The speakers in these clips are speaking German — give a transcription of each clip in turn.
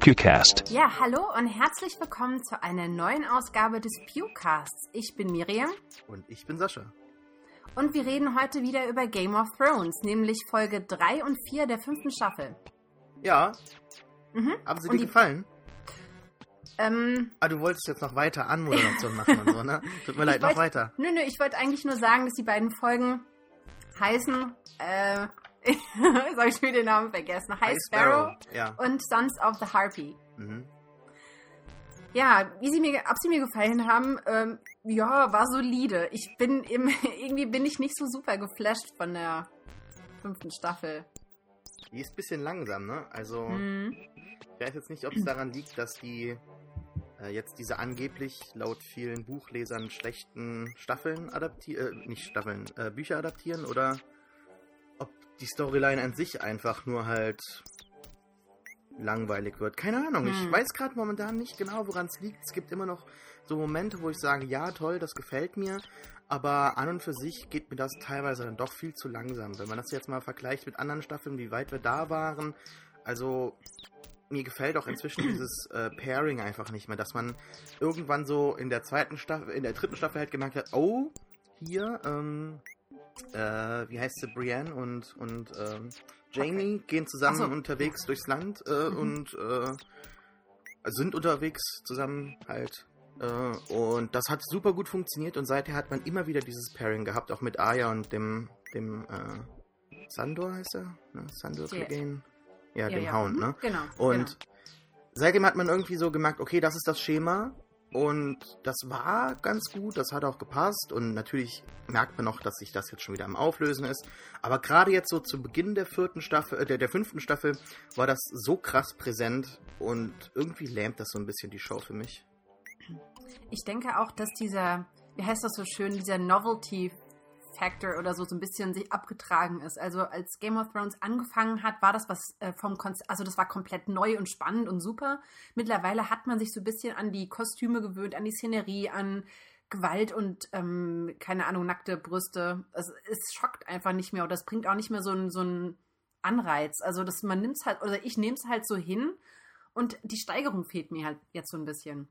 Pewcast. Ja, hallo und herzlich willkommen zu einer neuen Ausgabe des Pewcasts. Ich bin Miriam Und ich bin Sascha. und wir reden heute wieder über Game of Thrones, nämlich Folge 3 und 4 der fünften Staffel. Ja, Mhm. haben sie dir die- gefallen? Ähm, Ah, du wolltest jetzt noch weiter Anmoderation machen und so, ne? Tut mir leid, ich noch wollt- weiter. Nö, nö, ich wollte eigentlich nur sagen, dass die beiden Folgen heißen, äh, jetzt habe ich wieder den Namen vergessen, High, Sparrow, Ja. und Sons of the Harpy. Mhm. Ja, wie sie mir, ob sie mir gefallen haben, ähm, ja, war solide. Ich bin im, irgendwie bin ich nicht so super geflasht von der fünften Staffel. Die ist ein bisschen langsam, ne? Also, Hm. ich weiß jetzt nicht, ob es daran liegt, dass die jetzt diese angeblich laut vielen Buchlesern schlechten Staffeln adaptieren, äh, nicht Staffeln, äh, Bücher adaptieren oder ob die Storyline an sich einfach nur halt langweilig wird. Keine Ahnung. Ich Hm. weiß gerade momentan nicht genau, woran es liegt. Es gibt immer noch so Momente, wo ich sage, ja, toll, das gefällt mir. Aber an und für sich geht mir das teilweise dann doch viel zu langsam. Wenn man das jetzt mal vergleicht mit anderen Staffeln, wie weit wir da waren. Also, mir gefällt auch inzwischen dieses äh, Pairing einfach nicht mehr, dass man irgendwann so in der zweiten Staffel, in der dritten Staffel halt gemerkt hat, oh, hier, ähm, äh, wie heißt sie, Brienne und, und ähm, Jamie gehen zusammen so. unterwegs durchs Land äh, Mhm. und äh, sind unterwegs zusammen halt. Äh, und das hat super gut funktioniert und seither hat man immer wieder dieses Pairing gehabt, auch mit Aya und dem, dem äh, Sandor heißt er? Ne? Sandor. Clegane? Ja, dem Hound, mhm, ne? Genau. Und genau. seitdem hat man irgendwie so gemerkt, okay, das ist das Schema. Und das war ganz gut, das hat auch gepasst. Und natürlich merkt man noch, dass sich das jetzt schon wieder am Auflösen ist. Aber gerade jetzt so zu Beginn der vierten Staffel, äh, der, der fünften Staffel, war das so krass präsent und irgendwie lähmt das so ein bisschen die Show für mich. Ich denke auch, dass dieser, wie heißt das so schön, dieser Novelty Factor oder so so ein bisschen sich abgetragen ist. Also als Game of Thrones angefangen hat, war das was äh, vom Konzept, also das war komplett neu und spannend und super. Mittlerweile hat man sich so ein bisschen an die Kostüme gewöhnt, an die Szenerie, an Gewalt und ähm, keine Ahnung, nackte Brüste. Es, es schockt einfach nicht mehr oder es bringt auch nicht mehr so einen so Anreiz. Also das, man nimmt es halt, oder ich nehme es halt so hin und die Steigerung fehlt mir halt jetzt so ein bisschen.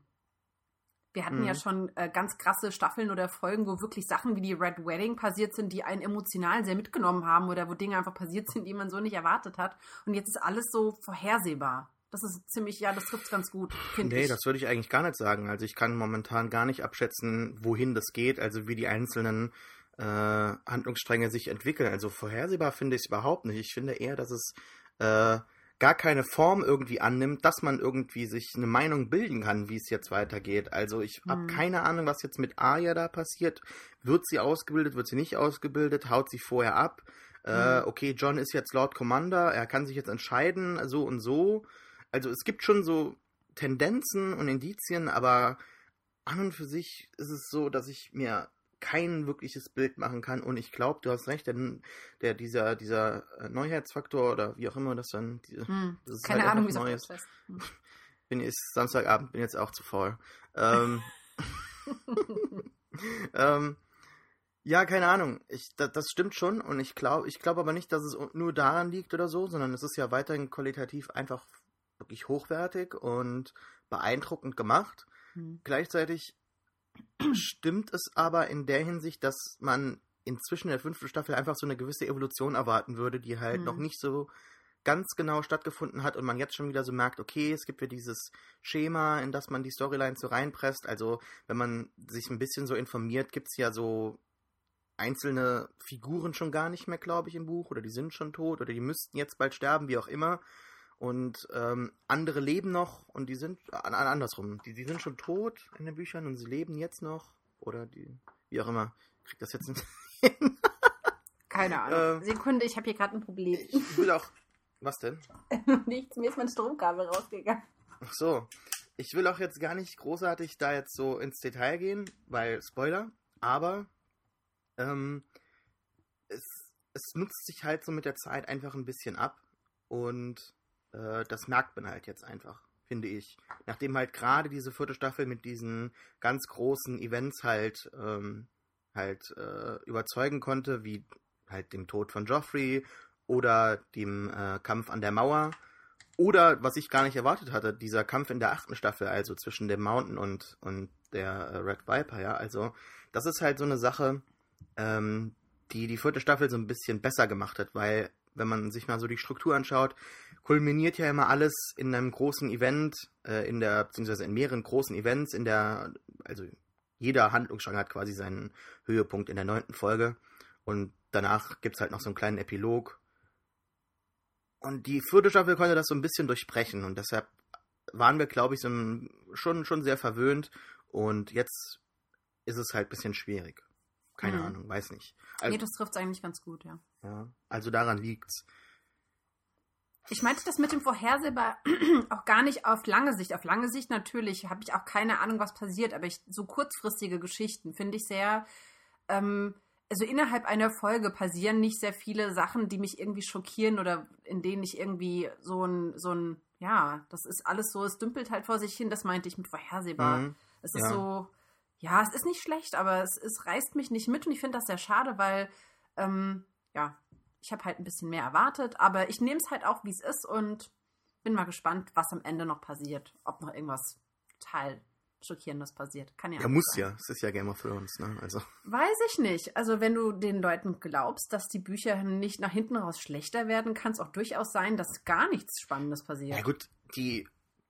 Wir hatten Mhm. ja schon äh, ganz krasse Staffeln oder Folgen, wo wirklich Sachen wie die Red Wedding passiert sind, die einen emotional sehr mitgenommen haben oder wo Dinge einfach passiert sind, die man so nicht erwartet hat. Und jetzt ist alles so vorhersehbar. Das ist ziemlich, ja, das trifft ganz gut, finde Nee, ich. das würde ich eigentlich gar nicht sagen. Also ich kann momentan gar nicht abschätzen, wohin das geht, also wie die einzelnen äh, Handlungsstränge sich entwickeln. Also vorhersehbar finde ich es überhaupt nicht. Ich finde eher, dass es äh, gar keine Form irgendwie annimmt, dass man irgendwie sich eine Meinung bilden kann, wie es jetzt weitergeht. Also ich habe Hm. keine Ahnung, was jetzt mit Arya da passiert. Wird sie ausgebildet, wird sie nicht ausgebildet, haut sie vorher ab? Äh, Hm. okay, John ist jetzt Lord Commander, er kann sich jetzt entscheiden, so und so. Also es gibt schon so Tendenzen und Indizien, aber an und für sich ist es so, dass ich mir kein wirkliches Bild machen kann und ich glaube, du hast recht, denn der, dieser, dieser äh, Neuheitsfaktor oder wie auch immer das dann, die, Hm. das ist Keine halt Ahnung, wie Neues. heißt. Hm. Bin jetzt Samstagabend, bin jetzt auch zu faul. Ähm, ähm, ja, keine Ahnung. Ich, das, das stimmt schon und ich glaube ich glaub aber nicht, dass es nur daran liegt oder so, sondern es ist ja weiterhin qualitativ einfach wirklich hochwertig und beeindruckend gemacht. Hm. Gleichzeitig stimmt es aber in der Hinsicht, dass man inzwischen in der fünften Staffel einfach so eine gewisse Evolution erwarten würde, die halt Mhm. noch nicht so ganz genau stattgefunden hat und man jetzt schon wieder so merkt, okay, es gibt ja dieses Schema, in das man die Storyline so reinpresst. Also wenn man sich ein bisschen so informiert, gibt es ja so einzelne Figuren schon gar nicht mehr, glaube ich, im Buch, oder die sind schon tot, oder die müssten jetzt bald sterben, wie auch immer. Und ähm, andere leben noch und die sind äh, andersrum. Die, die sind schon tot in den Büchern und sie leben jetzt noch. Oder die, wie auch immer. Ich krieg das jetzt nicht hin. Keine Ahnung. Ähm, Sekunde, ich habe hier gerade ein Problem. Ich will auch. Was denn? Nichts, mir ist mein Stromkabel rausgegangen. Ach so. Ich will auch jetzt gar nicht großartig da jetzt so ins Detail gehen, weil Spoiler, aber ähm, es, es nutzt sich halt so mit der Zeit einfach ein bisschen ab und äh, das merkt man halt jetzt einfach, finde ich. Nachdem halt gerade diese vierte Staffel mit diesen ganz großen Events halt, ähm, halt äh, überzeugen konnte, wie halt dem Tod von Joffrey oder dem äh, Kampf an der Mauer. Oder, was ich gar nicht erwartet hatte, dieser Kampf in der achten Staffel, also zwischen dem Mountain und, und der äh, Red Viper, ja. Also, das ist halt so eine Sache, ähm, die die vierte Staffel so ein bisschen besser gemacht hat, weil, wenn man sich mal so die Struktur anschaut, kulminiert ja immer alles in einem großen Event, äh, in der, beziehungsweise in mehreren großen Events, in der, also jeder Handlungsstrang hat quasi seinen Höhepunkt in der neunten Folge. Und danach gibt es halt noch so einen kleinen Epilog, und die vierte Staffel konnte das so ein bisschen durchbrechen und deshalb waren wir, glaube ich, so schon, schon sehr verwöhnt und jetzt ist es halt ein bisschen schwierig. Keine mhm. Ahnung, weiß nicht. Also, nee, das trifft es eigentlich ganz gut, ja. Ja, also daran liegt's. Ich meinte das mit dem Vorhersehbar auch gar nicht auf lange Sicht. Auf lange Sicht natürlich habe ich auch keine Ahnung, was passiert, aber ich, so kurzfristige Geschichten finde ich sehr ähm, also innerhalb einer Folge passieren nicht sehr viele Sachen, die mich irgendwie schockieren oder in denen ich irgendwie so ein, so ein, ja, das ist alles so, es dümpelt halt vor sich hin, das meinte ich mit vorhersehbar. Mhm. Es ist ja. so, ja, es ist nicht schlecht, aber es, es reißt mich nicht mit und ich finde das sehr schade, weil, ähm, ja, ich habe halt ein bisschen mehr erwartet, aber ich nehme es halt auch, wie es ist und bin mal gespannt, was am Ende noch passiert. Ob noch irgendwas total Schockierendes passiert. Kann ja. Ja, muss sein. ja. Es ist ja Game of Thrones, ne? Also. Weiß ich nicht. Also, wenn du den Leuten glaubst, dass die Bücher nicht nach hinten raus schlechter werden, kann es auch durchaus sein, dass gar nichts Spannendes passiert. Ja, gut, die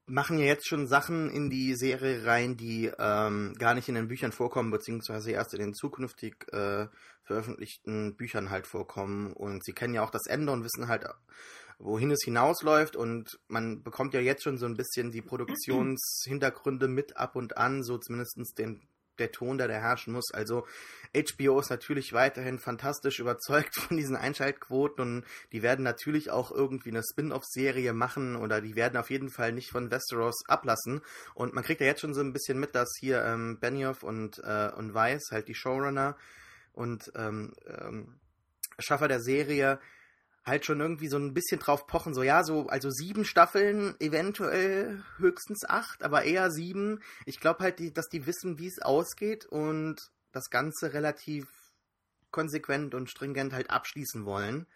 machen ja jetzt schon Sachen in die Serie rein, die ähm, gar nicht in den Büchern vorkommen, beziehungsweise erst in den zukünftig äh, veröffentlichten Büchern halt vorkommen. Und sie kennen ja auch das Ende und wissen halt wohin es hinausläuft und man bekommt ja jetzt schon so ein bisschen die Produktionshintergründe mit ab und an, so zumindest den der Ton, der da herrschen muss. Also HBO ist natürlich weiterhin fantastisch überzeugt von diesen Einschaltquoten und die werden natürlich auch irgendwie eine Spin-off-Serie machen oder die werden auf jeden Fall nicht von Westeros ablassen. Und man kriegt ja jetzt schon so ein bisschen mit, dass hier ähm, Benioff und, äh, und Weiss, halt die Showrunner und ähm, ähm, Schaffer der Serie, halt schon irgendwie so ein bisschen drauf pochen, so ja, so, also sieben Staffeln, eventuell höchstens acht, aber eher sieben. Ich glaube halt, die, dass die wissen, wie es ausgeht und das Ganze relativ konsequent und stringent halt abschließen wollen,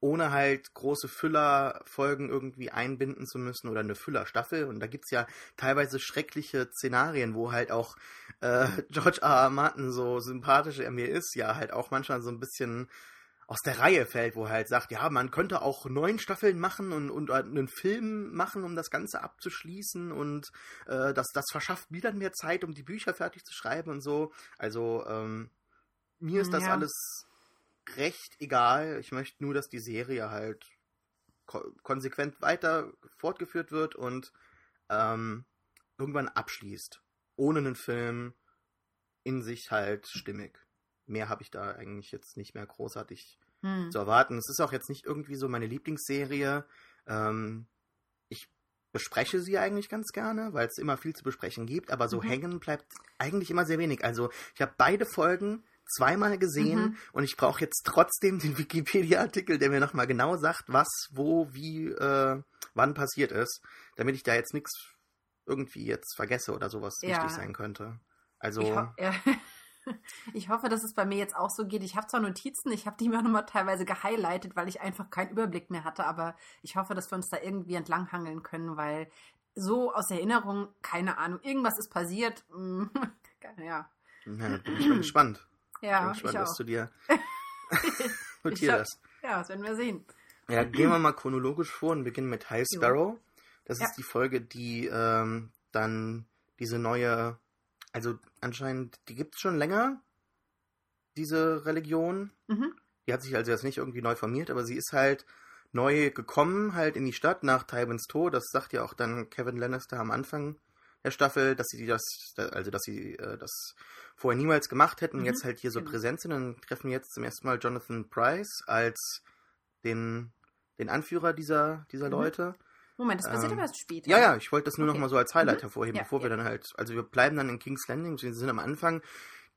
ohne halt große Füllerfolgen irgendwie einbinden zu müssen oder eine Füllerstaffel. Und da gibt es ja teilweise schreckliche Szenarien, wo halt auch äh, George R. R. Martin, so sympathisch er mir ist, ja halt auch manchmal so ein bisschen aus der Reihe fällt, wo er halt sagt, ja, man könnte auch neun Staffeln machen und, und äh, einen Film machen, um das Ganze abzuschließen und äh, das, das verschafft mir dann mehr Zeit, um die Bücher fertig zu schreiben und so. Also ähm, mir ist das ja. alles recht egal. Ich möchte nur, dass die Serie halt ko konsequent weiter fortgeführt wird und ähm, irgendwann abschließt. Ohne einen Film in sich halt stimmig mehr habe ich da eigentlich jetzt nicht mehr großartig hm. zu erwarten. Es ist auch jetzt nicht irgendwie so meine Lieblingsserie. Ähm, ich bespreche sie eigentlich ganz gerne, weil es immer viel zu besprechen gibt, aber so mhm. hängen bleibt eigentlich immer sehr wenig. Also ich habe beide Folgen zweimal gesehen mhm. und ich brauche jetzt trotzdem den Wikipedia-Artikel, der mir nochmal genau sagt, was, wo, wie, äh, wann passiert ist, damit ich da jetzt nichts irgendwie jetzt vergesse oder sowas ja. wichtig sein könnte. Also. Ja. Ich hoffe, dass es bei mir jetzt auch so geht. Ich habe zwar Notizen, ich habe die mir nochmal teilweise gehighlightet, weil ich einfach keinen Überblick mehr hatte, aber ich hoffe, dass wir uns da irgendwie entlanghangeln können, weil so aus Erinnerung, keine Ahnung, irgendwas ist passiert. ja. Ja, bin ich mal gespannt. Ja, bin gespannt, ich was du dir notierst. Ja, das werden wir sehen. Ja, gehen wir mal chronologisch vor und beginnen mit High Sparrow. Das ja. ist die Folge, die ähm, dann diese neue also anscheinend, die gibt es schon länger, diese Religion. Mhm. Die hat sich also jetzt nicht irgendwie neu formiert, aber sie ist halt neu gekommen, halt in die Stadt nach Tywins Tod. Das sagt ja auch dann Kevin Lannister am Anfang der Staffel, dass sie das, also dass sie äh, das vorher niemals gemacht hätten, mhm. jetzt halt hier so genau. präsent sind und treffen jetzt zum ersten Mal Jonathan Price als den, den Anführer dieser, dieser mhm. Leute. Moment, das passiert ähm, aber erst später. Ja, ja, ich wollte das nur okay. noch mal so als Highlight mhm. hervorheben, ja, bevor ja. wir dann halt, also wir bleiben dann in King's Landing, wir sind am Anfang.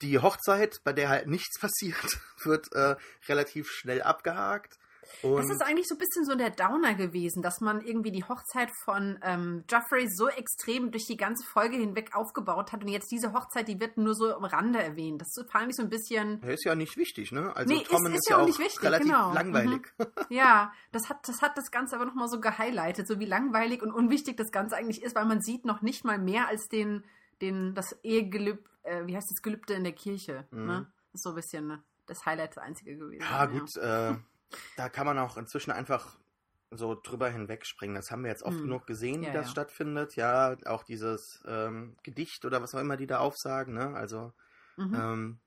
Die Hochzeit, bei der halt nichts passiert, wird äh, relativ schnell abgehakt. Und Das ist eigentlich so ein bisschen so der Downer gewesen, dass man irgendwie die Hochzeit von ähm, Joffrey so extrem durch die ganze Folge hinweg aufgebaut hat und jetzt diese Hochzeit, die wird nur so am Rande erwähnt. Das fand ich so ein bisschen, er ist ja nicht wichtig, ne? Also Nee, ist- Tommen ist ist, ja ja auch nicht wichtig, relativ genau. langweilig. ja, das hat, das hat das Ganze aber nochmal so gehighlightet, so wie langweilig und unwichtig das Ganze eigentlich ist, weil man sieht noch nicht mal mehr als den, den, das Ehegelüb, äh, wie heißt das Gelübde in der Kirche, Mhm. ne? Das ist so ein bisschen ne, das Highlight das einzige gewesen. Ja, gut, äh, da kann man auch inzwischen einfach so drüber hinwegspringen. Das haben wir jetzt oft Hm. genug gesehen, wie Ja, das ja. stattfindet. Ja, auch dieses ähm, Gedicht oder was auch immer die da aufsagen, ne? Also, Mhm. ähm,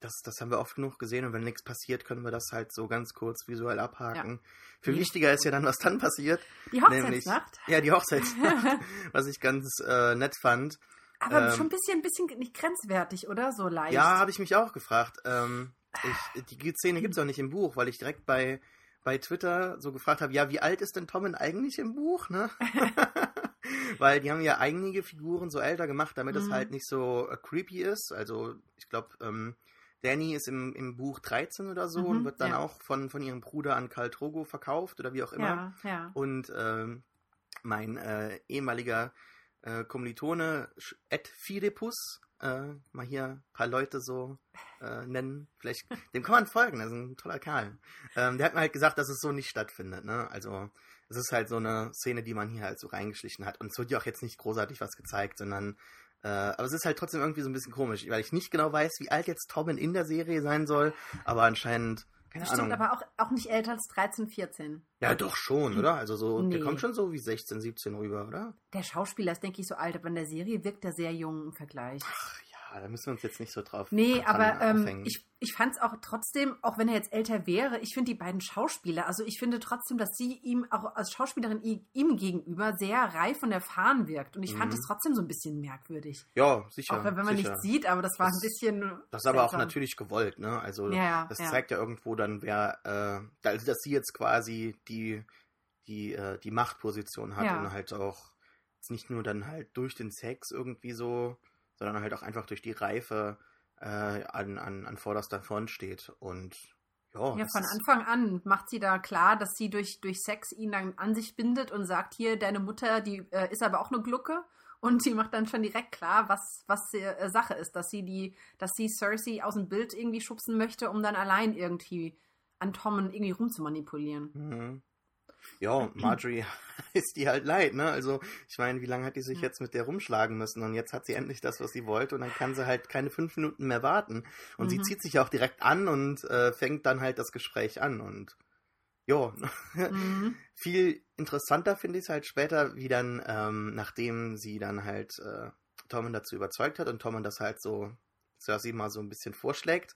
das, das haben wir oft genug gesehen und wenn nichts passiert, können wir das halt so ganz kurz visuell abhaken. Viel Ja. wichtiger ist ja dann, was dann passiert. Die Nämlich, Hochzeitsnacht. ja, die Hochzeitsnacht, was ich ganz äh, nett fand. Aber Ähm, schon ein bisschen, bisschen nicht grenzwertig, oder? So leicht. Ja, habe ich mich auch gefragt. Ähm, ich, die Szene gibt es auch nicht im Buch, weil ich direkt bei, bei Twitter so gefragt habe, ja, wie alt ist denn Tommen eigentlich im Buch, ne? weil die haben ja einige Figuren so älter gemacht, damit es Mhm. halt nicht so äh, creepy ist. Also ich glaube, ähm, Danny ist im, im Buch 13 oder so Mhm, und wird dann ja. auch von, von ihrem Bruder an Karl Drogo verkauft oder wie auch immer. Ja, ja. Und ähm, mein äh, ehemaliger äh, Kommilitone Ed Philippus, äh, mal hier ein paar Leute so äh, nennen, vielleicht, dem kann man folgen, das ist ein toller Kerl. Ähm, der hat mir halt gesagt, dass es so nicht stattfindet, ne? Also es ist halt so eine Szene, die man hier halt so reingeschlichen hat. Und es wird ja auch jetzt nicht großartig was gezeigt, sondern äh, aber es ist halt trotzdem irgendwie so ein bisschen komisch, weil ich nicht genau weiß, wie alt jetzt Tobin in der Serie sein soll, aber anscheinend, keine Bestimmt, Ahnung. aber auch, auch nicht älter als 13, 14. Ja, doch schon, oder? Also so, der Nee. kommt schon so wie 16, 17 rüber, oder? Der Schauspieler ist, denke ich, so alt, aber in der Serie wirkt er sehr jung im Vergleich. Ach da müssen wir uns jetzt nicht so drauf Nee, aber ähm, ich, ich fand es auch trotzdem, auch wenn er jetzt älter wäre, ich finde die beiden Schauspieler, also ich finde trotzdem, dass sie ihm auch als Schauspielerin ihm gegenüber sehr reif und erfahren wirkt. Und ich fand Mhm. es trotzdem so ein bisschen merkwürdig. ja, sicher. auch wenn man sicher. nichts sieht, aber das war Das- ein bisschen. Das ist aber auch natürlich gewollt, ne? Also Ja, das ja. zeigt ja irgendwo dann, wer, äh, also dass sie jetzt quasi die, die, äh, die Machtposition hat Ja. und halt auch nicht nur dann halt durch den Sex irgendwie so, sondern halt auch einfach durch die Reife äh, an, an, an vorderster Front steht. Und ja, Ja, von Anfang an macht sie da klar, dass sie durch, durch Sex ihn dann an sich bindet und sagt, hier, deine Mutter, die äh, ist aber auch eine Glucke. Und sie macht dann schon direkt klar, was, was äh, Sache ist, dass sie die, dass sie Cersei aus dem Bild irgendwie schubsen möchte, um dann allein irgendwie an Tommen irgendwie rumzumanipulieren. Mhm. Ja, Marjorie ist die halt leid, ne? Also, ich meine, wie lange hat die sich jetzt mit der rumschlagen müssen und jetzt hat sie endlich das, was sie wollte und dann kann sie halt keine fünf Minuten mehr warten. Und sie Mhm. zieht sich auch direkt an und äh, fängt dann halt das Gespräch an und ja, Mhm. viel interessanter finde ich es halt später, wie dann, ähm, nachdem sie dann halt äh, Tommen dazu überzeugt hat und Tommen das halt so Cersei mal so ein bisschen vorschlägt,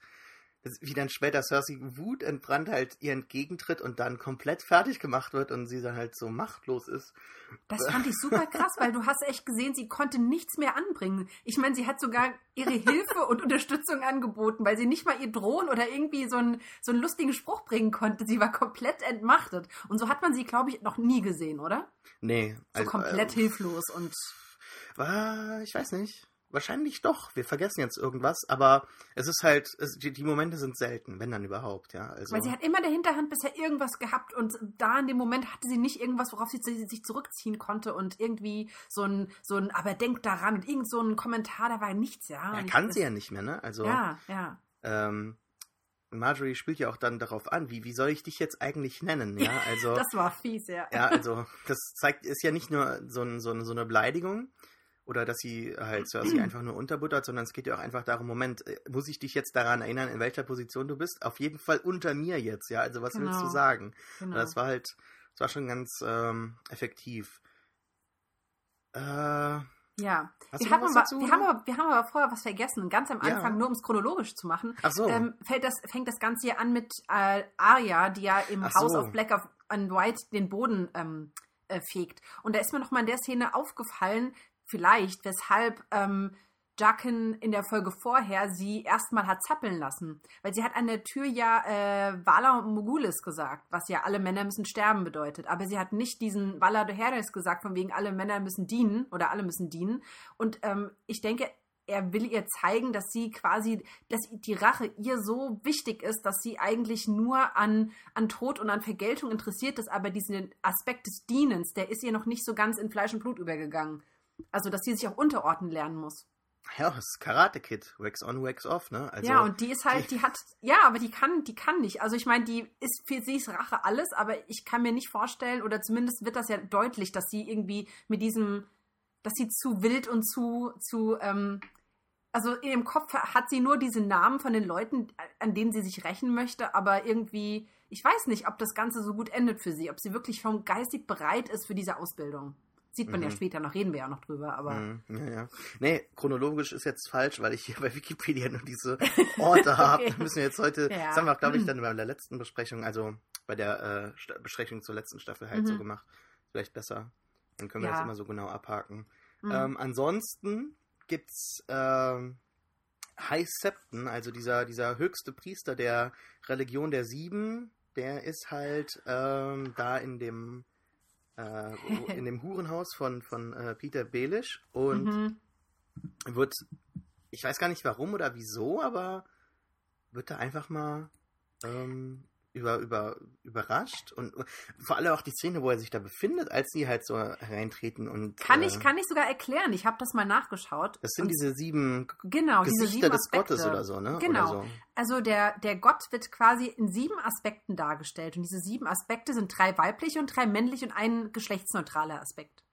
wie dann später Cersei wutentbrannt halt ihr entgegentritt und dann komplett fertig gemacht wird und sie dann halt so machtlos ist. Das fand ich super krass, weil du hast echt gesehen, sie konnte nichts mehr anbringen. Ich meine, sie hat sogar ihre Hilfe und Unterstützung angeboten, weil sie nicht mal ihr drohen oder irgendwie so einen, so einen lustigen Spruch bringen konnte. Sie war komplett entmachtet. Und so hat man sie, glaube ich, noch nie gesehen, oder? Nee, So komplett äh, hilflos und war, ich weiß nicht. Wahrscheinlich doch. Wir vergessen jetzt irgendwas, aber es ist halt, es, die, die Momente sind selten, wenn dann überhaupt, ja. Also, weil sie hat immer in der Hinterhand bisher irgendwas gehabt und da in dem Moment hatte sie nicht irgendwas, worauf sie sich sich zurückziehen konnte und irgendwie so ein, so ein, aber denk daran und irgend so ein Kommentar, da war nichts, ja. ja, kann sie ja nicht mehr, ne? Also, Ja, ja. ähm, Marjorie spielt ja auch dann darauf an, wie, wie soll ich dich jetzt eigentlich nennen, ja? Also, Das war fies, ja. ja, also, das zeigt, ist ja nicht nur so, ein, so, ein, so eine Beleidigung oder dass sie halt Cersei einfach nur unterbuttert, sondern es geht ja auch einfach darum, Moment, äh, muss ich dich jetzt daran erinnern, in welcher Position du bist? Auf jeden Fall unter mir jetzt, ja? Also, was willst du Genau. sagen? Genau. Das war halt, das war schon ganz ähm, effektiv. Äh, Ja. Wir haben, aber, dazu, wir, haben aber, wir haben aber vorher was vergessen. Ganz am Ja. Anfang, nur um es chronologisch zu machen, ach so. ähm, fällt das, fängt das Ganze hier an mit äh, Arya, die ja im Ach Haus so. auf Black of, and White den Boden ähm, äh, fegt. Und da ist mir noch mal in der Szene aufgefallen, vielleicht, weshalb ähm, Jaqen in der Folge vorher sie erstmal hat zappeln lassen. Weil sie hat an der Tür ja äh, Vala Mogulis gesagt, was ja alle Männer müssen sterben bedeutet. Aber sie hat nicht diesen Vala de Heres gesagt, von wegen alle Männer müssen dienen oder alle müssen dienen. Und ähm, ich denke, er will ihr zeigen, dass sie quasi, dass die Rache ihr so wichtig ist, dass sie eigentlich nur an, an Tod und an Vergeltung interessiert ist, aber diesen Aspekt des Dienens, der ist ihr noch nicht so ganz in Fleisch und Blut übergegangen. Also, dass sie sich auch unterordnen lernen muss. Ja, das ist Karate Kid, wax on, wax off, ne? Also, ja, und die ist halt, die, die hat, ja, aber die kann, die kann nicht. Also ich meine, die ist für sie ist Rache alles, aber ich kann mir nicht vorstellen, oder zumindest wird das ja deutlich, dass sie irgendwie mit diesem, dass sie zu wild und zu, zu, ähm, also in ihrem Kopf hat sie nur diese Namen von den Leuten, an denen sie sich rächen möchte, aber irgendwie, ich weiß nicht, ob das Ganze so gut endet für sie, ob sie wirklich schon geistig bereit ist für diese Ausbildung. Sieht man mhm. ja später noch, reden wir ja noch drüber, aber. Mhm. Ja, ja. Nee, chronologisch ist jetzt falsch, weil ich hier bei Wikipedia nur diese Orte okay. habe. Da müssen wir jetzt heute, ja. das haben wir, glaube ich, dann bei der letzten Besprechung, also bei der äh, Besprechung zur letzten Staffel halt mhm. so gemacht. Vielleicht besser. Dann können wir ja. das immer so genau abhaken. Mhm. Ähm, ansonsten gibt's ähm, High Septon, also dieser, dieser höchste Priester der Religion der Sieben, der ist halt ähm, da in dem äh, in dem Hurenhaus von, von äh, Peter Belisch und mhm. wird, ich weiß gar nicht warum oder wieso, aber wird da einfach mal ähm, über, über, überrascht und vor allem auch die Szene, wo er sich da befindet, als sie halt so hereintreten und. Kann äh, ich, kann ich sogar erklären. Ich habe das mal nachgeschaut. Das sind diese sieben genau, Gesichter diese sieben des Gottes oder so, ne? Genau. So. Also der, der Gott wird quasi in sieben Aspekten dargestellt. Und diese sieben Aspekte sind drei weibliche und drei männliche und ein geschlechtsneutraler Aspekt.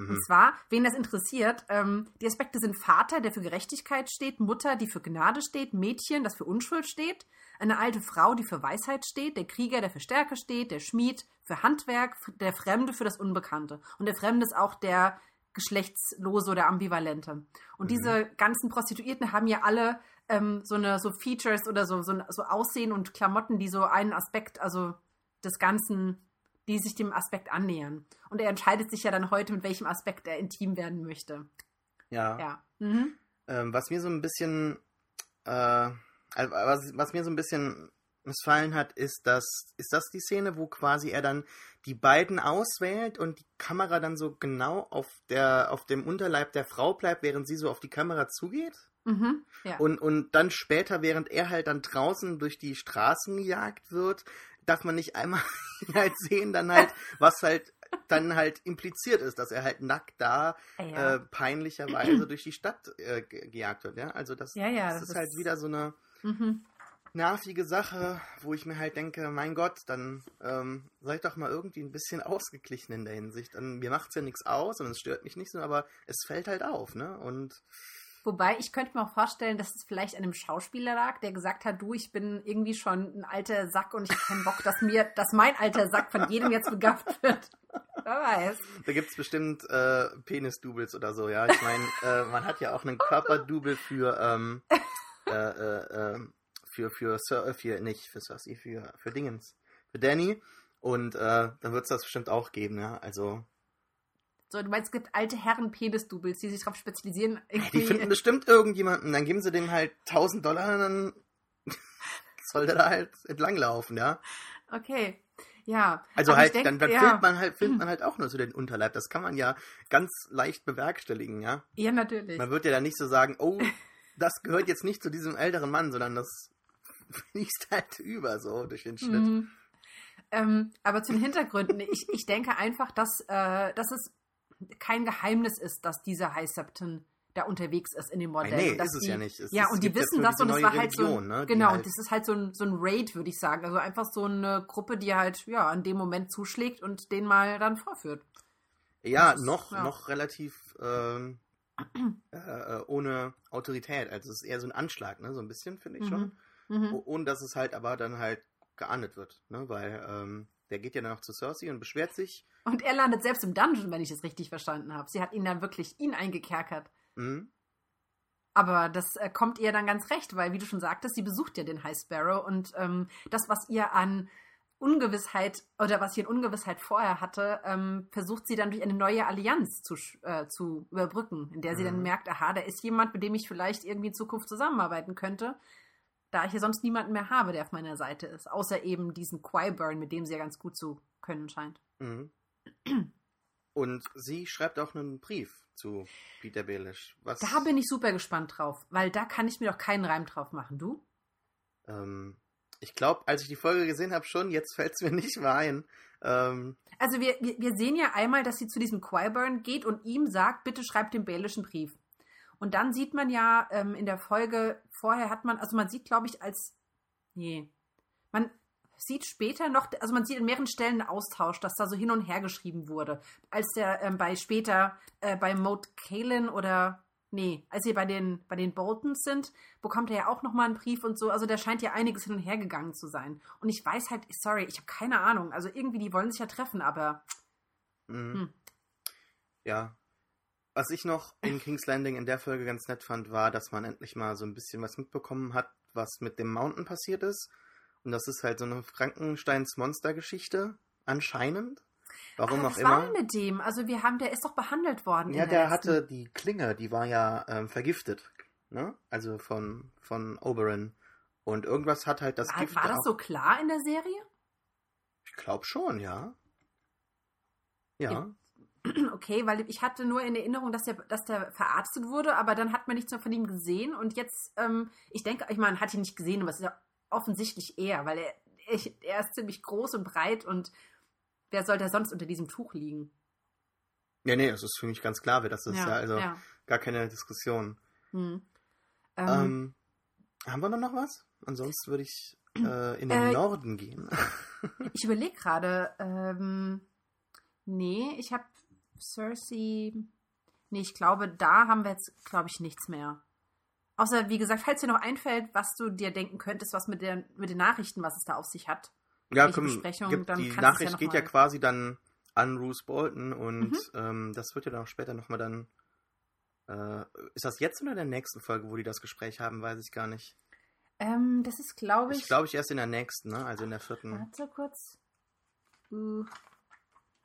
Und mhm. zwar, wen das interessiert, ähm, die Aspekte sind Vater, der für Gerechtigkeit steht, Mutter, die für Gnade steht, Mädchen, das für Unschuld steht, eine alte Frau, die für Weisheit steht, der Krieger, der für Stärke steht, der Schmied für Handwerk, der Fremde für das Unbekannte. Und der Fremde ist auch der geschlechtslose oder ambivalente. Und mhm. diese ganzen Prostituierten haben ja alle ähm, so eine so Features oder so, so, so Aussehen und Klamotten, die so einen Aspekt, also des Ganzen, die sich dem Aspekt annähern. Und er entscheidet sich ja dann heute, mit welchem Aspekt er intim werden möchte. Ja. ja. Mhm. Ähm, was mir so ein bisschen äh, was, was mir so ein bisschen missfallen hat, ist das, ist das die Szene, wo quasi er dann die beiden auswählt und die Kamera dann so genau auf der, auf dem Unterleib der Frau bleibt, während sie so auf die Kamera zugeht? Mhm, ja. und, und dann später, während er halt dann draußen durch die Straßen gejagt wird, darf man nicht einmal halt sehen, dann halt, was halt dann halt impliziert ist, dass er halt nackt da ja. äh, peinlicherweise durch die Stadt äh, gejagt wird, ja. Also das, ja, ja, das, das ist, ist halt wieder so eine Mhm. nervige Sache, wo ich mir halt denke, mein Gott, dann ähm, seid doch mal irgendwie ein bisschen ausgeglichen in der Hinsicht. Dann, mir macht es ja nichts aus und es stört mich nicht so, aber es fällt halt auf, ne? Und Wobei, ich könnte mir auch vorstellen, dass es vielleicht einem Schauspieler lag, der gesagt hat, du, ich bin irgendwie schon ein alter Sack und ich habe keinen Bock, dass mir, dass mein alter Sack von jedem jetzt begafft wird. Wer weiß. Da gibt es bestimmt äh, Penis-Doubles oder so, ja. Ich meine, äh, man hat ja auch einen Körperdouble für ähm, äh, äh, ähm, für, für, Sir, äh, für, nicht für Cersei, für, für Dingens, für Danny. Und äh, dann wird es das bestimmt auch geben, ja. Also. So, du meinst, es gibt alte Herren Penis-Doubles, die sich darauf spezialisieren. Die finden bestimmt irgendjemanden, dann geben sie dem halt 1000 Dollar und dann soll der da halt entlanglaufen, ja. Okay. Ja. Also halt, denk, dann, dann ja. filmt man halt, filmt man halt auch nur so den Unterleib. Das kann man ja ganz leicht bewerkstelligen, ja. Ja, natürlich. Man wird ja dann nicht so sagen, oh, das gehört jetzt nicht zu diesem älteren Mann, sondern das fließt halt über so durch den Schnitt. Mhm. Ähm, aber zu den Hintergründen, ich, ich denke einfach, dass, äh, dass es kein Geheimnis ist, dass dieser High Septon da unterwegs ist in dem Modell. Nee, ist es die, ja nicht. Es, ja, es und die wissen das und es war halt Religion, so ein, ne, genau, halt das ist halt so ein, so ein Raid, würde ich sagen. Also einfach so eine Gruppe, die halt ja an dem Moment zuschlägt und den mal dann vorführt. Ja, ist, noch, ja. noch relativ ähm, äh, äh, ohne Autorität. Also es ist eher so ein Anschlag, ne? So ein bisschen, finde ich mhm. schon. Mhm. Ohne dass es halt aber dann halt geahndet wird, ne? Weil ähm, der geht ja dann noch zu Cersei und beschwert sich. Und er landet selbst im Dungeon, wenn ich es richtig verstanden habe. Sie hat ihn dann wirklich ihn eingekerkert. Mhm. Aber das äh, kommt ihr dann ganz recht, weil, wie du schon sagtest, sie besucht ja den High Sparrow und ähm, das, was ihr an Ungewissheit oder was sie in Ungewissheit vorher hatte, ähm, versucht sie dann durch eine neue Allianz zu, äh, zu überbrücken, in der sie mhm. dann merkt, aha, da ist jemand, mit dem ich vielleicht irgendwie in Zukunft zusammenarbeiten könnte, da ich hier sonst niemanden mehr habe, der auf meiner Seite ist, außer eben diesen Quiburn, mit dem sie ja ganz gut zu können scheint. Mhm. Und sie schreibt auch einen Brief zu Peter Baelish. Was, da bin ich super gespannt drauf, weil da kann ich mir doch keinen Reim drauf machen. Du? Ähm, ich glaube, als ich die Folge gesehen habe, schon, jetzt fällt es mir nicht mehr ein. Ähm, also wir, wir, wir, sehen ja einmal, dass sie zu diesem Quiburn geht und ihm sagt, bitte schreib den Baelischen Brief. Und dann sieht man ja ähm, in der Folge, vorher hat man, also man sieht, glaube ich, als, nee, man sieht später noch, also man sieht in mehreren Stellen einen Austausch, dass da so hin und her geschrieben wurde. Als der ähm, bei später äh, bei Mode Kalen oder Nee, als sie bei den, bei den Boltons sind, bekommt er ja auch nochmal einen Brief und so. Also da scheint ja einiges hin und her gegangen zu sein. Und ich weiß halt, sorry, ich habe keine Ahnung. Also irgendwie, die wollen sich ja treffen, aber. Mhm. Hm. Ja. Was ich noch in King's Landing in der Folge ganz nett fand, war, dass man endlich mal so ein bisschen was mitbekommen hat, was mit dem Mountain passiert ist. Und das ist halt so eine Frankensteins Monster-Geschichte, anscheinend. Warum auch immer. Was war mit dem? Also wir haben, der ist doch behandelt worden. Ja, der, der hatte die Klinge, die war ja ähm, vergiftet. Ne? Also von, von Oberon. Und irgendwas hat halt das war, Gift. War das so klar in der Serie? Ich glaube schon, ja. Ja. Okay, weil ich hatte nur in Erinnerung, dass der, dass der verarztet wurde, aber dann hat man nichts mehr von ihm gesehen. Und jetzt, ähm, ich denke, ich meine, hat ihn nicht gesehen, aber es ist ja offensichtlich er, weil er, er ist ziemlich groß und breit und wer soll da sonst unter diesem Tuch liegen? Ja, nee, es ist für mich ganz klar, wer das ist. Ja, ja also ja. gar keine Diskussion. Hm. Ähm, ähm, haben wir noch was? Ansonsten würde ich äh, in den äh, Norden gehen. ich überlege gerade. Ähm, nee, ich habe Cersei. Nee, ich glaube, da haben wir jetzt, glaube ich, nichts mehr. Außer, wie gesagt, falls dir noch einfällt, was du dir denken könntest, was mit, der, mit den Nachrichten, was es da auf sich hat. Ja, komm, gibt, die Nachricht ja geht ja quasi dann an Bruce Bolton und mhm. ähm, das wird ja dann auch später nochmal dann. Äh, ist das jetzt oder in der nächsten Folge, wo die das Gespräch haben, weiß ich gar nicht. Ähm, das ist, glaube ich. Ich glaube ich erst in der nächsten, ne? Also in der vierten. Warte kurz. Uh.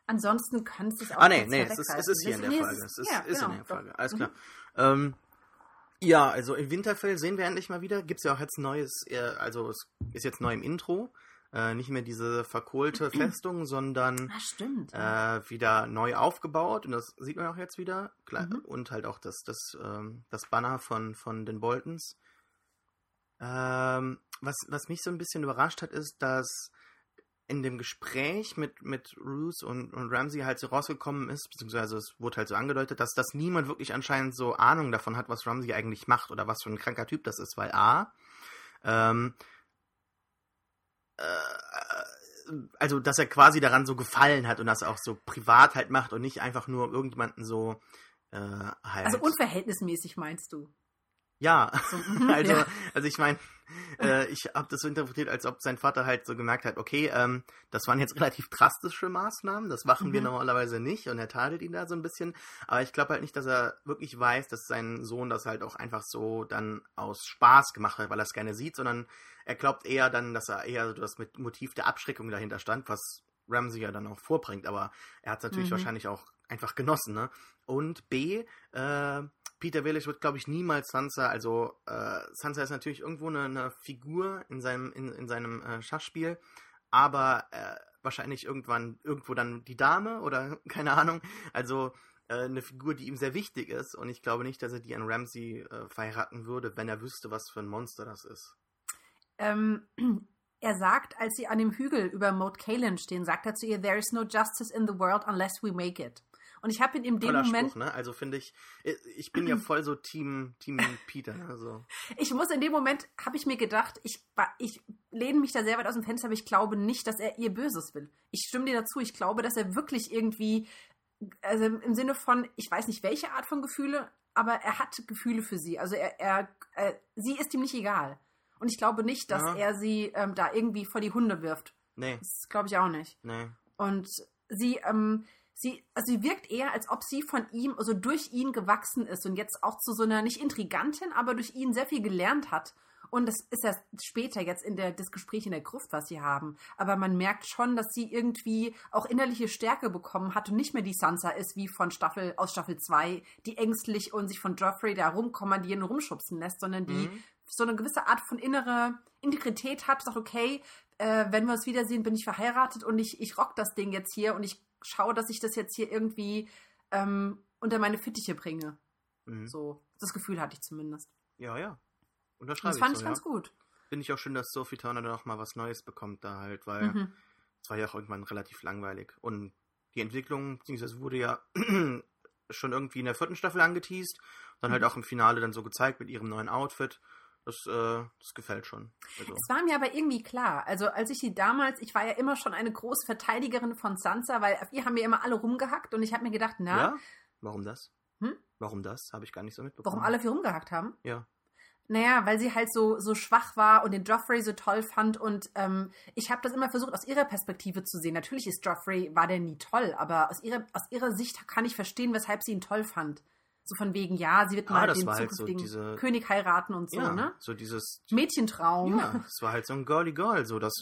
Ansonsten kannst du es auch. Ah, nee, nee, es ist, es ist hier in der Folge. Es ist, ja, ist genau, in der Folge. Alles klar. Mhm. Ähm, ja, also in Winterfell sehen wir endlich mal wieder. Gibt es ja auch jetzt neues, also es ist jetzt neu im Intro äh, nicht mehr diese verkohlte Festung, sondern ah, äh, wieder neu aufgebaut. Und das sieht man auch jetzt wieder. Mhm. Und halt auch das, das, ähm, das Banner von, von den Boltons. Ähm, was, was mich so ein bisschen überrascht hat, ist, dass in dem Gespräch mit, mit Ruth und, und Ramsey halt so rausgekommen ist, beziehungsweise es wurde halt so angedeutet, dass das niemand wirklich anscheinend so Ahnung davon hat, was Ramsey eigentlich macht oder was für ein kranker Typ das ist, weil A, ähm, äh, also dass er quasi daran so gefallen hat und das auch so privat halt macht und nicht einfach nur irgendjemanden so äh, halt. Also unverhältnismäßig meinst du? Ja, so, mhm, also, ja. also ich meine, äh, ich habe das so interpretiert, als ob sein Vater halt so gemerkt hat, okay, ähm, das waren jetzt relativ drastische Maßnahmen, das machen mhm. wir normalerweise nicht und er tadelt ihn da so ein bisschen, aber ich glaube halt nicht, dass er wirklich weiß, dass sein Sohn das halt auch einfach so dann aus Spaß gemacht hat, weil er es gerne sieht, sondern er glaubt eher dann, dass er eher so das mit Motiv der Abschreckung dahinter stand, was Ramsey ja dann auch vorbringt, aber er hat es natürlich mhm. wahrscheinlich auch einfach genossen, ne? Und B, äh, Peter Baelish wird, glaube ich, niemals Sansa, also äh, Sansa ist natürlich irgendwo eine, eine Figur in seinem, in, in seinem äh, Schachspiel, aber äh, wahrscheinlich irgendwann irgendwo dann die Dame oder keine Ahnung. Also äh, eine Figur, die ihm sehr wichtig ist und ich glaube nicht, dass er die an Ramsey äh, verheiraten würde, wenn er wüsste, was für ein Monster das ist. Ähm, er sagt, als sie an dem Hügel über Moat Kalen stehen, sagt er zu ihr, There is no justice in the world unless we make it. Und ich habe ihn in dem Toller Moment. Spruch, ne? Also finde ich, ich bin ja voll so Team, Team Peter. Also. Ich muss in dem Moment, habe ich mir gedacht, ich, ich lehne mich da sehr weit aus dem Fenster, aber ich glaube nicht, dass er ihr Böses will. Ich stimme dir dazu. Ich glaube, dass er wirklich irgendwie, also im Sinne von, ich weiß nicht welche Art von Gefühle, aber er hat Gefühle für sie. Also er, er, er sie ist ihm nicht egal. Und ich glaube nicht, dass ja. er sie ähm, da irgendwie vor die Hunde wirft. Nee. Das glaube ich auch nicht. Nee. Und sie, ähm, sie, also sie wirkt eher, als ob sie von ihm, also durch ihn gewachsen ist und jetzt auch zu so einer, nicht Intrigantin, aber durch ihn sehr viel gelernt hat. Und das ist ja später jetzt in der, das Gespräch in der Gruft, was sie haben. Aber man merkt schon, dass sie irgendwie auch innerliche Stärke bekommen hat und nicht mehr die Sansa ist, wie von Staffel, aus Staffel 2, die ängstlich und sich von Joffrey da rumkommandieren und rumschubsen lässt, sondern die mhm. so eine gewisse Art von innerer Integrität hat, sagt, okay, äh, wenn wir uns wiedersehen, bin ich verheiratet und ich, ich rock das Ding jetzt hier und ich schaue, dass ich das jetzt hier irgendwie ähm, unter meine Fittiche bringe. Mhm. So, das Gefühl hatte ich zumindest. Ja, ja. Und Unterschreibe das fand ich ich so, ganz ja. gut. Finde ich auch schön, dass Sophie Turner dann auch mal was Neues bekommt da halt, weil Mhm. es war ja auch irgendwann relativ langweilig. Und die Entwicklung, beziehungsweise wurde ja schon irgendwie in der vierten Staffel angeteased, dann halt Mhm. auch im Finale dann so gezeigt mit ihrem neuen Outfit. Das, äh, das gefällt schon. Also, Es war mir aber irgendwie klar. Also als ich sie damals, ich war ja immer schon eine große Verteidigerin von Sansa, weil auf ihr haben wir immer alle rumgehackt und ich habe mir gedacht, na, ja? Warum das? Hm? Warum das? Habe ich gar nicht so mitbekommen. warum alle auf ihr rumgehackt haben? Ja. Naja, weil sie halt so, so schwach war und den Joffrey so toll fand. Und ähm, ich habe das immer versucht, aus ihrer Perspektive zu sehen. Natürlich ist Joffrey, war der nie toll, aber aus ihrer, aus ihrer Sicht kann ich verstehen, weshalb sie ihn toll fand. So von wegen, ja, sie wird Ah, mal das den war halt so zukünftigen diese- König heiraten und so, ja, ne? so dieses Mädchentraum. Ja, es war halt so ein Girly Girl, so dass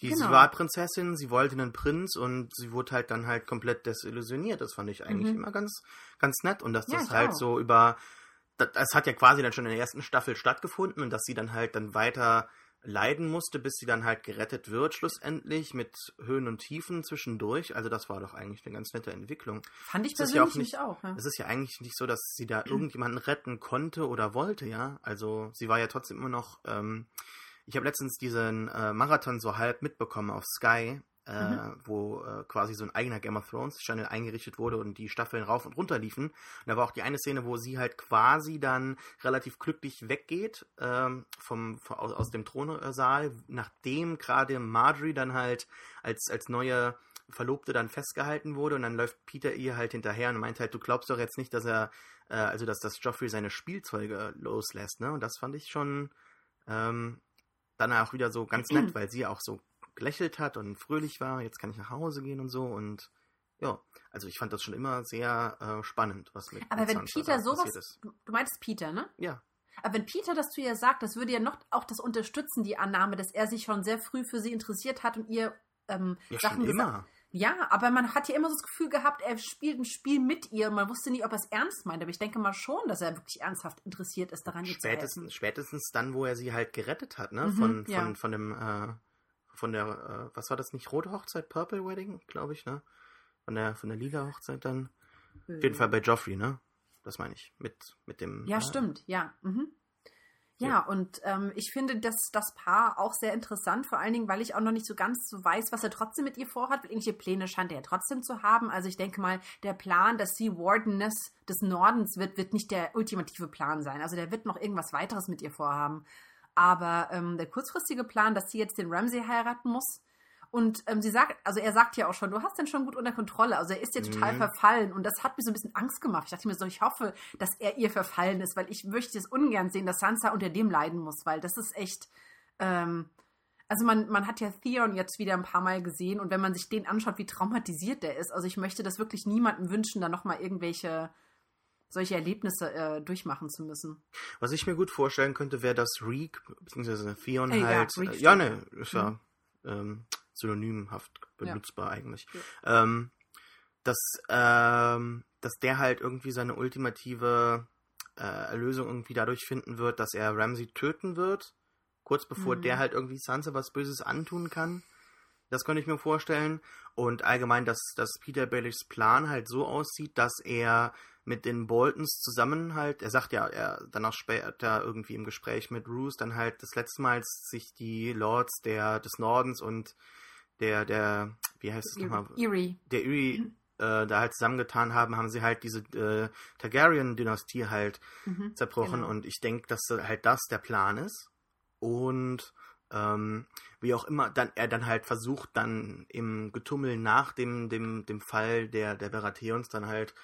die, sie Genau. war Prinzessin, sie wollte einen Prinz und sie wurde halt dann halt komplett desillusioniert. Das fand ich eigentlich Mhm. immer ganz, ganz nett und dass Ja, das halt auch. so über, das, das hat ja quasi dann schon in der ersten Staffel stattgefunden und dass sie dann halt dann weiter leiden musste, bis sie dann halt gerettet wird schlussendlich mit Höhen und Tiefen zwischendurch. Also das war doch eigentlich eine ganz nette Entwicklung. Fand ich Es ist ja persönlich auch nicht- nicht auch. Ja. Es ist ja eigentlich nicht so, dass sie da irgendjemanden retten konnte oder wollte, ja. Also sie war ja trotzdem immer noch. Ähm, ich habe letztens diesen äh, Marathon so halb mitbekommen auf Sky, äh, Mhm. wo äh, quasi so ein eigener Game of Thrones Channel eingerichtet wurde und die Staffeln rauf und runter liefen. Und da war auch die eine Szene, wo sie halt quasi dann relativ glücklich weggeht ähm, vom, vom aus, aus dem Thronsaal, nachdem gerade Marjorie dann halt als als neue Verlobte dann festgehalten wurde und dann läuft Peter ihr halt hinterher und meint halt, du glaubst doch jetzt nicht, dass er, äh, also dass das Joffrey seine Spielzeuge loslässt, ne? Und das fand ich schon ähm, dann auch wieder so ganz nett, weil sie auch so gelächelt hat und fröhlich war, jetzt kann ich nach Hause gehen und so und ja, also ich fand das schon immer sehr äh, spannend, was mit Aber wenn Peter sowas, du, meintest Peter, ne? Ja, Aber wenn Peter das zu ihr sagt, das würde ja noch auch das unterstützen, die Annahme, dass er sich schon sehr früh für sie interessiert hat und ihr ähm, ja Sachen schon gesagt immer. Ja, aber man hat ja immer so das Gefühl gehabt, er spielt ein Spiel mit ihr und man wusste nie, ob er es ernst meint. Aber ich denke mal schon, dass er wirklich ernsthaft interessiert ist, daran ihr zu helfen. Spätestens, spätestens dann, wo er sie halt gerettet hat, ne? Mhm, von, von, ja. von dem, äh, von der, äh, was war das nicht, Rote Hochzeit, Purple Wedding, glaube ich, ne? Von der, von der Lila-Hochzeit dann. Auf jeden Fall bei Joffrey, ne? Das meine ich. Mit, mit dem. Ja, äh, stimmt, ja. Mhm. Ja, Ja. und ähm, ich finde das, das Paar auch sehr interessant, vor allen Dingen, weil ich auch noch nicht so ganz so weiß, was er trotzdem mit ihr vorhat. Irgendwelche Pläne scheint er ja trotzdem zu haben. Also ich denke mal, der Plan, dass sie Wardeness des Nordens wird, wird nicht der ultimative Plan sein. Also der wird noch irgendwas weiteres mit ihr vorhaben. Aber ähm, der kurzfristige Plan, dass sie jetzt den Ramsay heiraten muss, und ähm, sie sagt, also er sagt ja auch schon, du hast den schon gut unter Kontrolle. Also er ist dir total Mhm. verfallen und das hat mir so ein bisschen Angst gemacht. Ich dachte mir so, ich hoffe, dass er ihr verfallen ist, weil ich möchte es ungern sehen, dass Sansa unter dem leiden muss, weil das ist echt. Ähm, also man, man hat ja Theon jetzt wieder ein paar Mal gesehen und wenn man sich den anschaut, wie traumatisiert der ist, also ich möchte das wirklich niemandem wünschen, da nochmal irgendwelche solche Erlebnisse äh, durchmachen zu müssen. Was ich mir gut vorstellen könnte, wäre, dass Reek, beziehungsweise Theon Äh, ja, halt. Reek äh, ja, ne, ist ja Mhm. ähm, synonymhaft benutzbar eigentlich. Ja. Ähm, dass, ähm, dass der halt irgendwie seine ultimative äh, Erlösung irgendwie dadurch finden wird, dass er Ramsey töten wird, kurz bevor Mhm. der halt irgendwie Sansa was Böses antun kann. Das könnte ich mir vorstellen. Und allgemein, dass, dass Peter Baelish Plan halt so aussieht, dass er mit den Boltons zusammen halt, er sagt ja, er danach später irgendwie im Gespräch mit Roose dann halt das letzte Mal, sich die Lords der, des Nordens und der, der, wie heißt es nochmal? Eerie. der Uri äh, da halt zusammengetan haben, haben sie halt diese äh, Targaryen-Dynastie halt Mhm. zerbrochen Genau. und ich denke, dass halt das der Plan ist und ähm, wie auch immer dann er dann halt versucht dann im Getummel nach dem dem dem Fall der der Baratheons dann halt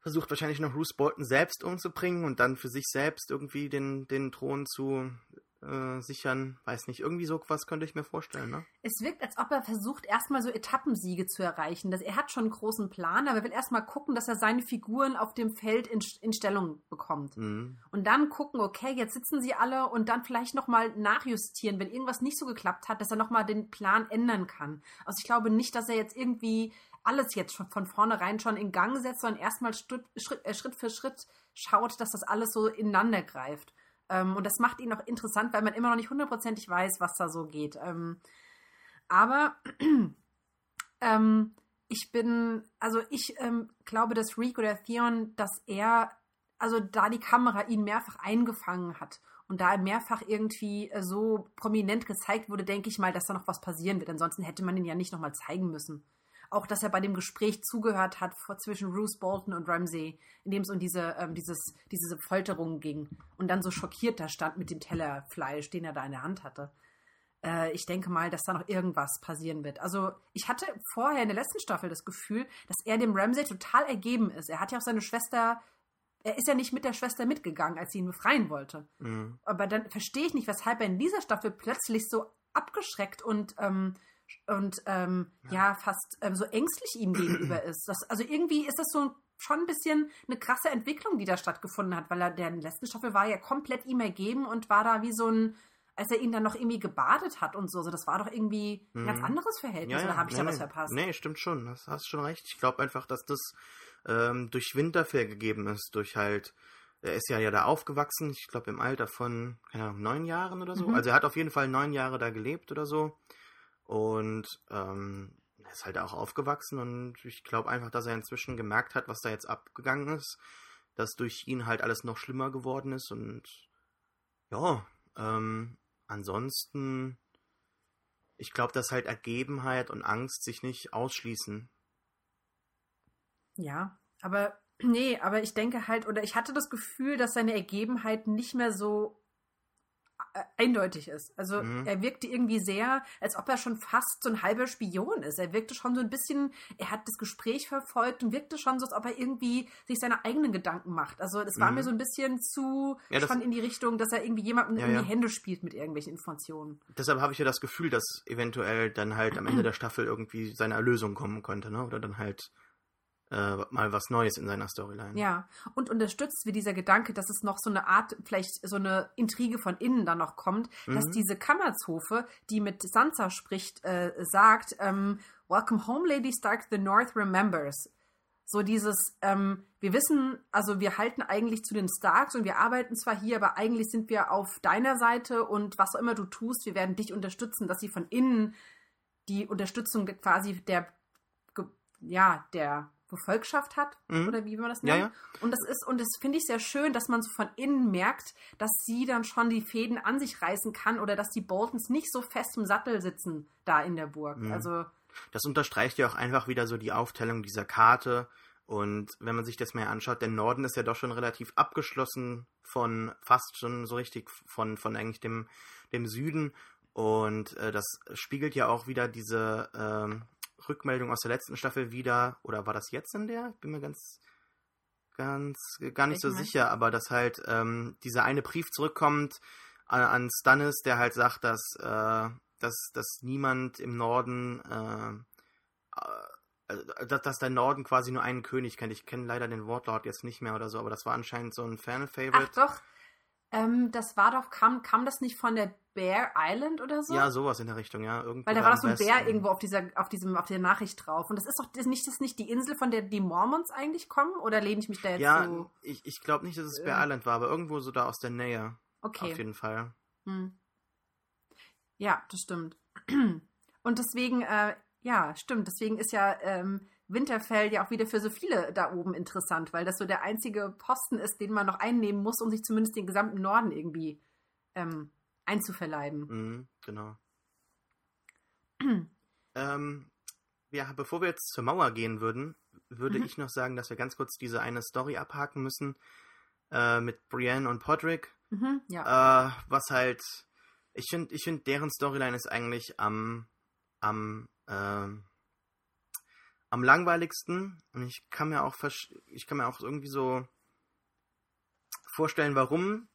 versucht wahrscheinlich noch Bruce Bolton selbst umzubringen und dann für sich selbst irgendwie den den Thron zu äh, sichern, weiß nicht, irgendwie so was könnte ich mir vorstellen, ne? Es wirkt, als ob er versucht, erstmal so Etappensiege zu erreichen. Das, er hat schon einen großen Plan, aber er will erstmal gucken, dass er seine Figuren auf dem Feld in, in Stellung bekommt. Mhm. Und dann gucken, okay, jetzt sitzen sie alle und dann vielleicht nochmal nachjustieren, wenn irgendwas nicht so geklappt hat, dass er nochmal den Plan ändern kann. Also ich glaube nicht, dass er jetzt irgendwie alles jetzt schon von vornherein schon in Gang setzt, sondern erstmal Schritt, Schritt, äh, Schritt für Schritt schaut, dass das alles so ineinander greift. Ähm, und das macht ihn auch interessant, weil man immer noch nicht hundertprozentig weiß, was da so geht. Ähm, aber ähm, ich bin, also ich ähm, glaube, dass Reek oder Theon, dass er, also da die Kamera ihn mehrfach eingefangen hat und da er mehrfach irgendwie äh, so prominent gezeigt wurde, denke ich mal, dass da noch was passieren wird. Ansonsten hätte man ihn ja nicht nochmal zeigen müssen. Auch, dass er bei dem Gespräch zugehört hat vor, zwischen Bruce Bolton und Ramsey, in dem es um diese, ähm, dieses, diese Folterung ging und dann so schockiert da stand mit dem Teller Fleisch, den er da in der Hand hatte. Äh, ich denke mal, dass da noch irgendwas passieren wird. Also, ich hatte vorher in der letzten Staffel das Gefühl, dass er dem Ramsey total ergeben ist. Er hat ja auch seine Schwester er ist ja nicht mit der Schwester mitgegangen, als sie ihn befreien wollte. Mhm. Aber dann verstehe ich nicht, weshalb er in dieser Staffel plötzlich so abgeschreckt und, ähm, und ähm, ja. ja. fast ähm, so ängstlich ihm gegenüber ist. Das, also irgendwie ist das so schon ein bisschen eine krasse Entwicklung, die da stattgefunden hat, weil er der letzten Staffel war ja komplett ihm ergeben und war da wie so ein, als er ihn dann noch irgendwie gebadet hat und so. Also das war doch irgendwie ein mhm. ganz anderes Verhältnis. Ja. Oder habe ich nee, da was verpasst? Nee, stimmt schon. Das hast schon recht. Ich glaube einfach, dass das ähm, durch Winterfell gegeben ist, durch halt, er ist ja ja da aufgewachsen, ich glaube im Alter von, keine Ahnung, neun Jahren oder so. Mhm. Also er hat auf jeden Fall neun Jahre da gelebt oder so. Und ähm, er ist halt auch aufgewachsen und ich glaube einfach, dass er inzwischen gemerkt hat, was da jetzt abgegangen ist, dass durch ihn halt alles noch schlimmer geworden ist und ja, ähm, ansonsten, ich glaube, dass halt Ergebenheit und Angst sich nicht ausschließen. Ja, aber nee, aber ich denke halt, oder ich hatte das Gefühl, dass seine Ergebenheit nicht mehr so eindeutig ist. Also mhm. er wirkte irgendwie sehr, als ob er schon fast so ein halber Spion ist. Er wirkte schon so ein bisschen, er hat das Gespräch verfolgt und wirkte schon so, als ob er irgendwie sich seine eigenen Gedanken macht. Also es war mhm. mir so ein bisschen zu ja, schon in die Richtung, dass er irgendwie jemandem ja, in die ja. Hände spielt mit irgendwelchen Informationen. Deshalb habe ich ja das Gefühl, dass eventuell dann halt am Ende der Staffel irgendwie seine Erlösung kommen könnte, ne? Oder dann halt äh, mal was Neues in seiner Storyline. Ja, und unterstützt wie dieser Gedanke, dass es noch so eine Art, vielleicht so eine Intrige von innen dann noch kommt, mhm. dass diese Kammerzofe, die mit Sansa spricht, äh, sagt, ähm, Welcome home, Lady Stark, the North remembers. So dieses, ähm, wir wissen, also wir halten eigentlich zu den Starks und wir arbeiten zwar hier, aber eigentlich sind wir auf deiner Seite und was auch immer du tust, wir werden dich unterstützen, dass sie von innen die Unterstützung quasi der, ja, der Gefolgschaft hat mhm. oder wie man das nennt. Ja, ja. Und das ist und das finde ich sehr schön, dass man so von innen merkt, dass sie dann schon die Fäden an sich reißen kann oder dass die Boltons nicht so fest im Sattel sitzen da in der Burg. Mhm. Also das unterstreicht ja auch einfach wieder so die Aufteilung dieser Karte. Und wenn man sich das mal anschaut, der Norden ist ja doch schon relativ abgeschlossen von fast schon so richtig von, von eigentlich dem, dem Süden. Und äh, das spiegelt ja auch wieder diese, ähm, Rückmeldung aus der letzten Staffel wieder, oder war das jetzt in der? Ich bin mir ganz, ganz, gar nicht so sicher, aber dass halt ähm, dieser eine Brief zurückkommt an, an Stannis, der halt sagt, dass, äh, dass, dass niemand im Norden, äh, äh, dass, dass der Norden quasi nur einen König kennt. Ich kenne leider den Wortlaut jetzt nicht mehr oder so, aber das war anscheinend so ein Fan-Favorite. Ach doch, ähm, das war doch, kam, kam das nicht von der Bear Island oder so? Ja, sowas in der Richtung, ja. Irgendwo Weil da war doch so ein Bär irgendwo auf dieser, auf diesem, auf der Nachricht drauf. Und das ist doch das nicht, das nicht die Insel, von der die Mormons eigentlich kommen? Oder lehne ich mich da jetzt Ja, so? ich, ich glaube nicht, dass es Bear äh. Island war, aber irgendwo so da aus der Nähe. Okay. Auf jeden Fall. Hm. Ja, das stimmt. Und deswegen, äh, ja, stimmt. Deswegen ist ja ähm, Winterfell ja auch wieder für so viele da oben interessant, weil das so der einzige Posten ist, den man noch einnehmen muss, um sich zumindest den gesamten Norden irgendwie ähm, einzuverleiben. Mhm, genau. ähm, ja, bevor wir jetzt zur Mauer gehen würden, würde mhm. ich noch sagen, dass wir ganz kurz diese eine Story abhaken müssen äh, mit Brienne und Podrick. Mhm, ja. Äh, was halt, ich finde, ich finde, deren Storyline ist eigentlich am, am, äh, am langweiligsten und ich kann mir auch ich kann mir auch irgendwie so vorstellen, warum.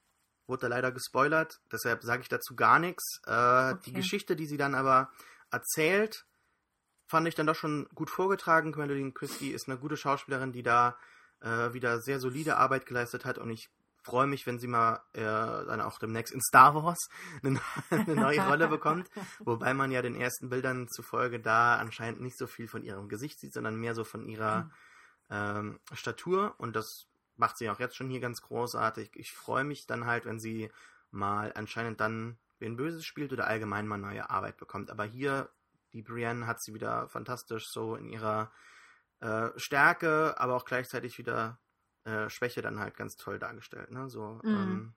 Wurde leider gespoilert, deshalb sage ich dazu gar nichts. Äh, okay. Die Geschichte, die sie dann aber erzählt, fand ich dann doch schon gut vorgetragen. Gwendolyn Christie ist eine gute Schauspielerin, die da äh, wieder sehr solide Arbeit geleistet hat und ich freue mich, wenn sie mal äh, dann auch demnächst in Star Wars eine, eine neue Rolle bekommt. Wobei man ja den ersten Bildern zufolge da anscheinend nicht so viel von ihrem Gesicht sieht, sondern mehr so von ihrer mhm. ähm, Statur. Und das macht sie auch jetzt schon hier ganz großartig. Ich freue mich dann halt, wenn sie mal anscheinend dann wen Böses spielt oder allgemein mal neue Arbeit bekommt. Aber hier die Brienne hat sie wieder fantastisch so in ihrer äh, Stärke, aber auch gleichzeitig wieder äh, Schwäche dann halt ganz toll dargestellt. Ne? So mhm. ähm,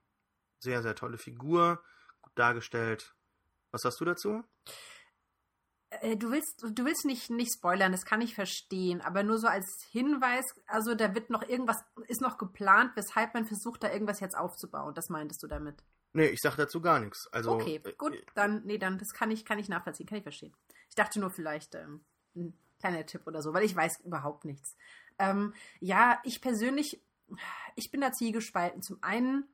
sehr, sehr tolle Figur, gut dargestellt. Was hast du dazu? Äh, du willst, du willst nicht, nicht spoilern, das kann ich verstehen, aber nur so als Hinweis, also da wird noch irgendwas, ist noch geplant, weshalb man versucht, da irgendwas jetzt aufzubauen. Das meintest du damit? Nee, ich sag dazu gar nichts. Also, okay, äh, gut, dann, nee, dann, das kann ich, kann ich nachvollziehen, kann ich verstehen. Ich dachte nur vielleicht ähm, ein kleiner Tipp oder so, weil ich weiß überhaupt nichts. Ähm, ja, ich persönlich, ich bin da zwiegespalten. Zum einen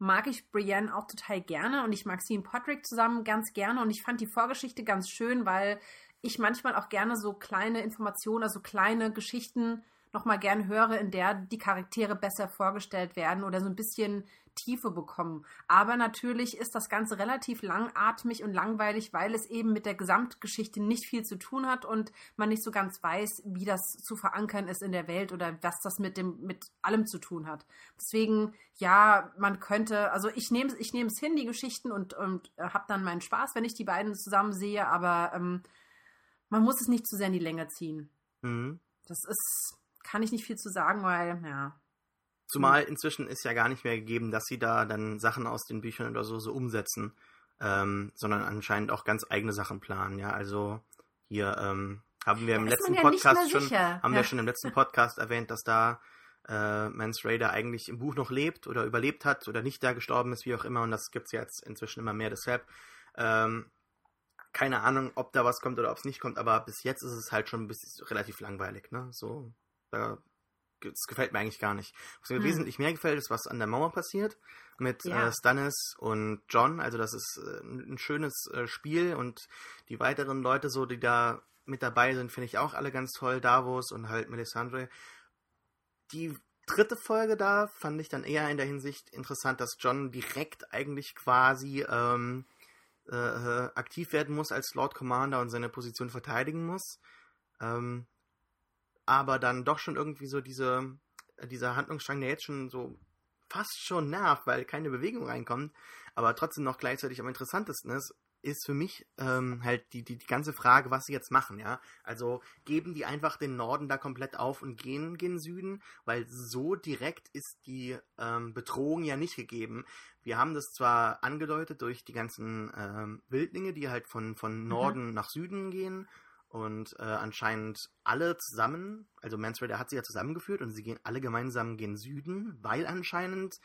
mag ich Brienne auch total gerne und ich mag sie und Podrick zusammen ganz gerne und ich fand die Vorgeschichte ganz schön, weil ich manchmal auch gerne so kleine Informationen, also kleine Geschichten nochmal gern höre, in der die Charaktere besser vorgestellt werden oder so ein bisschen Tiefe bekommen. Aber natürlich ist das Ganze relativ langatmig und langweilig, weil es eben mit der Gesamtgeschichte nicht viel zu tun hat und man nicht so ganz weiß, wie das zu verankern ist in der Welt oder was das mit dem mit allem zu tun hat. Deswegen ja, man könnte, also ich nehme ich nehme es hin die Geschichten und und äh, habe dann meinen Spaß, wenn ich die beiden zusammen sehe, aber ähm, man muss es nicht zu sehr in die Länge ziehen. Mhm. Das ist kann ich nicht viel zu sagen, weil ja Zumal inzwischen ist ja gar nicht mehr gegeben, dass sie da dann Sachen aus den Büchern oder so, so umsetzen, ähm, sondern anscheinend auch ganz eigene Sachen planen. Ja, also hier ähm, haben wir im letzten ja Podcast schon, haben ja. wir schon im letzten Podcast erwähnt, dass da äh, Mans Raider eigentlich im Buch noch lebt oder überlebt hat oder nicht da gestorben ist, wie auch immer. Und das gibt es jetzt inzwischen immer mehr. Deshalb ähm, keine Ahnung, ob da was kommt oder ob es nicht kommt, aber bis jetzt ist es halt schon relativ langweilig. Ne? So, da das gefällt mir eigentlich gar nicht. Was mir hm. wesentlich mehr gefällt, ist, was an der Mauer passiert mit ja. äh, Stannis und John. Also das ist äh, ein schönes äh, Spiel und die weiteren Leute, so die da mit dabei sind, finde ich auch alle ganz toll. Davos und halt Melisandre. Die dritte Folge da fand ich dann eher in der Hinsicht interessant, dass John direkt eigentlich quasi ähm, äh, äh, aktiv werden muss als Lord Commander und seine Position verteidigen muss. Ähm, aber dann doch schon irgendwie so diese, dieser Handlungsstrang, der jetzt schon so fast schon nervt, weil keine Bewegung reinkommt, aber trotzdem noch gleichzeitig am interessantesten ist, ist für mich ähm, halt die, die, die ganze Frage, was sie jetzt machen, ja. Also geben die einfach den Norden da komplett auf und gehen gen Süden, weil so direkt ist die ähm, Bedrohung ja nicht gegeben. Wir haben das zwar angedeutet durch die ganzen ähm, Wildlinge, die halt von, von mhm. Norden mhm. nach Süden gehen und äh, anscheinend alle zusammen, also Mansfield hat sie ja zusammengeführt und sie gehen alle gemeinsam gen Süden, weil anscheinend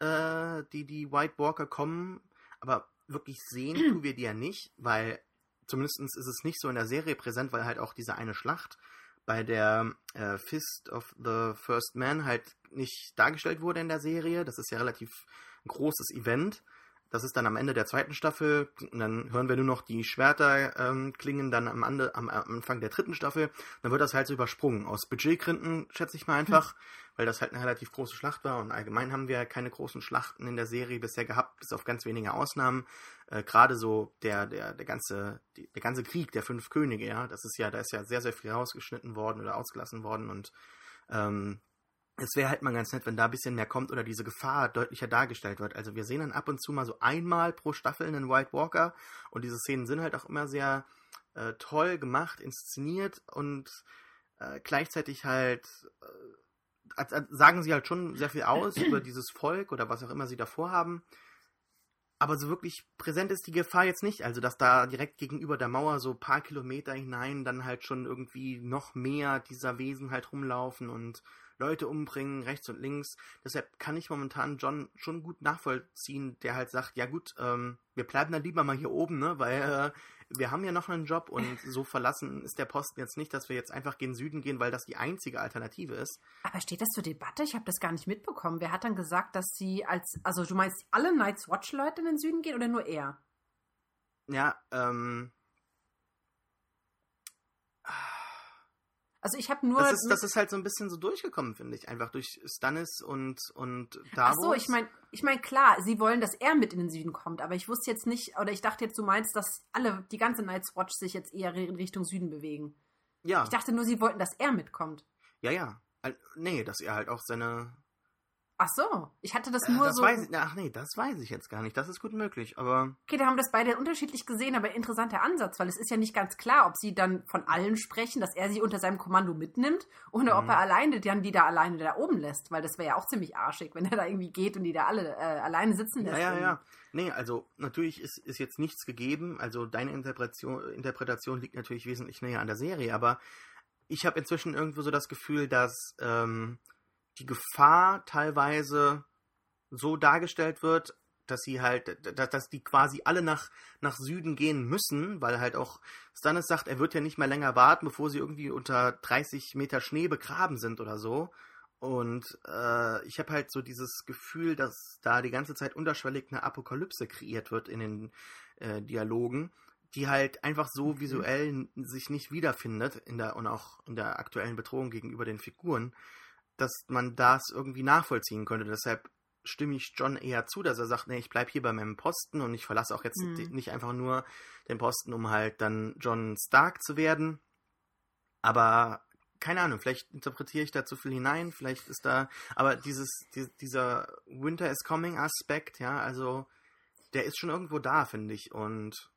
äh, die, die White Walker kommen, aber wirklich sehen tun wir die ja nicht, weil zumindest ist es nicht so in der Serie präsent, weil halt auch diese eine Schlacht bei der äh, Fist of the First Man halt nicht dargestellt wurde in der Serie. Das ist ja relativ ein großes Event. Das ist dann am Ende der zweiten Staffel. Und dann hören wir nur noch die Schwerter ähm, klingen dann am, Ande, am, Anfang der dritten Staffel. Dann wird das halt so übersprungen. Aus Budgetgründen, schätze ich mal einfach, hm. weil das halt eine relativ große Schlacht war. Und allgemein haben wir keine großen Schlachten in der Serie bisher gehabt, bis auf ganz wenige Ausnahmen. Äh, Gerade so der, der, der, ganze, die, der ganze Krieg der fünf Könige, ja, das ist ja, da ist ja sehr, sehr viel rausgeschnitten worden oder ausgelassen worden und ähm, es wäre halt mal ganz nett, wenn da ein bisschen mehr kommt oder diese Gefahr deutlicher dargestellt wird. Also wir sehen dann ab und zu mal so einmal pro Staffel einen White Walker und diese Szenen sind halt auch immer sehr äh, toll gemacht, inszeniert und äh, gleichzeitig halt äh, sagen sie halt schon sehr viel aus über dieses Volk oder was auch immer sie davor haben. Aber so wirklich präsent ist die Gefahr jetzt nicht. Also, dass da direkt gegenüber der Mauer so ein paar Kilometer hinein dann halt schon irgendwie noch mehr dieser Wesen halt rumlaufen und Leute umbringen, rechts und links. Deshalb kann ich momentan John schon gut nachvollziehen, der halt sagt, ja gut, ähm, wir bleiben dann lieber mal hier oben, ne, weil äh, wir haben ja noch einen Job und so verlassen ist der Posten jetzt nicht, dass wir jetzt einfach gen Süden gehen, weil das die einzige Alternative ist. Aber steht das zur Debatte? Ich habe das gar nicht mitbekommen. Wer hat dann gesagt, dass sie als, also du meinst alle Night's Watch Leute in den Süden gehen oder nur er? Ja, ähm, Also ich habe nur. Das ist, das ist halt so ein bisschen so durchgekommen, finde ich. Einfach durch Stannis und, und Davos. Ach so, ich meine, ich mein, klar, sie wollen, dass er mit in den Süden kommt, aber ich wusste jetzt nicht, oder ich dachte jetzt, du meinst, dass alle, die ganze Night's Watch sich jetzt eher in Richtung Süden bewegen. Ja. Ich dachte nur, sie wollten, dass er mitkommt. Ja, ja. Nee, dass er halt auch seine Ach so, ich hatte das Äh, nur das so. Weiß ich, ach nee, das weiß ich jetzt gar nicht. Das ist gut möglich, aber Okay, da haben wir das beide unterschiedlich gesehen, aber interessanter Ansatz, weil es ist ja nicht ganz klar, ob sie dann von allen sprechen, dass er sie unter seinem Kommando mitnimmt oder ob Mhm. er alleine dann die da alleine da oben lässt, weil das wäre ja auch ziemlich arschig, wenn er da irgendwie geht und die da alle äh, alleine sitzen ja, lässt. ja, ja. Nee, also natürlich ist, ist jetzt nichts gegeben. Also deine Interpretation, Interpretation liegt natürlich wesentlich näher an der Serie, aber ich habe inzwischen irgendwo so das Gefühl, dass ähm, die Gefahr teilweise so dargestellt wird, dass sie halt, dass, dass die quasi alle nach, nach Süden gehen müssen, weil halt auch Stannis sagt, er wird ja nicht mehr länger warten, bevor sie irgendwie unter 30 Meter Schnee begraben sind oder so. Und äh, ich habe halt so dieses Gefühl, dass da die ganze Zeit unterschwellig eine Apokalypse kreiert wird in den äh, Dialogen, die halt einfach so visuell sich nicht wiederfindet in der und auch in der aktuellen Bedrohung gegenüber den Figuren, dass man das irgendwie nachvollziehen könnte. Deshalb stimme ich John eher zu, dass er sagt, nee, ich bleib hier bei meinem Posten und ich verlasse auch jetzt Mhm. nicht einfach nur den Posten, um halt dann John Stark zu werden. Aber keine Ahnung, vielleicht interpretiere ich da zu viel hinein, vielleicht ist da, aber dieses, die, dieser Winter is Coming Aspekt, ja, also der ist schon irgendwo da, finde ich. Und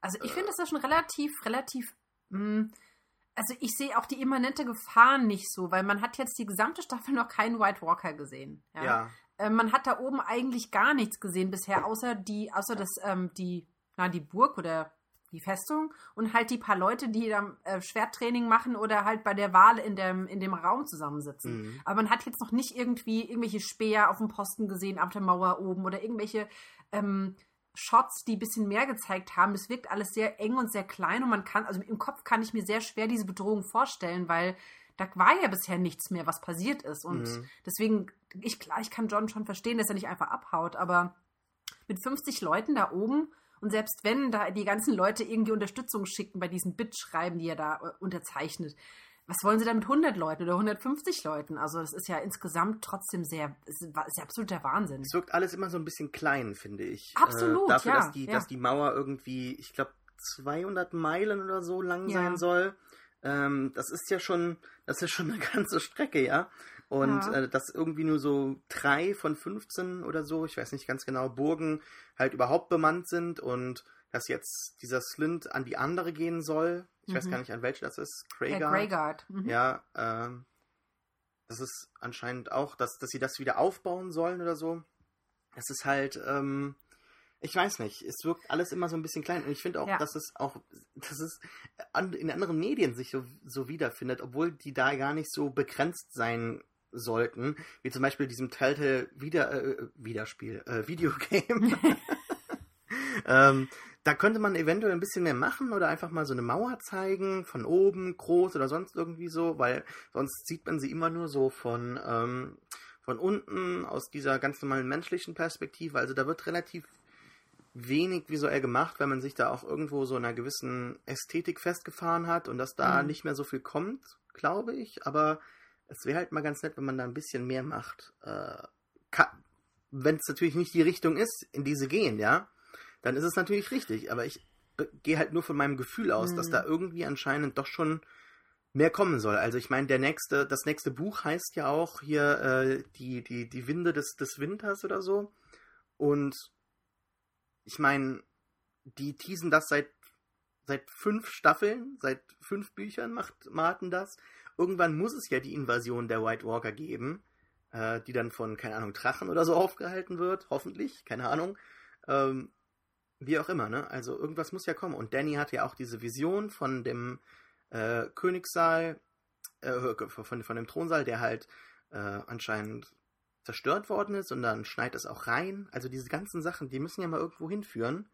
Also ich finde das ja schon relativ, relativ. Mh, also ich sehe auch die immanente Gefahr nicht so, weil man hat jetzt die gesamte Staffel noch keinen White Walker gesehen. Ja. ja, Äh, man hat da oben eigentlich gar nichts gesehen bisher, außer die, außer das, ähm, die, na, die Burg oder die Festung und halt die paar Leute, die da äh, Schwerttraining machen oder halt bei der Wahl in dem, in dem Raum zusammensitzen. Mhm. Aber man hat jetzt noch nicht irgendwie irgendwelche Speer auf dem Posten gesehen, auf der Mauer oben oder irgendwelche ähm, Shots, die ein bisschen mehr gezeigt haben. Es wirkt alles sehr eng und sehr klein und man kann, also im Kopf kann ich mir sehr schwer diese Bedrohung vorstellen, weil da war ja bisher nichts mehr, was passiert ist. Und Mhm. deswegen, ich, klar, ich kann John schon verstehen, dass er nicht einfach abhaut, aber mit 50 Leuten da oben und selbst wenn da die ganzen Leute irgendwie Unterstützung schicken bei diesen Bit-Schreiben, die er da äh, unterzeichnet, was wollen sie da mit 100 Leuten oder 150 Leuten? Also das ist ja insgesamt trotzdem sehr, ist ist ja absoluter Wahnsinn. es wirkt alles immer so ein bisschen klein, finde ich. Absolut, äh, dafür, ja, dass die, ja. dass die Mauer irgendwie, ich glaube, 200 Meilen oder so lang Ja. sein soll. Ähm, das ist ja schon, das ist schon eine ganze Strecke, ja. Und äh, dass irgendwie nur so drei von 15 oder so, ich weiß nicht ganz genau, Burgen halt überhaupt bemannt sind und dass jetzt dieser Slint an die andere gehen soll. Ich weiß Mhm. gar nicht, an welche das ist. Herr Kragar. Greygard. Mhm. Ja, ähm, das ist anscheinend auch, dass, dass sie das wieder aufbauen sollen oder so. Es ist halt, ähm, ich weiß nicht, es wirkt alles immer so ein bisschen klein. Und ich finde auch, Ja. dass es auch, dass es an, in anderen Medien sich so, so wiederfindet, obwohl die da gar nicht so begrenzt sein sollten, wie zum Beispiel diesem Telltale Wieder, äh, Wiederspiel, äh, Videogame. ähm, da könnte man eventuell ein bisschen mehr machen oder einfach mal so eine Mauer zeigen, von oben, groß oder sonst irgendwie so, weil sonst sieht man sie immer nur so von, ähm, von unten aus dieser ganz normalen menschlichen Perspektive. Also da wird relativ wenig visuell gemacht, weil man sich da auch irgendwo so einer gewissen Ästhetik festgefahren hat und dass da Mhm. nicht mehr so viel kommt, glaube ich. Aber es wäre halt mal ganz nett, wenn man da ein bisschen mehr macht. Äh, wenn es natürlich nicht die Richtung ist, in die sie gehen, ja, dann ist es natürlich richtig. Aber ich gehe halt nur von meinem Gefühl aus, Mhm. dass da irgendwie anscheinend doch schon mehr kommen soll. Also ich meine, der nächste, das nächste Buch heißt ja auch hier äh, die, die, die Winde des, des Winters oder so. Und ich meine, die teasen das seit, seit fünf Staffeln, seit fünf Büchern macht Martin das. Irgendwann muss es ja die Invasion der White Walker geben, äh, die dann von, keine Ahnung, Drachen oder so aufgehalten wird, hoffentlich, keine Ahnung. Ähm, wie auch immer, ne? Also irgendwas muss ja kommen. Und Danny hatte ja auch diese Vision von dem äh, Königssaal, äh, von, von dem Thronsaal, der halt äh, anscheinend zerstört worden ist und dann schneit es auch rein. Also diese ganzen Sachen, die müssen ja mal irgendwo hinführen.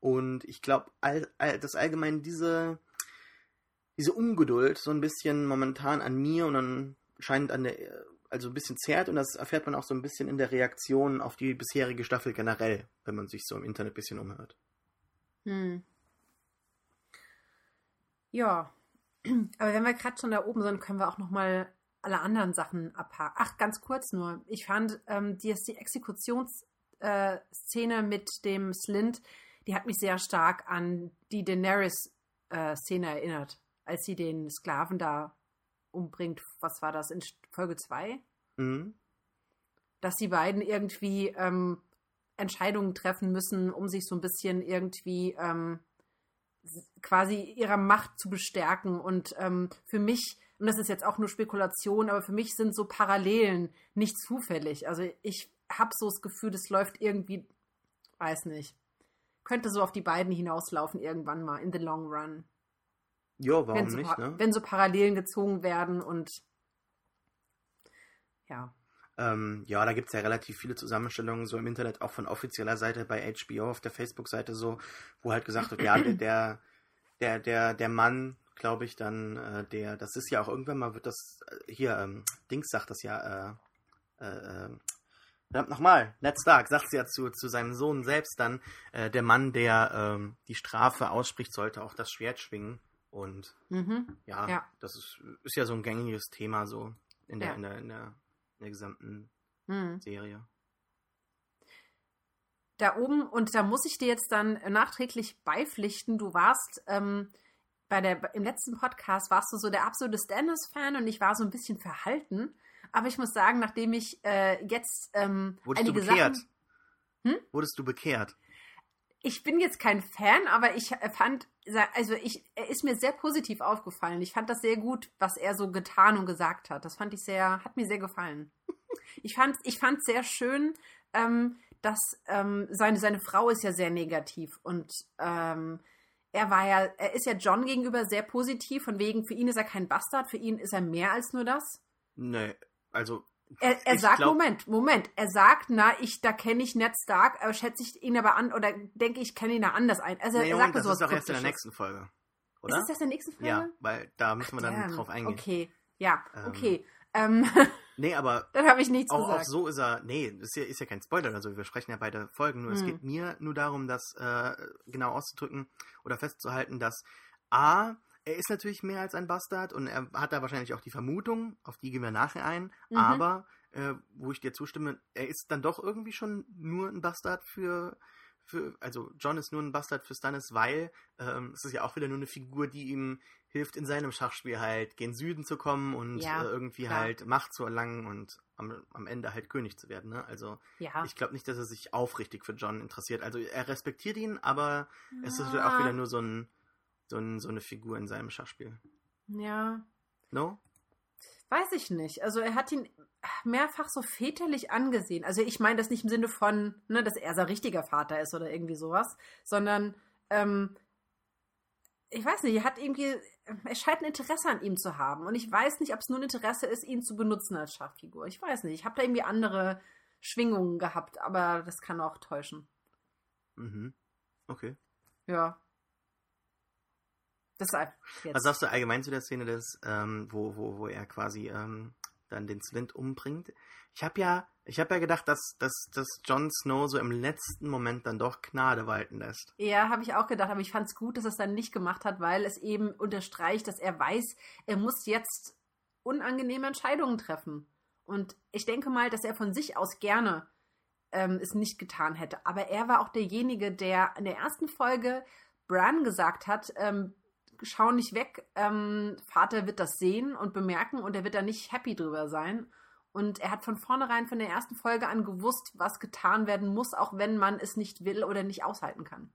Und ich glaube, all, all, dass allgemein diese, diese Ungeduld so ein bisschen momentan an mir und anscheinend an der, also ein bisschen zerrt und das erfährt man auch so ein bisschen in der Reaktion auf die bisherige Staffel generell, wenn man sich so im Internet ein bisschen umhört. Hm. Ja, aber wenn wir gerade schon da oben sind, können wir auch noch mal alle anderen Sachen abhaken. Ach, ganz kurz nur. Ich fand, ähm, die, die Exekutionsszene äh, mit dem Slint, die hat mich sehr stark an die Daenerys-Szene erinnert, als sie den Sklaven da umbringt. Was war das in Folge 2? Mhm. dass die beiden irgendwie ähm, Entscheidungen treffen müssen, um sich so ein bisschen irgendwie ähm, quasi ihrer Macht zu bestärken. Und ähm, für mich, und das ist jetzt auch nur Spekulation, aber für mich sind so Parallelen nicht zufällig. Also ich habe so das Gefühl, das läuft irgendwie, weiß nicht, könnte so auf die beiden hinauslaufen irgendwann mal in the long run. Ja, warum so, nicht, ne? Wenn so Parallelen gezogen werden und ja. Ähm, ja, da gibt es ja relativ viele Zusammenstellungen so im Internet, auch von offizieller Seite bei HBO auf der Facebook-Seite so, wo halt gesagt wird, ja, der, der, der, der Mann, glaube ich, dann, äh, der, das ist ja auch irgendwann mal, wird das, äh, hier, ähm, Dings sagt das ja, äh, äh, verdammt nochmal, Ned Stark sagt es ja zu, zu seinem Sohn selbst dann, äh, der Mann, der ähm, die Strafe ausspricht, sollte auch das Schwert schwingen. Und mhm. ja, Ja. das ist, ist ja so ein gängiges Thema so in der, Ja. in der, in der, in der gesamten Hm. Serie. da oben, und da muss ich dir jetzt dann nachträglich beipflichten, du warst ähm, bei der, im letzten Podcast warst du so der absolute Stannis-Fan und ich war so ein bisschen verhalten. Aber ich muss sagen, nachdem ich äh, jetzt ähm, Wurdest du einige bekehrt? Sachen. Hm? Wurdest du bekehrt? Ich bin jetzt kein Fan, aber ich fand, also ich, er ist mir sehr positiv aufgefallen. Ich fand das sehr gut, was er so getan und gesagt hat. Das fand ich sehr, hat mir sehr gefallen. Ich fand, ich sehr schön, ähm, dass ähm, seine, seine Frau ist ja sehr negativ und ähm, er war ja, er ist ja John gegenüber sehr positiv, von wegen, für ihn ist er kein Bastard, für ihn ist er mehr als nur das. Nee, also. Er, er sagt, glaub- Moment, Moment, er sagt, na, ich, da kenne ich Ned Stark, aber schätze ich ihn aber an, oder denke ich, kenne ihn da anders ein. Also Nee, er sagt das sowas ist doch erst in der nächsten Folge. Oder? Ist es das in der nächsten Folge? Ja, weil da müssen wir dann Damn. drauf eingehen. Okay, ja, Ähm, okay. Ähm, Nee, aber dann habe ich nichts auch, auch gesagt. so ist er. Nee, das ist ja, ist ja kein Spoiler oder so. Wir sprechen ja beide Folgen. Nur es Hm. geht mir nur darum, das äh, genau auszudrücken oder festzuhalten, dass A, er ist natürlich mehr als ein Bastard und er hat da wahrscheinlich auch die Vermutung, auf die gehen wir nachher ein, Mhm. aber äh, wo ich dir zustimme, er ist dann doch irgendwie schon nur ein Bastard für, für also John ist nur ein Bastard für Stannis, weil ähm, es ist ja auch wieder nur eine Figur, die ihm hilft, in seinem Schachspiel halt gen Süden zu kommen und Ja, äh, irgendwie klar. halt Macht zu erlangen und am, am Ende halt König zu werden. Ne? Also ja. ich glaube nicht, dass er sich aufrichtig für John interessiert. Also er respektiert ihn, aber es ist halt auch wieder nur so, ein, so, ein, so eine Figur in seinem Schachspiel. Ja, No? weiß ich nicht. Also er hat ihn mehrfach so väterlich angesehen. Also ich meine das nicht im Sinne von, ne, dass er sein richtiger Vater ist oder irgendwie sowas, sondern ähm, ich weiß nicht, er hat irgendwie, er scheint ein Interesse an ihm zu haben. Und ich weiß nicht, ob es nur ein Interesse ist, ihn zu benutzen als Schachfigur. Ich weiß nicht. Ich habe da irgendwie andere Schwingungen gehabt, aber das kann auch täuschen. Mhm. Okay. Ja. Deshalb. Jetzt. Was sagst du allgemein zu der Szene, des, ähm, wo, wo, wo er quasi ähm, dann den Slint umbringt? Ich habe ja, ich habe ja gedacht, dass, dass, dass Jon Snow so im letzten Moment dann doch Gnade walten lässt. Ja, habe ich auch gedacht, aber ich fand es gut, dass er es dann nicht gemacht hat, weil es eben unterstreicht, dass er weiß, er muss jetzt unangenehme Entscheidungen treffen. Und ich denke mal, dass er von sich aus gerne ähm, es nicht getan hätte. Aber er war auch derjenige, der in der ersten Folge Bran gesagt hat, ähm, schau nicht weg, ähm, Vater wird das sehen und bemerken und er wird da nicht happy drüber sein. Und er hat von vornherein von der ersten Folge an gewusst, was getan werden muss, auch wenn man es nicht will oder nicht aushalten kann.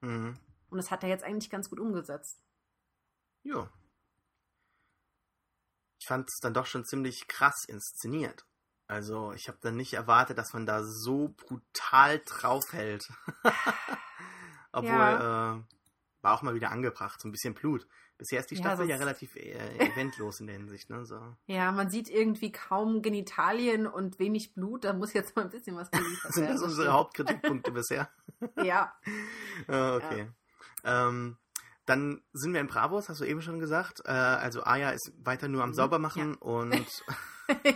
Mhm. Und das hat er jetzt eigentlich ganz gut umgesetzt. Ja. Ich fand es dann doch schon ziemlich krass inszeniert. Also, ich habe dann nicht erwartet, dass man da so brutal draufhält. Obwohl, Ja. äh, war auch mal wieder angebracht, so ein bisschen Blut. Bisher ist die Ja, Staffel ja sonst- relativ äh, eventlos in der Hinsicht, ne? So. Ja, man sieht irgendwie kaum Genitalien und wenig Blut. Da muss jetzt mal ein bisschen was geliefert Sind werden. das unsere Hauptkritikpunkte bisher? Ja, Äh, okay. Ähm, dann sind wir in Bravos, hast du eben schon gesagt. Äh, also Aya ist weiter nur am Mhm, Saubermachen und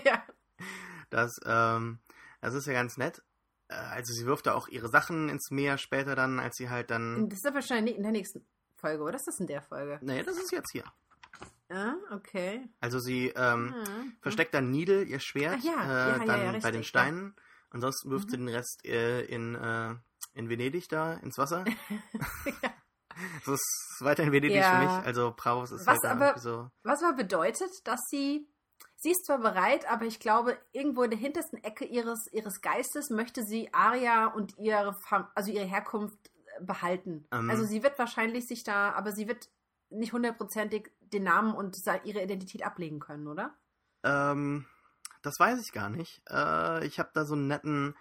ja. Das, ähm, das ist ja ganz nett. Äh, Also sie wirft da auch ihre Sachen ins Meer später dann, als sie halt dann. Das ist aber wahrscheinlich in der nächsten Folge, oder ist das in der Folge? Nee, das ist jetzt hier. Ah, okay. Also sie ähm, Hm. versteckt dann Needle, ihr Schwert, ja, äh, ja, ja, dann ja, bei richtig, den ja. Steinen. Ansonsten wirft Mhm. sie den Rest äh, in, äh, in Venedig da, ins Wasser. Ja. Das ist weiter in Venedig Ja. für mich. Also Bravos ist Was halt aber- so. Was aber bedeutet, dass sie sie ist zwar bereit, aber ich glaube, irgendwo in der hintersten Ecke ihres, ihres Geistes möchte sie Aria und ihre, Fam also ihre Herkunft äh, behalten. Ähm. Also sie wird wahrscheinlich sich da, aber sie wird nicht hundertprozentig den Namen und ihre Identität ablegen können, oder? Ähm, das weiß ich gar nicht. Äh, ich habe da so einen netten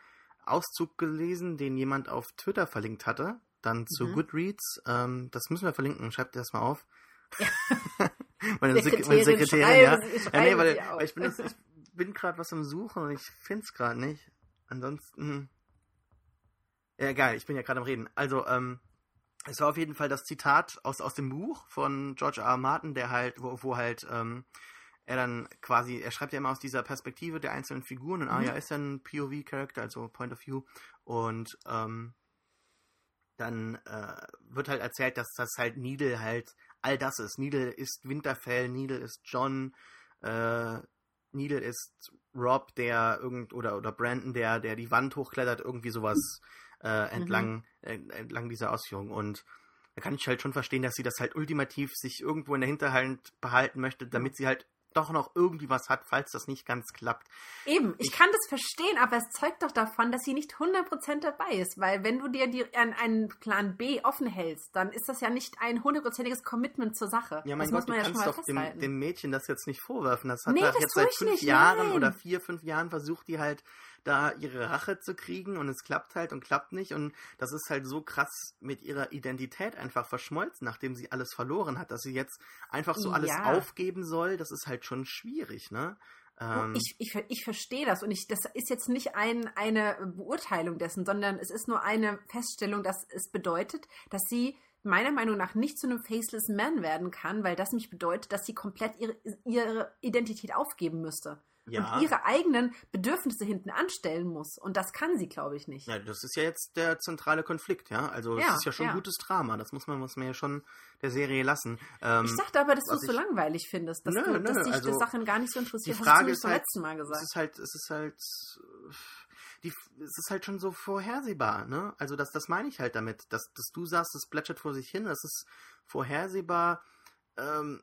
Auszug gelesen, den jemand auf Twitter verlinkt hatte. Dann zu Mhm. Goodreads. Ähm, das müssen wir verlinken. Schreibt ihr das mal auf. Ja. meine, Sek Sekretärin, meine Sekretärin, ja. ja nee, weil, weil ich bin, ich bin gerade was am Suchen und ich finde es gerade nicht. Ansonsten. Ja, egal, ich bin ja gerade am Reden. Also, ähm, es war auf jeden Fall das Zitat aus, aus dem Buch von George R. R. Martin, der halt, wo, wo halt, ähm, er dann quasi, er schreibt ja immer aus dieser Perspektive der einzelnen Figuren und Mhm. Arya ist dann POV-Charakter, also Point of View. Und ähm, dann äh, wird halt erzählt, dass das halt Needle halt all das ist. Needle ist Winterfell, Needle ist John, äh, Needle ist Rob, der irgend oder oder Brandon, der der die Wand hochklettert, irgendwie sowas äh, entlang äh, entlang dieser Ausführung. Und da kann ich halt schon verstehen, dass sie das halt ultimativ sich irgendwo in der Hinterhand behalten möchte, damit sie halt doch noch irgendwie was hat, falls das nicht ganz klappt. Eben, ich, Ich- kann das verstehen, aber es zeugt doch davon, dass sie nicht 100% dabei ist, weil wenn du dir die, an, einen Plan B offen hältst, dann ist das ja nicht ein hundertprozentiges Commitment zur Sache. Ja, mein das Gott, muss man du kannst doch dem, dem Mädchen das jetzt nicht vorwerfen. Das hat Nee, das jetzt seit fünf Jahren nein. oder vier, fünf Jahren versucht die halt da ihre Rache zu kriegen und es klappt halt und klappt nicht und das ist halt so krass mit ihrer Identität einfach verschmolzen, nachdem sie alles verloren hat, dass sie jetzt einfach so alles Ja. aufgeben soll, das ist halt schon schwierig, ne? Ähm, ich, ich, ich verstehe das und ich, das ist jetzt nicht ein, eine Beurteilung dessen, sondern es ist nur eine Feststellung, dass es bedeutet, dass sie meiner Meinung nach nicht zu einem faceless Man werden kann, weil das nämlich bedeutet, dass sie komplett ihre, ihre Identität aufgeben müsste ja. und ihre eigenen Bedürfnisse hinten anstellen muss. Und das kann sie, glaube ich, nicht. Ja, das ist ja jetzt der zentrale Konflikt, ja. Also es Ja, ist ja schon ja. gutes Drama. Das muss man, muss man ja schon der Serie lassen. Ähm, Ich dachte aber, dass du es so langweilig findest, dass, Nö, du, dass nö, dich also die Sachen gar nicht so die. Frage Hast du ist halt, letzten Mal es gesagt. ist halt, es ist halt, die, es ist halt schon so vorhersehbar, ne? Also das, das meine ich halt damit, dass, dass du sagst, es plätschert vor sich hin, das ist vorhersehbar. Ähm,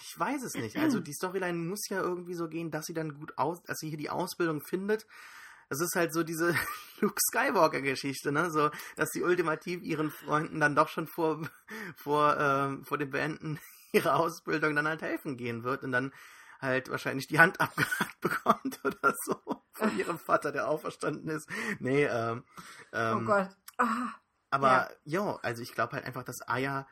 ich weiß es nicht. Also die Storyline muss ja irgendwie so gehen, dass sie dann gut aus, dass sie hier die Ausbildung findet. Das ist halt so diese Luke Skywalker-Geschichte, ne? So, dass sie ultimativ ihren Freunden dann doch schon vor, vor, ähm, vor dem Beenden ihrer Ausbildung dann halt helfen gehen wird und dann halt wahrscheinlich die Hand abgehackt bekommt oder so von ihrem Vater, der auferstanden ist. Nee, ähm, oh ähm, Gott. Ah, aber ja, also ich glaube halt einfach, dass Aya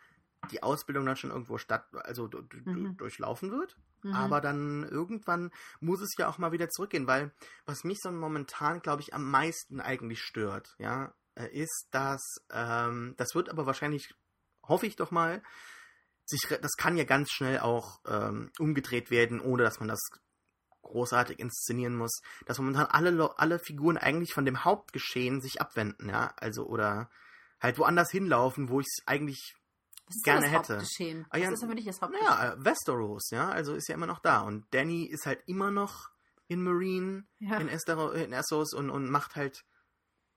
die Ausbildung dann schon irgendwo statt, also Mhm. durchlaufen wird. mhm. Aber dann irgendwann muss es ja auch mal wieder zurückgehen, weil was mich so momentan, glaube ich, am meisten eigentlich stört, ja, äh, ist, dass, ähm, das wird aber wahrscheinlich, hoffe ich doch mal, sich, das kann ja ganz schnell auch ähm, umgedreht werden, ohne dass man das großartig inszenieren muss, dass momentan alle, alle Figuren eigentlich von dem Hauptgeschehen sich abwenden, ja, also oder halt woanders hinlaufen, wo ich es eigentlich gerne hätte. Hauptgeschehen? Ah, ja, das ist aber nicht das Hauptgeschehen. naja, äh, Westeros, ja, also ist ja immer noch da. Und Danny ist halt immer noch in Marine, Ja. in, Estero, in Essos und, und macht halt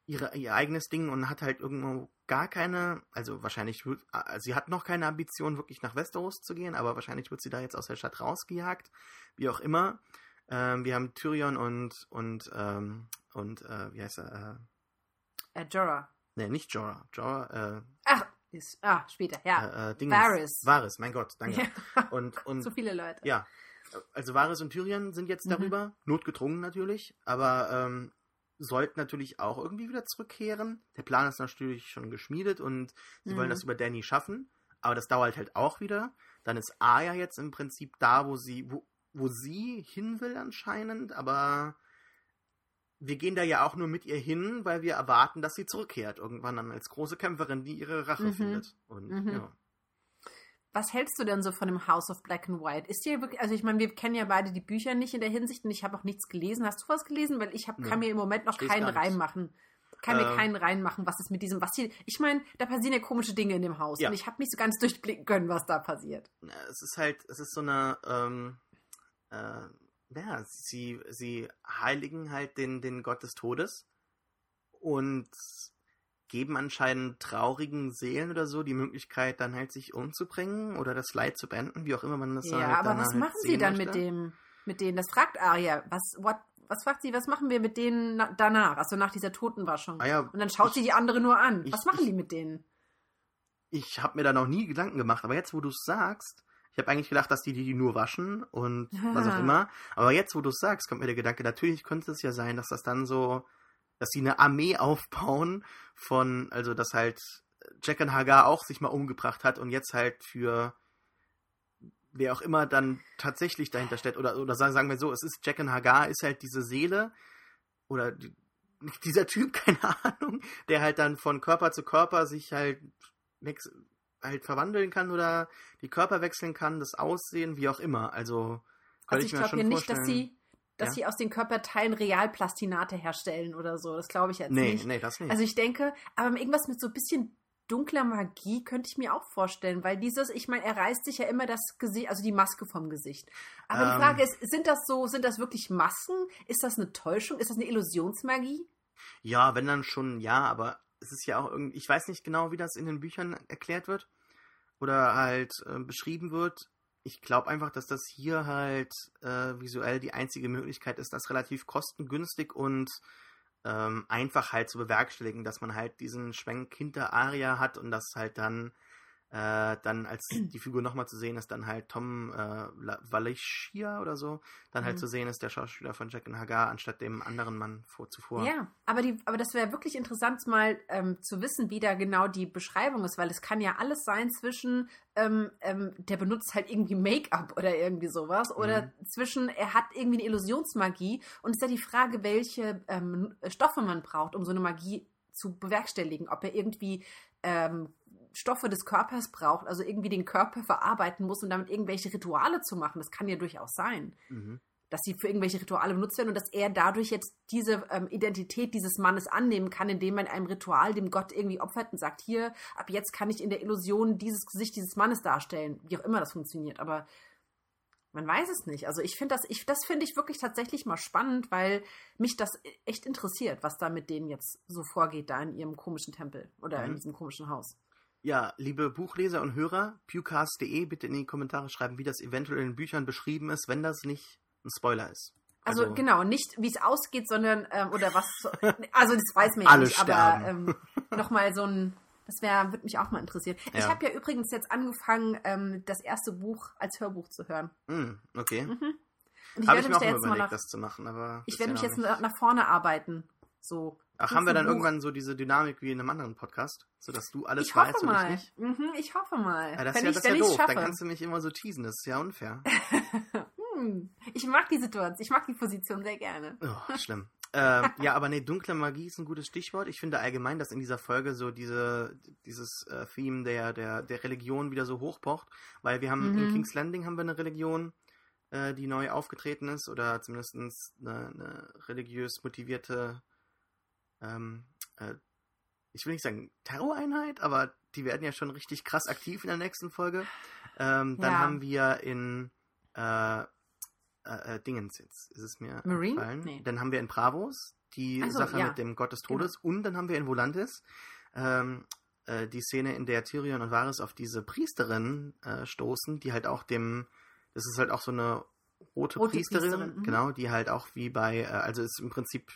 ihre, ihr eigenes Ding und hat halt irgendwo gar keine, also wahrscheinlich, wird, äh, sie hat noch keine Ambition, wirklich nach Westeros zu gehen, aber wahrscheinlich wird sie da jetzt aus der Stadt rausgejagt, wie auch immer. Ähm, wir haben Tyrion und, und, ähm, und, äh, wie heißt er, äh, Äh, Jorah. ne, nicht Jorah, Jorah, Ach, ist, ah, später, äh, ja. äh, Dings. Varys. Varys, mein Gott, danke. Ja. Und, und so viele Leute. Ja, also Varys und Tyrion sind jetzt Mhm. darüber, notgedrungen natürlich, aber ähm, sollten natürlich auch irgendwie wieder zurückkehren. Der Plan ist natürlich schon geschmiedet und sie Mhm. wollen das über Danny schaffen, aber das dauert halt auch wieder. Dann ist Arya jetzt im Prinzip da, wo sie, wo, wo sie hin will anscheinend, aber wir gehen da ja auch nur mit ihr hin, weil wir erwarten, dass sie zurückkehrt, irgendwann dann als große Kämpferin, die ihre Rache Mhm. findet. Und Mhm. ja. Was hältst du denn so von dem House of Black and White? Ist dir wirklich, also ich meine, wir kennen ja beide die Bücher nicht in der Hinsicht und ich habe auch nichts gelesen. Hast du was gelesen? Weil ich hab, Nö. kann mir im Moment noch keinen reinmachen. Kann mir Ähm. keinen reinmachen, was ist mit diesem, was hier, ich meine, da passieren ja komische Dinge in dem Haus Ja. und ich habe nicht so ganz durchblicken können, was da passiert. Es ist halt, es ist so eine, ähm, äh, ja, sie, sie heiligen halt den, den Gott des Todes und geben anscheinend traurigen Seelen oder so die Möglichkeit, dann halt sich umzubringen oder das Leid zu beenden, wie auch immer man das Ja, halt aber was halt machen sie dann möchte. mit dem? mit denen? Das fragt Arya. Was, what, was fragt sie, was machen wir mit denen danach? Also nach dieser Totenwaschung. Ah ja, Und dann schaut ich, sie die andere nur an. ich- was machen ich- die mit denen? Ich habe mir da noch nie Gedanken gemacht, aber jetzt, wo du es sagst, ich habe eigentlich gedacht, dass die die nur waschen und was auch Ah. immer. Aber jetzt, wo du es sagst, kommt mir der Gedanke, natürlich könnte es ja sein, dass das dann so, dass sie eine Armee aufbauen von, also dass halt Jack and Hagar auch sich mal umgebracht hat und jetzt halt für wer auch immer dann tatsächlich dahinter steht, oder, oder sagen, wir so, es ist Jack and Hagar, ist halt diese Seele oder die, dieser Typ, keine Ahnung, der halt dann von Körper zu Körper sich halt halt verwandeln kann oder die Körper wechseln kann, das Aussehen, wie auch immer. Also Also ich, ich glaube hier nicht, dass sie, dass Ja. sie aus den Körperteilen Realplastinate herstellen oder so. Das glaube ich jetzt Nee, nicht. nee, das nicht. Also ich denke, aber irgendwas mit so ein bisschen dunkler Magie könnte ich mir auch vorstellen, weil dieses, ich meine, er reißt sich ja immer das Gesicht, also die Maske vom Gesicht. Aber Ähm. die Frage ist, sind das so, sind das wirklich Masken? Ist das eine Täuschung? Ist das eine Illusionsmagie? Ja, wenn dann schon, ja, aber es ist ja auch irgendwie, ich weiß nicht genau, wie das in den Büchern erklärt wird oder halt äh, beschrieben wird. Ich glaube einfach, dass das hier halt äh, visuell die einzige Möglichkeit ist, das relativ kostengünstig und ähm, einfach halt zu bewerkstelligen, dass man halt diesen Schwenk hinter Aria hat und das halt dann äh, dann als die Figur nochmal zu sehen ist, dann halt Tom äh, Valichia oder so, dann halt Mhm. zu sehen ist der Schauspieler von Jack and Hagar anstatt dem anderen Mann vor, zuvor. Ja, aber, die, aber das wäre wirklich interessant, mal ähm, zu wissen, wie da genau die Beschreibung ist, weil es kann ja alles sein zwischen, ähm, ähm, der benutzt halt irgendwie Make-up oder irgendwie sowas, oder Mhm. zwischen, er hat irgendwie eine Illusionsmagie und es ist ja die Frage, welche ähm, Stoffe man braucht, um so eine Magie zu bewerkstelligen. Ob er irgendwie ähm, Stoffe des Körpers braucht, also irgendwie den Körper verarbeiten muss und damit irgendwelche Rituale zu machen. Das kann ja durchaus sein Mhm. dass sie für irgendwelche Rituale benutzt werden und dass er dadurch jetzt diese ähm, Identität dieses Mannes annehmen kann, indem man einem Ritual dem Gott irgendwie opfert und sagt, hier, ab jetzt kann ich in der Illusion dieses Gesicht dieses Mannes darstellen, wie auch immer das funktioniert, aber man weiß es nicht. Also ich finde das, ich, das finde ich wirklich tatsächlich mal spannend, weil mich das echt interessiert, was da mit denen jetzt so vorgeht, da in ihrem komischen Tempel oder in Mhm. diesem komischen Haus. Ja, liebe Buchleser und Hörer, pewcast.de bitte in die Kommentare schreiben, wie das eventuell in den Büchern beschrieben ist, wenn das nicht ein Spoiler ist. Also, genau, nicht wie es ausgeht, sondern ähm, oder was. Also das weiß man ja Alle nicht, aber sterben. ähm, nochmal so ein. Das wäre, würde mich auch mal interessieren. Ich Ja. habe ja übrigens jetzt angefangen, ähm, das erste Buch als Hörbuch zu hören. Hm, okay. Mhm. Und ich Habe werde ich mir mich auch da mal jetzt mal überlegt, nach, das zu machen, aber. ich werde mich jetzt nicht. nach vorne arbeiten. So. Ach, haben wir dann Buch. irgendwann so diese Dynamik wie in einem anderen Podcast, sodass du alles Ich weißt hoffe und ich nicht? Mhm, ich hoffe mal. Ja, das ist wenn ja, ich das ist ja doof. schaffe. Dann kannst du mich immer so teasen, das ist ja unfair. Hm, ich mag die Situation, ich mag die Position sehr gerne. Oh, schlimm. äh, ja, aber nee, dunkle Magie ist ein gutes Stichwort. Ich finde allgemein, dass in dieser Folge so diese, dieses äh, Theme der, der, der Religion wieder so hochpocht, weil wir haben in Mhm. King's Landing haben wir eine Religion, äh, die neu aufgetreten ist, oder zumindest eine, eine religiös motivierte, ähm, äh, ich will nicht sagen Terroreinheit, aber die werden ja schon richtig krass aktiv in der nächsten Folge. Ähm, dann Ja. haben wir in äh, äh, äh, Dingens jetzt, ist es mir Marine? entfallen. Nee. Dann haben wir in Bravos die so, Sache ja. Genau. mit dem Gott des Todes und dann haben wir in Volantis ähm, äh, die Szene, in der Tyrion und Varys auf diese Priesterin äh, stoßen, die halt auch dem, das ist halt auch so eine rote, Rote Priesterin, Priesterin, mhm. genau, die halt auch wie bei, äh, also ist im Prinzip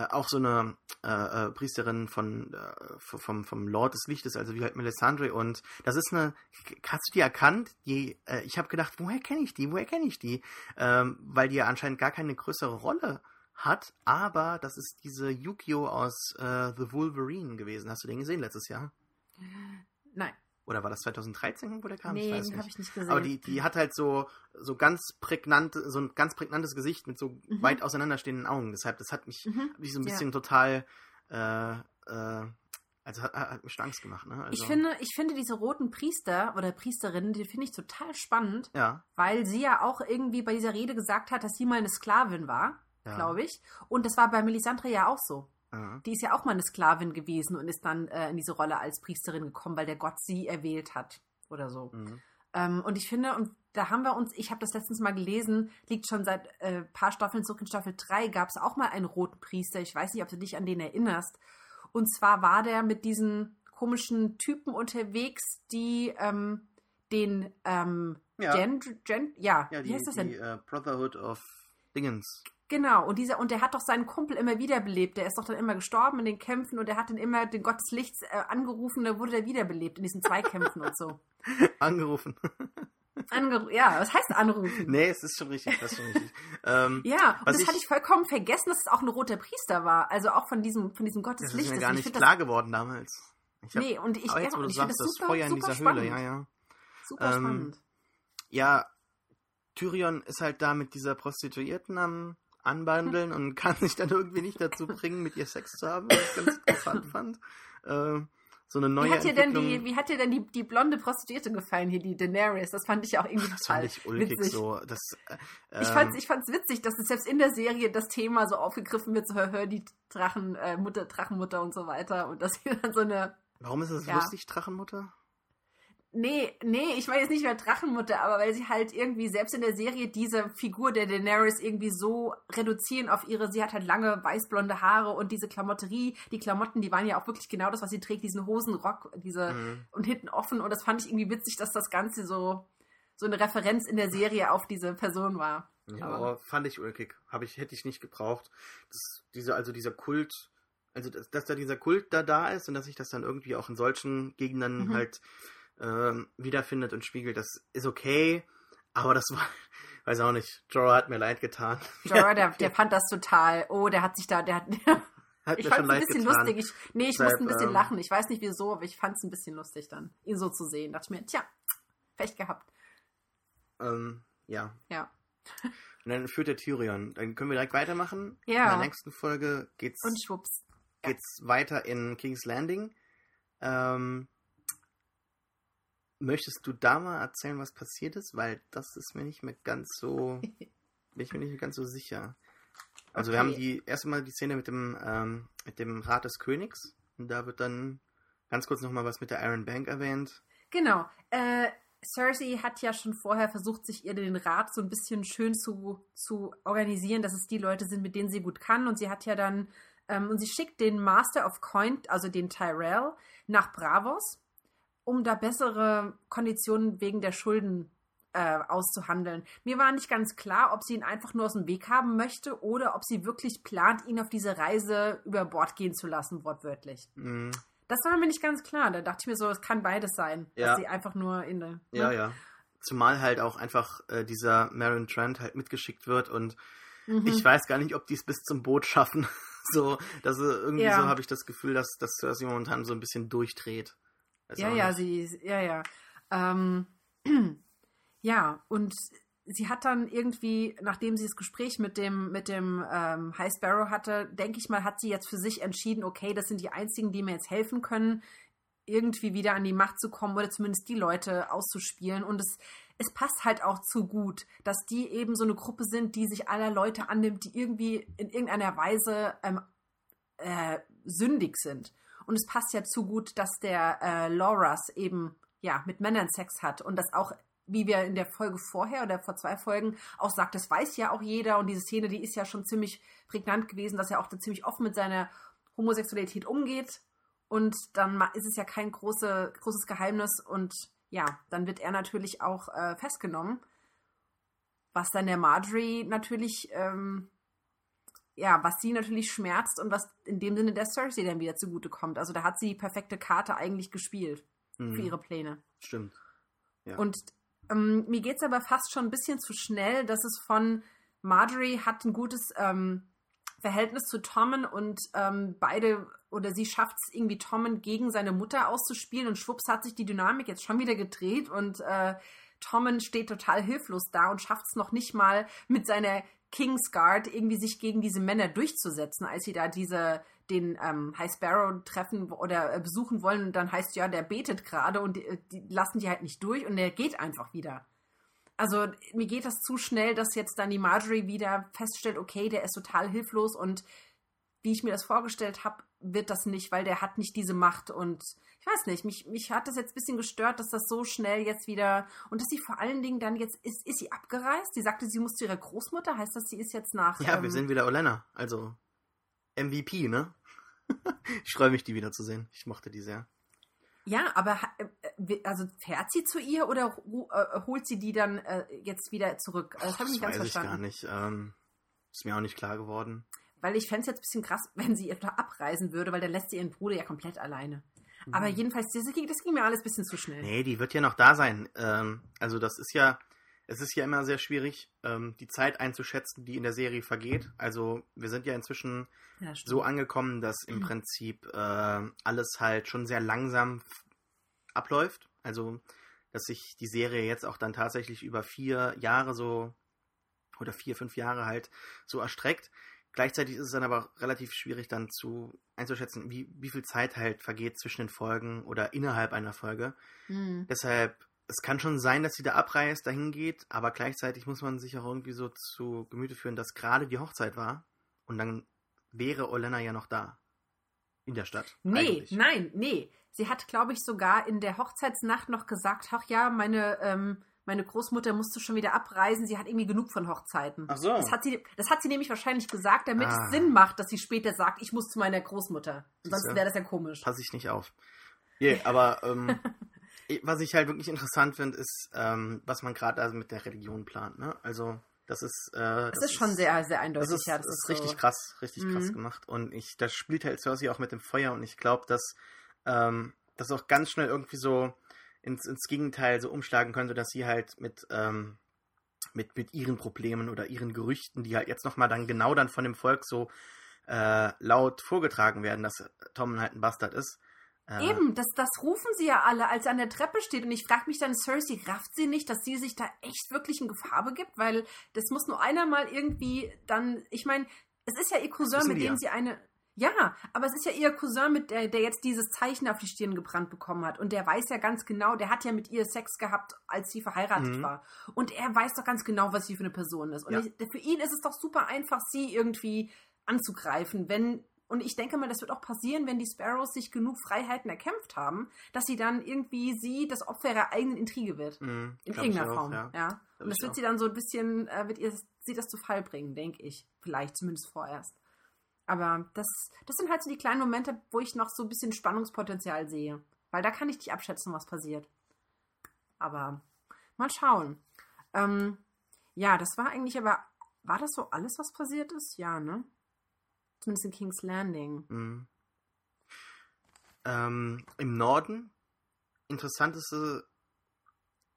äh, auch so eine äh, äh, Priesterin von äh, vom, vom Lord des Lichtes, also wie halt Melisandre und das ist eine, hast du die erkannt? Die, ich habe gedacht, woher kenne ich die? Woher kenne ich die? Ähm, weil die ja anscheinend gar keine größere Rolle hat, aber das ist diese Yukio aus The Wolverine gewesen. Hast du den gesehen letztes Jahr? Nein, Oder war das 2013, wo der kam? nee, ich weiß den habe ich nicht gesehen. Aber die, die hat halt so, so ganz prägnant, so ein ganz prägnantes Gesicht mit so Mhm. weit auseinanderstehenden Augen. Deshalb, das hat mich, Mhm. hat mich so ein Ja. bisschen total, äh, äh, also hat, hat mich schon Angst gemacht, ne? Also, Ich finde, ich finde diese roten Priester oder Priesterinnen, die finde ich total spannend, ja, weil sie ja auch irgendwie bei dieser Rede gesagt hat, dass sie mal eine Sklavin war, ja, glaube ich. Und das war bei Melisandre ja auch so. Ja. Die ist ja auch mal eine Sklavin gewesen und ist dann äh, in diese Rolle als Priesterin gekommen, weil der Gott sie erwählt hat oder so. Mhm. Ähm, und ich finde, und da haben wir uns, ich habe das letztens mal gelesen, liegt schon seit äh, paar Staffeln zurück in Staffel 3, gab es auch mal einen roten Priester. Ich weiß nicht, ob du dich an den erinnerst. Und zwar war der mit diesen komischen Typen unterwegs, die, ähm, den ähm, Ja. Gen, Gen, ja, Ja, wie die, heißt das die denn? äh, Brotherhood of Dingens. Genau, und dieser, und der hat doch seinen Kumpel immer wiederbelebt. Der ist doch dann immer gestorben in den Kämpfen und der hat dann immer den Gott des Lichts äh, angerufen, da wurde er wiederbelebt in diesen Zweikämpfen und so. Angerufen. Angeru ja, was heißt anrufen? nee, es ist schon richtig, das ist schon richtig. ähm, Ja, und das ich- hatte ich vollkommen vergessen, dass es auch ein roter Priester war. Also auch von diesem, von diesem Gott des das ist Lichtes. mir gar nicht klar geworden damals. Ich hab, nee, und ich, aber jetzt, wo du ich finde sagst, das super, Feuer in super dieser spannend. Höhle, ja, ja. Super Ähm, spannend. Ja, Tyrion ist halt da mit dieser Prostituierten am Anbandeln und kann sich dann irgendwie nicht dazu bringen, mit ihr Sex zu haben, was ich ganz interessant fand. Äh, so eine neue Wie hat dir denn, die, wie hat dir denn die, die blonde Prostituierte gefallen hier, die Daenerys? Das fand ich auch irgendwie das total fand ich ulkig witzig. so. Das, äh, Ich fand's, ich fand's witzig, dass es selbst in der Serie das Thema so aufgegriffen wird, so hör, hör die Drachen, äh, Mutter, Drachenmutter und so weiter. Und dass sie dann so eine. Warum ist das Ja. lustig, Drachenmutter? Nee, nee, ich meine jetzt nicht mehr Drachenmutter, aber weil sie halt irgendwie selbst in der Serie diese Figur der Daenerys irgendwie so reduzieren auf ihre, sie hat halt lange weißblonde Haare und diese Klamotterie, die Klamotten, die waren ja auch wirklich genau das, was sie trägt, diesen Hosenrock, diese Mhm. und hinten offen und das fand ich irgendwie witzig, dass das Ganze so so eine Referenz in der Serie auf diese Person war. Ja, Aber- aber fand ich ulkig. Hab ich, hätte ich nicht gebraucht. Das, diese, also dieser Kult, also dass, dass da dieser Kult da da ist und dass sich das dann irgendwie auch in solchen Gegenden Mhm. halt ähm, wiederfindet und spiegelt, das ist okay. Aber das war, weiß auch nicht, Jorah hat mir leid getan. Jorah, der, der fand das total. Oh, der hat sich da, der hat. Hat ich fand es ein bisschen getan. lustig. Ich, nee, ich Deshalb, musste ein bisschen ähm, lachen. Ich weiß nicht wieso, aber ich fand es ein bisschen lustig dann, ihn so zu sehen. Dachte ich mir, tja, Pech gehabt. Ähm, ja. Ja. Und dann führt der Tyrion. Dann können wir direkt weitermachen. Ja. In der nächsten Folge geht's, Und schwupps. geht's weiter in King's Landing. Ähm, möchtest du da mal erzählen, was passiert ist? Weil das ist mir nicht mehr ganz so, bin ich mir nicht mehr ganz so sicher. Also wir Okay. haben die erste Mal die Szene mit dem, ähm, mit dem Rat des Königs. Und da wird dann ganz kurz nochmal was mit der Iron Bank erwähnt. Genau. Äh, Cersei hat ja schon vorher versucht, sich ihr den Rat so ein bisschen schön zu, zu organisieren, dass es die Leute sind, mit denen sie gut kann. Und sie hat ja dann, ähm, und sie schickt den Master of Coin, also den Tyrell, nach Bravos, um da bessere Konditionen wegen der Schulden äh, auszuhandeln. Mir war nicht ganz klar, ob sie ihn einfach nur aus dem Weg haben möchte oder ob sie wirklich plant, ihn auf diese Reise über Bord gehen zu lassen, wortwörtlich. Mhm. Das war mir nicht ganz klar. Da dachte ich mir so, es kann beides sein. Ja. Dass sie einfach nur in der. Ja, ne? ja. Zumal halt auch einfach äh, dieser Marin Trent halt mitgeschickt wird und Mhm. ich weiß gar nicht, ob die es bis zum Boot schaffen. so, dass irgendwie Ja. so habe ich das Gefühl, dass, dass Cersei momentan so ein bisschen durchdreht. Ja, ja, nicht. sie, ja, ja. Ähm, ja, und sie hat dann irgendwie, nachdem sie das Gespräch mit dem, mit dem ähm, High Sparrow hatte, denke ich mal, hat sie jetzt für sich entschieden, okay, das sind die einzigen, die mir jetzt helfen können, irgendwie wieder an die Macht zu kommen oder zumindest die Leute auszuspielen. Und es, es passt halt auch zu gut, dass die eben so eine Gruppe sind, die sich aller Leute annimmt, die irgendwie in irgendeiner Weise ähm, äh, sündig sind. Und es passt ja zu gut, dass der äh, Loras eben ja mit Männern Sex hat. Und das auch, wie wir in der Folge vorher oder vor zwei Folgen auch sagt, das weiß ja auch jeder. Und diese Szene, die ist ja schon ziemlich prägnant gewesen, dass er auch ziemlich offen mit seiner Homosexualität umgeht. Und dann ist es ja kein große, großes Geheimnis. Und ja, dann wird er natürlich auch äh, festgenommen, was dann der Marjorie natürlich ähm, ja, was sie natürlich schmerzt und was in dem Sinne der Cersei dann wieder zugutekommt. Also da hat sie die perfekte Karte eigentlich gespielt Mhm. für ihre Pläne. Stimmt. Ja. Und ähm, mir geht es aber fast schon ein bisschen zu schnell, dass es von Marjorie hat ein gutes ähm, Verhältnis zu Tommen und ähm, beide oder sie schafft es irgendwie Tommen gegen seine Mutter auszuspielen und schwupps hat sich die Dynamik jetzt schon wieder gedreht und äh, Tommen steht total hilflos da und schafft es noch nicht mal mit seiner Kingsguard irgendwie sich gegen diese Männer durchzusetzen, als sie da diese den ähm, High Sparrow treffen oder äh, besuchen wollen und dann heißt ja, der betet gerade und die, die lassen die halt nicht durch und der geht einfach wieder. Also mir geht das zu schnell, dass jetzt dann die Marjorie wieder feststellt, okay, der ist total hilflos und wie ich mir das vorgestellt habe, wird das nicht, weil der hat nicht diese Macht und ich weiß nicht, mich, mich hat das jetzt ein bisschen gestört, dass das so schnell jetzt wieder und dass sie vor allen Dingen dann jetzt, ist, ist sie abgereist? Sie sagte, sie muss zu ihrer Großmutter, heißt das, sie ist jetzt nach... Ja, ähm, wir sehen wieder Olenna. Also MVP, ne? ich freue mich, die wiederzusehen. Ich mochte die sehr. Ja, aber äh, also fährt sie zu ihr oder äh, holt sie die dann äh, jetzt wieder zurück? Das habe ich nicht ganz weiß verstanden. Ich gar nicht. Ähm, ist mir auch nicht klar geworden. Weil ich fände es jetzt ein bisschen krass, wenn sie etwa abreisen würde, weil dann lässt sie ihren Bruder ja komplett alleine. Mhm. Aber jedenfalls, das ging, das ging, mir alles ein bisschen zu schnell. Nee, die wird ja noch da sein. Ähm, also das ist ja, es ist ja immer sehr schwierig, ähm, die Zeit einzuschätzen, die in der Serie vergeht. Also wir sind ja inzwischen ja, so angekommen, dass im mhm. Prinzip äh, alles halt schon sehr langsam abläuft. Also dass sich die Serie jetzt auch dann tatsächlich über vier Jahre so oder vier, fünf Jahre halt so erstreckt. Gleichzeitig ist es dann aber relativ schwierig dann zu einzuschätzen, wie, wie viel Zeit halt vergeht zwischen den Folgen oder innerhalb einer Folge. Mhm. Deshalb es kann schon sein, dass sie da abreist, dahin geht, aber gleichzeitig muss man sich auch irgendwie so zu Gemüte führen, dass gerade die Hochzeit war und dann wäre Olena ja noch da. In der Stadt. Nee, eigentlich. nein, nee. Sie hat, glaube ich, sogar in der Hochzeitsnacht noch gesagt, ach ja, meine, ähm, meine Großmutter musste schon wieder abreisen, sie hat irgendwie genug von Hochzeiten. Ach so. Das hat sie, das hat sie nämlich wahrscheinlich gesagt, damit ah. es Sinn macht, dass sie später sagt, ich muss zu meiner Großmutter. Sonst wäre das ja komisch. Passe ich nicht auf. Yeah, aber ähm, was ich halt wirklich interessant finde, ist, ähm, was man gerade also mit der Religion plant. Ne? Also das ist. Äh, das, das ist schon sehr, sehr eindeutig. Das ist, ja, das ist, ist richtig so. krass, richtig mhm. krass gemacht. Und ich, das spielt halt Cersei auch mit dem Feuer und ich glaube, dass ähm, das auch ganz schnell irgendwie so ins, ins Gegenteil so umschlagen könnte, dass sie halt mit ähm, mit, mit ihren Problemen oder ihren Gerüchten, die halt jetzt nochmal dann genau dann von dem Volk so äh, laut vorgetragen werden, dass Tom halt ein Bastard ist, äh, Eben, das, das rufen sie ja alle, als er an der Treppe steht. Und ich frage mich dann, Cersei, rafft sie nicht, dass sie sich da echt wirklich in Gefahr begibt? Weil das muss nur einer mal irgendwie dann, ich meine, es ist ja ihr Cousin, mit dem ja. sie eine. Ja, aber es ist ja ihr Cousin, mit der, der jetzt dieses Zeichen auf die Stirn gebrannt bekommen hat. Und der weiß ja ganz genau, der hat ja mit ihr Sex gehabt, als sie verheiratet mhm. war. Und er weiß doch ganz genau, was sie für eine Person ist. Und ja. ich, für ihn ist es doch super einfach, sie irgendwie anzugreifen, wenn und ich denke mal, das wird auch passieren, wenn die Sparrows sich genug Freiheiten erkämpft haben, dass sie dann irgendwie sie das Opfer ihrer eigenen Intrige wird. Mm, in irgendeiner Form. ja. ja. Und das wird auch. sie dann so ein bisschen, äh, wird ihr sie das zu Fall bringen, denke ich. Vielleicht zumindest vorerst. Aber das, das sind halt so die kleinen Momente, wo ich noch so ein bisschen Spannungspotenzial sehe. Weil da kann ich nicht abschätzen, was passiert. Aber mal schauen. Ähm, ja, das war eigentlich aber. War das so alles, was passiert ist? Ja, ne? Zumindest in King's Landing. Mhm. Ähm, Im Norden, interessanteste,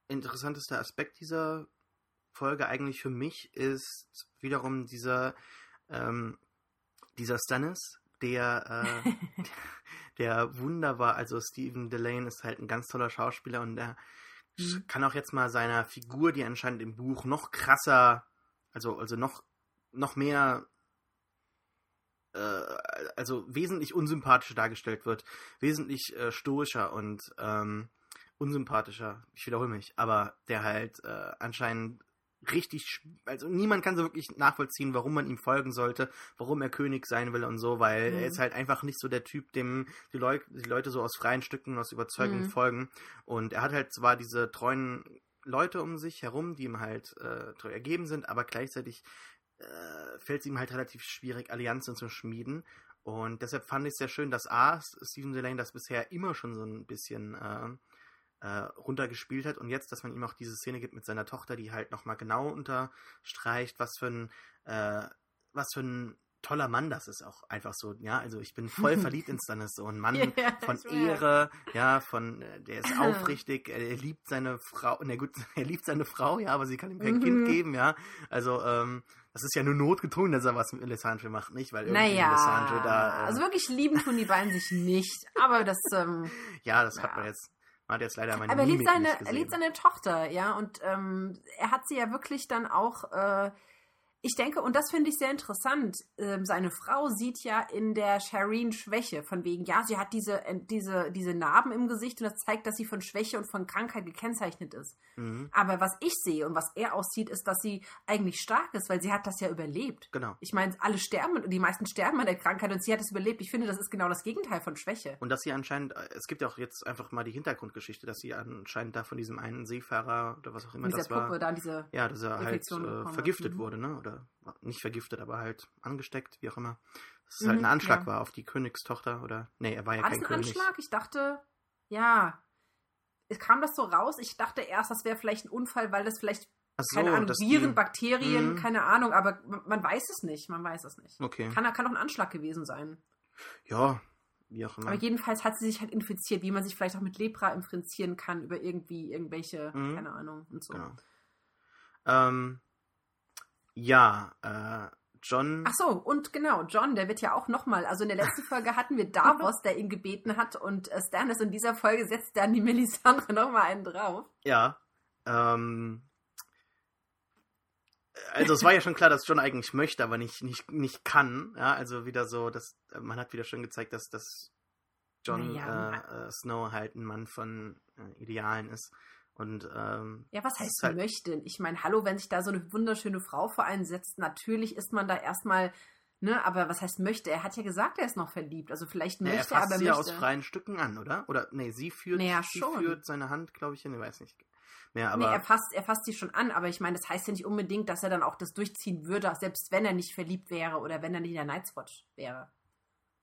interessantester Aspekt dieser Folge eigentlich für mich ist wiederum dieser, ähm, dieser Stannis, der, äh, der wunderbar, also Stephen Delane ist halt ein ganz toller Schauspieler und er mhm. kann auch jetzt mal seiner Figur, die anscheinend im Buch noch krasser, also, also noch, noch mehr äh, also wesentlich unsympathischer dargestellt wird, wesentlich äh, stoischer und ähm, unsympathischer, ich wiederhole mich, aber der halt äh, anscheinend richtig, also niemand kann so wirklich nachvollziehen, warum man ihm folgen sollte, warum er König sein will und so, weil mhm. er ist halt einfach nicht so der Typ, dem die, Leu die Leute so aus freien Stücken, aus Überzeugung mhm. folgen. Und er hat halt zwar diese treuen Leute um sich herum, die ihm halt äh, treu ergeben sind, aber gleichzeitig äh, fällt es ihm halt relativ schwierig, Allianzen zu schmieden. Und deshalb fand ich es sehr schön, dass A, Stephen Delane das bisher immer schon so ein bisschen äh, äh, runtergespielt hat und jetzt, dass man ihm auch diese Szene gibt mit seiner Tochter, die halt nochmal genau unterstreicht, was für ein, äh, was für ein toller Mann das ist auch einfach so, ja, also ich bin voll verliebt in Stannis, so ein Mann ja, von Ehre, ja, von, äh, der ist aufrichtig, er, liebt seine Frau, na gut, er liebt seine Frau, ja, aber sie kann ihm kein mhm. Kind geben, ja, also, ähm, das ist ja nur notgedrungen, dass er was mit Alessandro macht, nicht? Weil irgendwie naja, Alessandro da. Äh, also wirklich lieben tun die beiden sich nicht. Aber das. Ähm, ja, das ja. hat man jetzt. Hat jetzt leider meine Aber er liebt seine, er liebt seine Tochter, ja. Und ähm, er hat sie ja wirklich dann auch. Äh, ich denke, und das finde ich sehr interessant, äh, seine Frau sieht ja in der Shireen Schwäche, von wegen, ja, sie hat diese, äh, diese, diese Narben im Gesicht und das zeigt, dass sie von Schwäche und von Krankheit gekennzeichnet ist. Mhm. Aber was ich sehe und was er aussieht, ist, dass sie eigentlich stark ist, weil sie hat das ja überlebt. Genau. Ich meine, alle sterben, die meisten sterben an der Krankheit und sie hat es überlebt. Ich finde, das ist genau das Gegenteil von Schwäche. Und dass sie anscheinend, äh, es gibt ja auch jetzt einfach mal die Hintergrundgeschichte, dass sie anscheinend da von diesem einen Seefahrer oder was auch immer das Puppe, war. Da diese ja, dass er halt äh, vergiftet mhm. wurde, ne? Oder nicht vergiftet, aber halt angesteckt, wie auch immer. Dass es halt ein mhm, Anschlag ja. war auf die Königstochter oder. Nee, er war ja war kein das ein König. Anschlag? Ich dachte, ja. kam das so raus. Ich dachte erst, das wäre vielleicht ein Unfall, weil das vielleicht Ach keine Ahnung, Viren, die- Bakterien, Mhm. keine Ahnung, aber man, man weiß es nicht, man weiß es nicht. Okay. Kann, kann auch ein Anschlag gewesen sein. Ja, wie auch immer. Aber jedenfalls hat sie sich halt infiziert, wie man sich vielleicht auch mit Lepra infizieren kann über irgendwie irgendwelche, Mhm. keine Ahnung und so. Genau. Ähm, ja, äh, John. Ach so, und genau, John, der wird ja auch nochmal, also in der letzten Folge hatten wir Davos, der ihn gebeten hat und äh, Stannis in dieser Folge setzt dann die Melisandre nochmal einen drauf. Ja. Ähm, also es war ja schon klar, dass John eigentlich möchte, aber nicht, nicht, nicht kann. Ja, also wieder so, dass man hat wieder schön gezeigt, dass, dass John Naja, äh, äh, Snow halt ein Mann von äh, Idealen ist. Und ähm, Ja, was heißt halt- möchte? Ich meine, hallo, wenn sich da so eine wunderschöne Frau vor einen setzt, natürlich ist man da erstmal, ne, aber was heißt möchte? Er hat ja gesagt, er ist noch verliebt. Also vielleicht er möchte er, fasst aber sie ja möchte. aus freien Stücken an, oder? Oder nee, sie führt, Naja, sie schon. führt seine Hand, glaube ich, hin, ich weiß nicht mehr, nee, aber er fasst, er fasst sie schon an, aber ich meine, das heißt ja nicht unbedingt, dass er dann auch das durchziehen würde, selbst wenn er nicht verliebt wäre oder wenn er nicht in der Night's Watch wäre.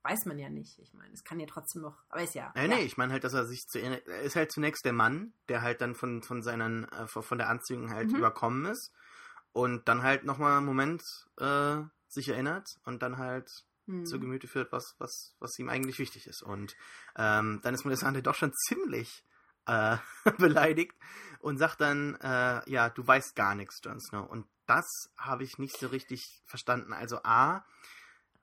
Weiß man ja nicht. Ich meine, es kann ja trotzdem noch, aber ist ja. Nee, nee, ich meine halt, dass er sich zu, er ist halt zunächst der Mann, der halt dann von, von seinen, äh, von der Anziehung halt Mhm. überkommen ist und dann halt nochmal einen Moment äh, sich erinnert und dann halt Hm. zu Gemüte führt, was, was, was ihm eigentlich wichtig ist. Und ähm, dann ist Melisandre doch schon ziemlich äh, beleidigt und sagt dann, äh, ja, du weißt gar nichts, Jon Snow. Und das habe ich nicht so richtig verstanden. Also A,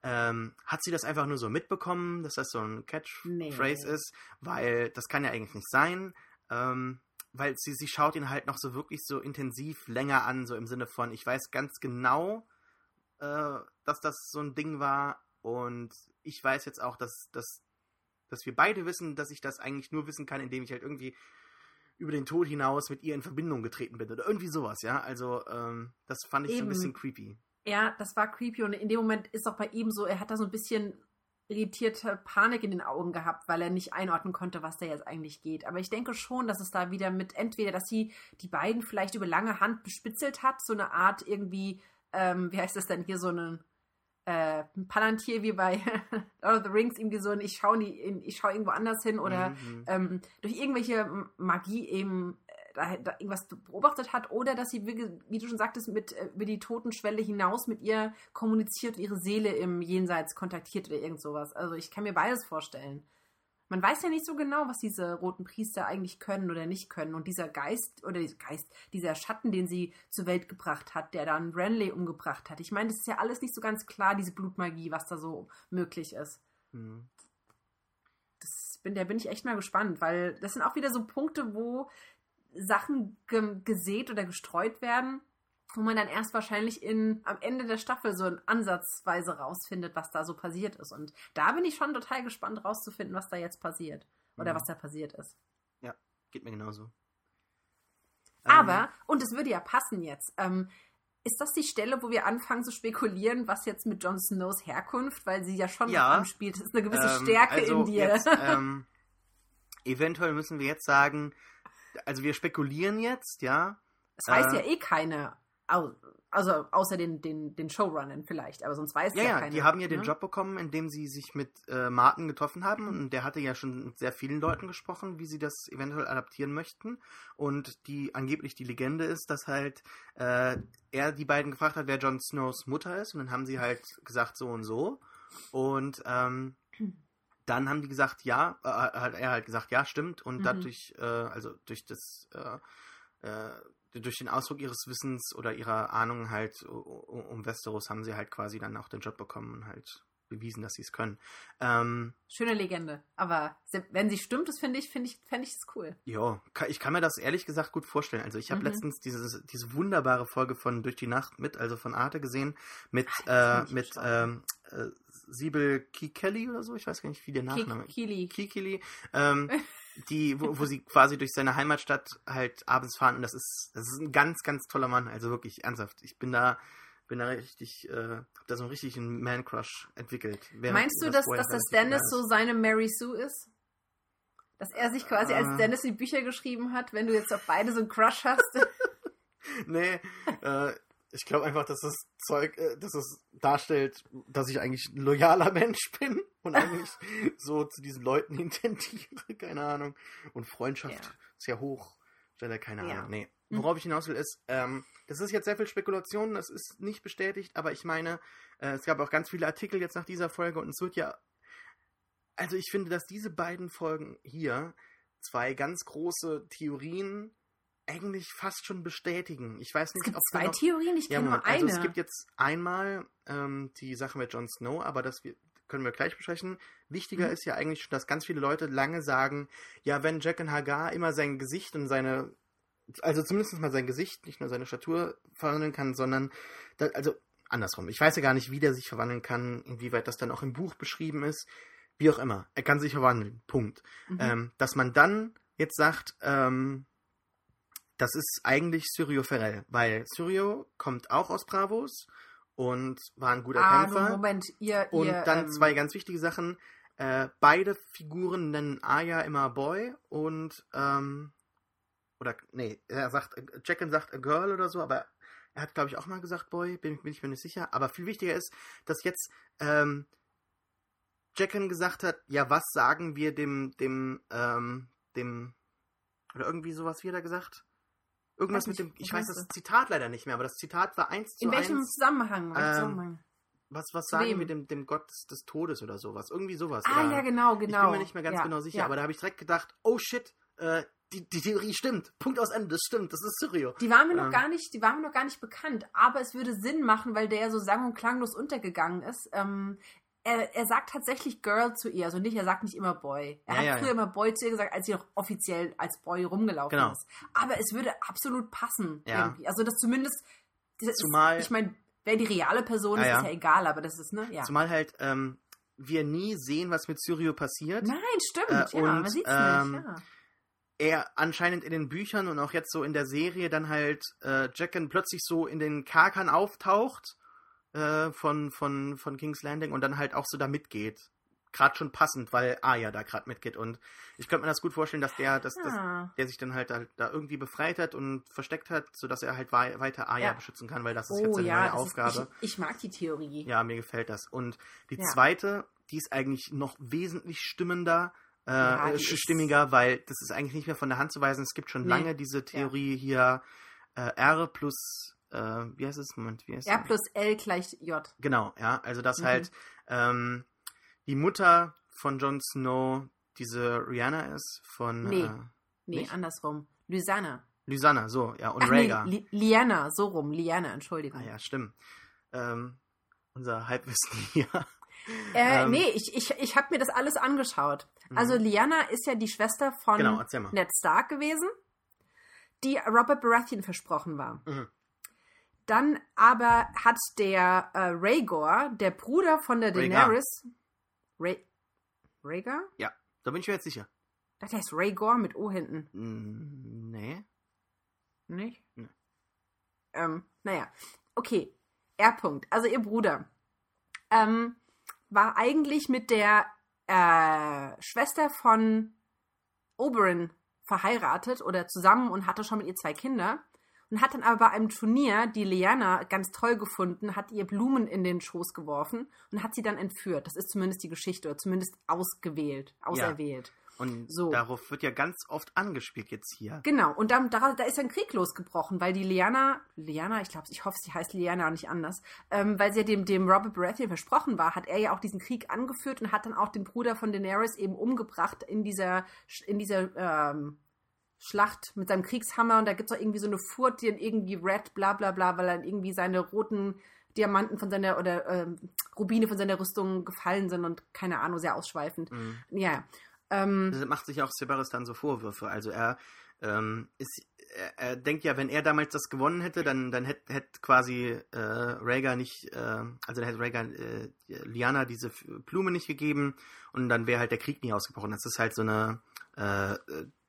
ähm, hat sie das einfach nur so mitbekommen, dass das so ein Catchphrase Nee. ist, weil das kann ja eigentlich nicht sein. Ähm, weil sie, sie schaut ihn halt noch so wirklich so intensiv länger an, so im Sinne von, ich weiß ganz genau, äh, dass das so ein Ding war und ich weiß jetzt auch, dass, dass, dass wir beide wissen, dass ich das eigentlich nur wissen kann, indem ich halt irgendwie über den Tod hinaus mit ihr in Verbindung getreten bin oder irgendwie sowas, ja. Also ähm, das fand ich so ein Eben. bisschen creepy. Ja, das war creepy und in dem Moment ist auch bei ihm so, er hat da so ein bisschen irritierte Panik in den Augen gehabt, weil er nicht einordnen konnte, was da jetzt eigentlich geht. Aber ich denke schon, dass es da wieder mit entweder, dass sie die beiden vielleicht über lange Hand bespitzelt hat, so eine Art irgendwie, ähm, wie heißt das denn hier, so eine äh, ein Palantir wie bei Lord of the Rings, irgendwie so ein ich schaue ich schau irgendwo anders hin oder Mhm. ähm, durch irgendwelche Magie eben da, da irgendwas beobachtet hat oder dass sie, wie, wie du schon sagtest, mit äh, über die Totenschwelle hinaus mit ihr kommuniziert, ihre Seele im Jenseits kontaktiert oder irgend sowas. Also ich kann mir beides vorstellen. Man weiß ja nicht so genau, was diese roten Priester eigentlich können oder nicht können. Und dieser Geist, oder dieser Geist, dieser Schatten, den sie zur Welt gebracht hat, der dann Renly umgebracht hat. Ich meine, das ist ja alles nicht so ganz klar, diese Blutmagie, was da so möglich ist Mhm. das bin, da bin ich echt mal gespannt, weil das sind auch wieder so Punkte, wo Sachen ge gesät oder gestreut werden, wo man dann erst wahrscheinlich in, am Ende der Staffel so Ansatzweise rausfindet, was da so passiert ist. Und da bin ich schon total gespannt rauszufinden, was da jetzt passiert. Oder Mhm. was da passiert ist. Geht mir genauso. Aber, Ähm, und es würde ja passen jetzt, ähm, ist das die Stelle, wo wir anfangen zu spekulieren, was jetzt mit Jon Snows Herkunft, weil sie ja schon Ja. anspielt, ist eine gewisse ähm, Stärke also in dir. Jetzt, ähm, eventuell müssen wir jetzt sagen, also wir spekulieren jetzt, ja. Es weiß Äh, ja eh keiner. au- Also außer den, den, den Showrunnern vielleicht, aber sonst weiß Ja, ja, ja, keiner. die haben ja den ne? Job bekommen, indem sie sich mit äh, Martin getroffen haben und der hatte ja schon mit sehr vielen Leuten gesprochen, wie sie das eventuell adaptieren möchten und die angeblich die Legende ist, dass halt äh, er die beiden gefragt hat, wer Jon Snows Mutter ist und dann haben sie halt gesagt so und so und ähm, dann haben die gesagt ja, äh, hat er halt gesagt ja stimmt und Mhm. dadurch äh, also durch das äh, äh, durch den Ausdruck ihres Wissens oder ihrer Ahnung halt um Westeros haben sie halt quasi dann auch den Job bekommen und halt bewiesen, dass sie es können. Ähm, Schöne Legende. Aber wenn sie stimmt, das finde ich, finde ich, fände ich das cool. ja, ich kann mir das ehrlich gesagt gut vorstellen. Also ich habe Mhm. letztens diese, diese wunderbare Folge von Durch die Nacht mit, also von Arte gesehen, mit, Ach, äh, mit ähm, äh, Sibyl Kikeli oder so, ich weiß gar nicht, wie der Nachname Ki- Kili. Kikili, ähm, die, wo, wo sie quasi durch seine Heimatstadt halt abends fahren und das ist, das ist ein ganz, ganz toller Mann, also wirklich ernsthaft. Ich bin da, bin da richtig, äh, hab da so einen richtigen Man-Crush entwickelt. Meinst du, das dass, dass das Dennis ist. so seine Mary Sue ist? Dass er sich quasi als Äh. Dennis die Bücher geschrieben hat, wenn du jetzt auf beide so einen Crush hast? Nee, äh, ich glaube einfach, dass das Zeug, äh, dass es darstellt, dass ich eigentlich ein loyaler Mensch bin und eigentlich so zu diesen Leuten intendiere, keine Ahnung. Und Freundschaft Ja. ist ja hoch. Stelle keine Ja. Ahnung. Nee. Mhm. Worauf ich hinaus will, ist, ähm, das ist jetzt sehr viel Spekulation, das ist nicht bestätigt, aber ich meine, äh, es gab auch ganz viele Artikel jetzt nach dieser Folge und es wird ja. Also ich finde, dass diese beiden Folgen hier zwei ganz große Theorien eigentlich fast schon bestätigen. Ich weiß Es nicht, gibt ob zwei noch, Theorien, ich ja, kenne nur eine. also es gibt jetzt einmal ähm, die Sache mit Jon Snow, aber das wir- können wir gleich besprechen. Wichtiger Mhm. ist ja eigentlich schon, dass ganz viele Leute lange sagen, ja, wenn Jack und Hagar immer sein Gesicht und seine, also zumindest mal sein Gesicht, nicht nur seine Statur verwandeln kann, sondern, da, also andersrum. Ich weiß ja gar nicht, wie der sich verwandeln kann, inwieweit das dann auch im Buch beschrieben ist. Wie auch immer. Er kann sich verwandeln. Punkt. Mhm. Ähm, dass man dann jetzt sagt, ähm, das ist eigentlich Syrio Ferrell, weil Syrio kommt auch aus Bravos und war ein guter ah, Kämpfer. nur Moment, ihr. Und ihr, dann ähm, zwei ganz wichtige Sachen. Äh, beide Figuren nennen Aya immer Boy und ähm, oder nee, er sagt Jacken sagt a girl oder so, aber er hat glaube ich auch mal gesagt Boy, bin, bin ich mir nicht sicher. Aber viel wichtiger ist, dass jetzt ähm, Jacken gesagt hat, ja was sagen wir dem dem ähm, dem oder irgendwie sowas wie er gesagt? Irgendwas Weiß mit dem, ich weiß das Zitat leider nicht mehr, aber das Zitat war eins zu In welchem eins. Zusammenhang? Ähm, Zusammenhang? Was, was sagen wem? wir dem, dem Gott des, des Todes oder sowas? Irgendwie sowas. Ah, oder, ja, genau, Ich genau. bin mir nicht mehr ganz ja, genau sicher, ja. aber da habe ich direkt gedacht, oh shit, äh, die, die Theorie stimmt. Punkt aus Ende, das stimmt, das ist Syrio. Die waren mir noch Ähm. gar nicht, die waren mir noch gar nicht bekannt, aber es würde Sinn machen, weil der ja so sang- und klanglos untergegangen ist. Ähm, er, er sagt tatsächlich Girl zu ihr, also nicht, er sagt nicht immer Boy. Er Ja, hat ja, früher ja. immer Boy zu ihr gesagt, als sie noch offiziell als Boy rumgelaufen Genau. ist. Aber es würde absolut passen Ja. irgendwie. Also das zumindest. Das Zumal- Ist, ich meine, wer die reale Person Ja, ist, ja. ist ja egal, aber das ist ne, ja. Zumal halt ähm, wir nie sehen, was mit Syrio passiert. Nein, stimmt. Äh, ja, und, man sieht's ähm, nicht. Ja. Er anscheinend in den Büchern und auch jetzt so in der Serie dann halt äh, Jacken plötzlich so in den Karkern auftaucht äh, von, von, von King's Landing und dann halt auch so da mitgeht. Gerade schon passend, weil Aya da gerade mitgeht. Und ich könnte mir das gut vorstellen, dass der, dass, dass, Ah. der sich dann halt da, da irgendwie befreit hat und versteckt hat, sodass er halt wei weiter Aya Ja. beschützen kann, weil das ist Oh jetzt seine ja, neue das ist, Aufgabe. ich, ich mag die Theorie. Ja, mir gefällt das. Und die Ja. zweite, die ist eigentlich noch wesentlich stimmender, äh, Ja, ist- stimmiger, weil das ist eigentlich nicht mehr von der Hand zu weisen. Es gibt schon Nee. lange diese Theorie hier äh, R plus, äh, wie heißt es? Moment, wie heißt R plus L gleich J. Genau, ja. Also, dass Mhm. halt ähm, die Mutter von Jon Snow diese Rihanna ist von Nee. äh, Nee, Nicht? andersrum. Lysanna. Lysanna, so, ja, und Ach nee, Rhaegar. Li Liana, so rum. Liana, Entschuldigung. ah ja, stimmt. Ähm, unser Halbwissen hier. Äh, Ähm, nee, ich, ich, ich habe mir das alles angeschaut. Mhm. Also Liana ist ja die Schwester von Genau. Ned Stark gewesen, die Robert Baratheon versprochen war. Mhm. Dann aber hat der äh, Rhaegor, der Bruder von der. Daenerys... Rha Rhaegar? Da bin ich mir jetzt sicher. Der ist Rhaegor mit O hinten. Mm, Nee. Nicht? Nee. Ähm, naja. Okay. R-Punkt. Also ihr Bruder. Ähm, war eigentlich mit der äh, Schwester von Oberyn verheiratet oder zusammen und hatte schon mit ihr zwei Kinder. Und hat dann aber bei einem Turnier die Lyanna ganz toll gefunden, hat ihr Blumen in den Schoß geworfen und hat sie dann entführt. Das ist zumindest die Geschichte oder zumindest ausgewählt, auserwählt. Und So. darauf wird ja ganz oft angespielt jetzt hier. Genau, und dann, da, da ist ein Krieg losgebrochen, weil die Liana, Liana, ich glaube, ich hoffe, sie heißt Liana und nicht anders, ähm, weil sie ja dem, dem Robert Baratheon versprochen war, hat er ja auch diesen Krieg angeführt und hat dann auch den Bruder von Daenerys eben umgebracht in dieser, in dieser ähm, Schlacht mit seinem Kriegshammer und da gibt es auch irgendwie so eine Furt, die dann irgendwie Red, bla bla bla, weil dann irgendwie seine roten Diamanten von seiner oder ähm, Rubine von seiner Rüstung gefallen sind und keine Ahnung, sehr ausschweifend. Mhm. Ja. Ähm, Das macht sich auch Severus dann so Vorwürfe. Also er ähm, ist, er, er denkt ja, wenn er damals das gewonnen hätte, dann, dann hätte hätt quasi äh, Rhaegar nicht, äh, also dann hätte Rhaegar äh, Lyanna diese Blume nicht gegeben und dann wäre halt der Krieg nie ausgebrochen. Das ist halt so eine, äh, äh,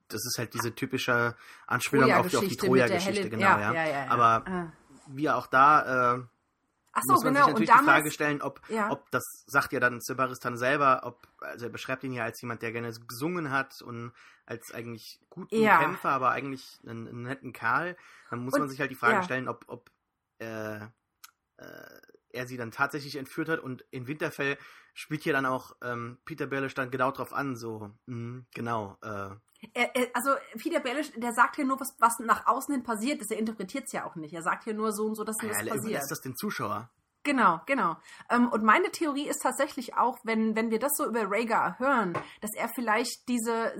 das ist halt diese typische Anspielung auf die, auf die Troja-Geschichte genau, ja, ja. ja. Aber Ah. wie auch da äh, Ach so, muss man genau. sich natürlich und die Frage damals, stellen, ob, ob das sagt ja dann Severus dann selber, ob, also er beschreibt ihn ja als jemand, der gerne gesungen hat und als eigentlich guten. Kämpfer, aber eigentlich einen, einen netten Kerl. Dann muss Und- man sich halt die Frage stellen, ob, ob äh, äh, er sie dann tatsächlich entführt hat und in Winterfell spielt hier dann auch ähm, Peter Baelish dann genau drauf an, so, mh, genau. Äh. Er, er, also Peter Baelish, der sagt hier nur, was, was nach außen hin passiert ist. Er interpretiert es ja auch nicht. Er sagt hier nur so und so, dass ja, das er passiert. überlässt das den Zuschauer. Genau, genau. Ähm, und meine Theorie ist tatsächlich auch, wenn, wenn wir das so über Rhaegar hören, dass er vielleicht diese,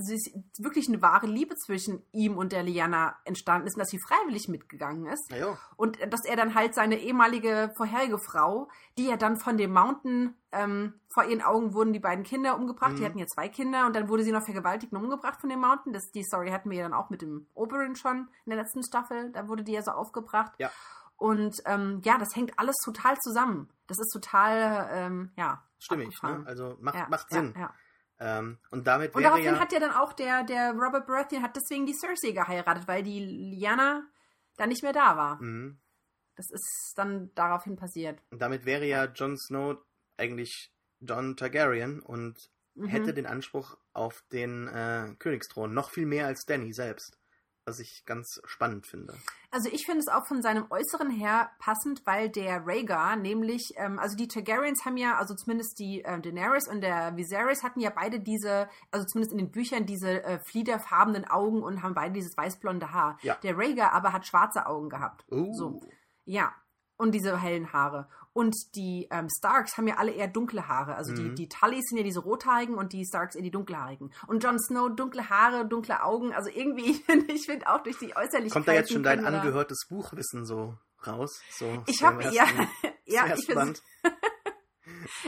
wirklich eine wahre Liebe zwischen ihm und der Lyanna entstanden ist und dass sie freiwillig mitgegangen ist. Ja. Und dass er dann halt seine ehemalige vorherige Frau, die ja dann von dem Mountain, ähm, vor ihren Augen wurden die beiden Kinder umgebracht. Die Mhm. hatten ja zwei Kinder und dann wurde sie noch vergewaltigt und umgebracht von dem Mountain. Das, die Story hatten wir ja dann auch mit dem Oberyn schon in der letzten Staffel. Da wurde die ja so aufgebracht. Ja. Und ähm, ja, das hängt alles total zusammen. Das ist total, ähm, ja. Stimmig, ne? Also macht, ja, macht ja, Sinn. Ja, Ähm, und damit Und wäre daraufhin ja. hat ja dann auch der, der Robert Baratheon hat deswegen die Cersei geheiratet, weil die Lyanna dann nicht mehr da war. Mhm. Das ist dann daraufhin passiert. Und damit wäre ja Jon Snow eigentlich John Targaryen und Mhm. hätte den Anspruch auf den äh, Königsthron. Noch viel mehr als Danny selbst. Was ich ganz spannend finde. Also ich finde es auch von seinem Äußeren her passend, weil der Rhaegar nämlich, ähm, also die Targaryens haben ja, also zumindest die äh, Daenerys und der Viserys hatten ja beide diese, also zumindest in den Büchern diese äh, fliederfarbenen Augen und haben beide dieses weißblonde Haar. Ja. Der Rhaegar aber hat schwarze Augen gehabt. Uh. So. Ja. Und diese hellen Haare. Und die ähm, Starks haben ja alle eher dunkle Haare. Also die, Mhm. die Tullys sind ja diese rothaarigen und die Starks eher die dunkelhaarigen. Und Jon Snow dunkle Haare, dunkle Augen. Also irgendwie, ich finde auch durch die Äußerlichkeiten. Kommt da jetzt schon dein angehörtes Buchwissen so raus? So Ich habe ja, ja, ich, Band?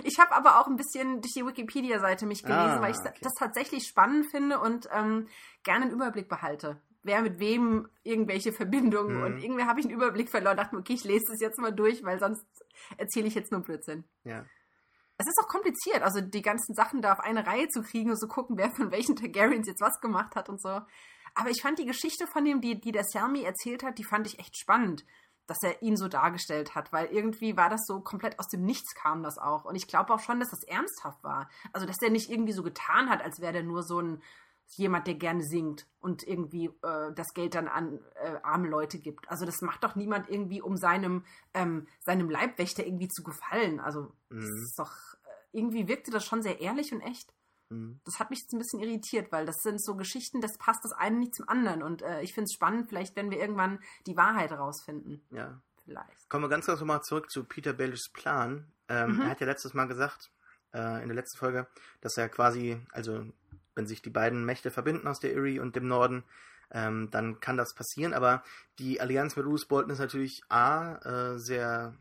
ich habe aber auch ein bisschen durch die Wikipedia-Seite mich gelesen, Ah, weil ich okay. das tatsächlich spannend finde und ähm, gerne einen Überblick behalte. Wer mit wem irgendwelche Verbindungen Mhm. und irgendwie habe ich einen Überblick verloren. Dachte mir, okay, ich lese das jetzt mal durch, weil sonst erzähle ich jetzt nur Blödsinn. Ja. Es ist auch kompliziert, also die ganzen Sachen da auf eine Reihe zu kriegen und zu gucken, wer von welchen Targaryens jetzt was gemacht hat und so. Aber ich fand die Geschichte von dem, die, die der Selmy erzählt hat, die fand ich echt spannend, dass er ihn so dargestellt hat, weil irgendwie war das so komplett aus dem Nichts kam das auch. Und ich glaube auch schon, dass das ernsthaft war. Also, dass er nicht irgendwie so getan hat, als wäre der nur so ein jemand, der gerne singt und irgendwie äh, das Geld dann an äh, arme Leute gibt. Also das macht doch niemand irgendwie, um seinem, ähm, seinem Leibwächter irgendwie zu gefallen. Also das Mhm. ist doch, äh, irgendwie wirkte das schon sehr ehrlich und echt. Mhm. Das hat mich jetzt ein bisschen irritiert, weil das sind so Geschichten, das passt das eine nicht zum anderen. Und äh, ich finde es spannend, vielleicht wenn wir irgendwann die Wahrheit rausfinden. ja. Vielleicht. Kommen wir ganz kurz nochmal zurück zu Peter Baelishs Plan. Ähm, Mhm. Er hat ja letztes Mal gesagt, äh, in der letzten Folge, dass er quasi, also wenn sich die beiden Mächte verbinden aus der Erie und dem Norden, ähm, dann kann das passieren. Aber die Allianz mit Roose Bolton ist natürlich A, äh, sehr,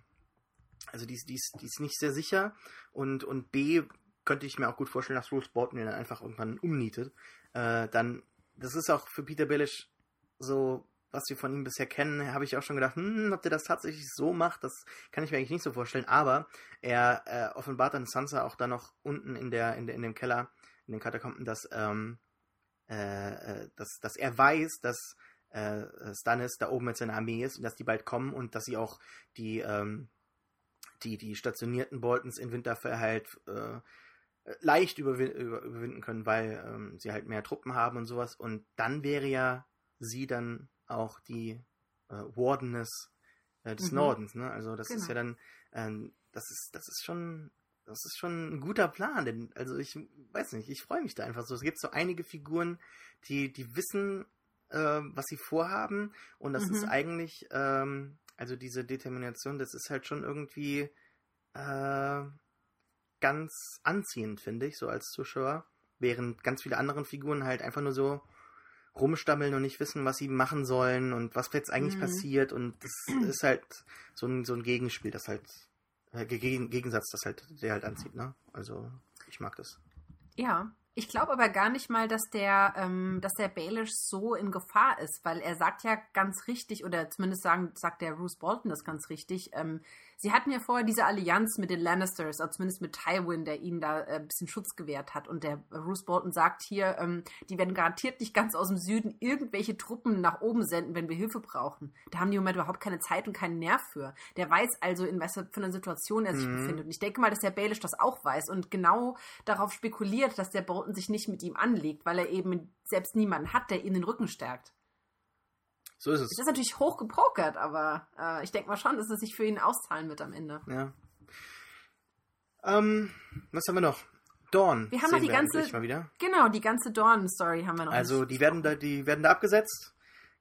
also die, die, ist, die ist nicht sehr sicher und, und B, könnte ich mir auch gut vorstellen, dass Roose Bolton ihn dann einfach irgendwann umnietet. Äh, dann, das ist auch für Peter Baelish so, was wir von ihm bisher kennen, habe ich auch schon gedacht, hm, ob der das tatsächlich so macht, das kann ich mir eigentlich nicht so vorstellen. Aber er äh, offenbart dann Sansa auch dann noch unten in der, in der, in dem Keller, in den Katakomben, dass, ähm, äh, äh, dass, dass er weiß, dass äh, Stannis da oben mit seiner Armee ist und dass die bald kommen und dass sie auch die, ähm, die, die stationierten Boltons in Winterfell halt äh, leicht überwin über, überwinden können, weil ähm, sie halt mehr Truppen haben und sowas. Und dann wäre ja sie dann auch die äh, Wardeness äh, des Mhm. Nordens, ne? Also das ist Genau. ja dann, ähm, das ist, das ist schon, das ist schon ein guter Plan, denn, also ich weiß nicht, ich freue mich da einfach so. Es gibt so einige Figuren, die, die wissen, äh, was sie vorhaben und das Mhm. ist eigentlich, ähm, also diese Determination, das ist halt schon irgendwie äh, ganz anziehend, finde ich, so als Zuschauer. Während ganz viele anderen Figuren halt einfach nur so rumstammeln und nicht wissen, was sie machen sollen und was jetzt eigentlich Mhm. passiert. Und das ist halt so ein, so ein Gegenspiel, das halt, Gegen Gegensatz, das halt, der halt anzieht, ne? Also, ich mag das. Ja, ich glaube aber gar nicht mal, dass der, ähm, dass der Baelish so in Gefahr ist, weil er sagt ja ganz richtig, oder zumindest sagen, sagt der Bruce Bolton das ganz richtig, ähm, sie hatten ja vorher diese Allianz mit den Lannisters, also zumindest mit Tywin, der ihnen da äh, ein bisschen Schutz gewährt hat. Und der Bruce Bolton sagt hier, ähm, die werden garantiert nicht ganz aus dem Süden irgendwelche Truppen nach oben senden, wenn wir Hilfe brauchen. Da haben die im Moment überhaupt keine Zeit und keinen Nerv für. Der weiß also, in was für einer Situation er sich Mhm. befindet. Und ich denke mal, dass der Baelish das auch weiß und genau darauf spekuliert, dass der Bolton sich nicht mit ihm anlegt, weil er eben selbst niemanden hat, der ihm den Rücken stärkt. So ist Das es. ist natürlich hoch gepokert, aber äh, ich denke mal schon, dass es sich für ihn auszahlen wird am Ende. Ja. Ähm, was haben wir noch? Dawn. Wir haben noch die ganze, genau, die ganze Dawn-Story haben wir noch Also nicht die werden da, die werden da abgesetzt,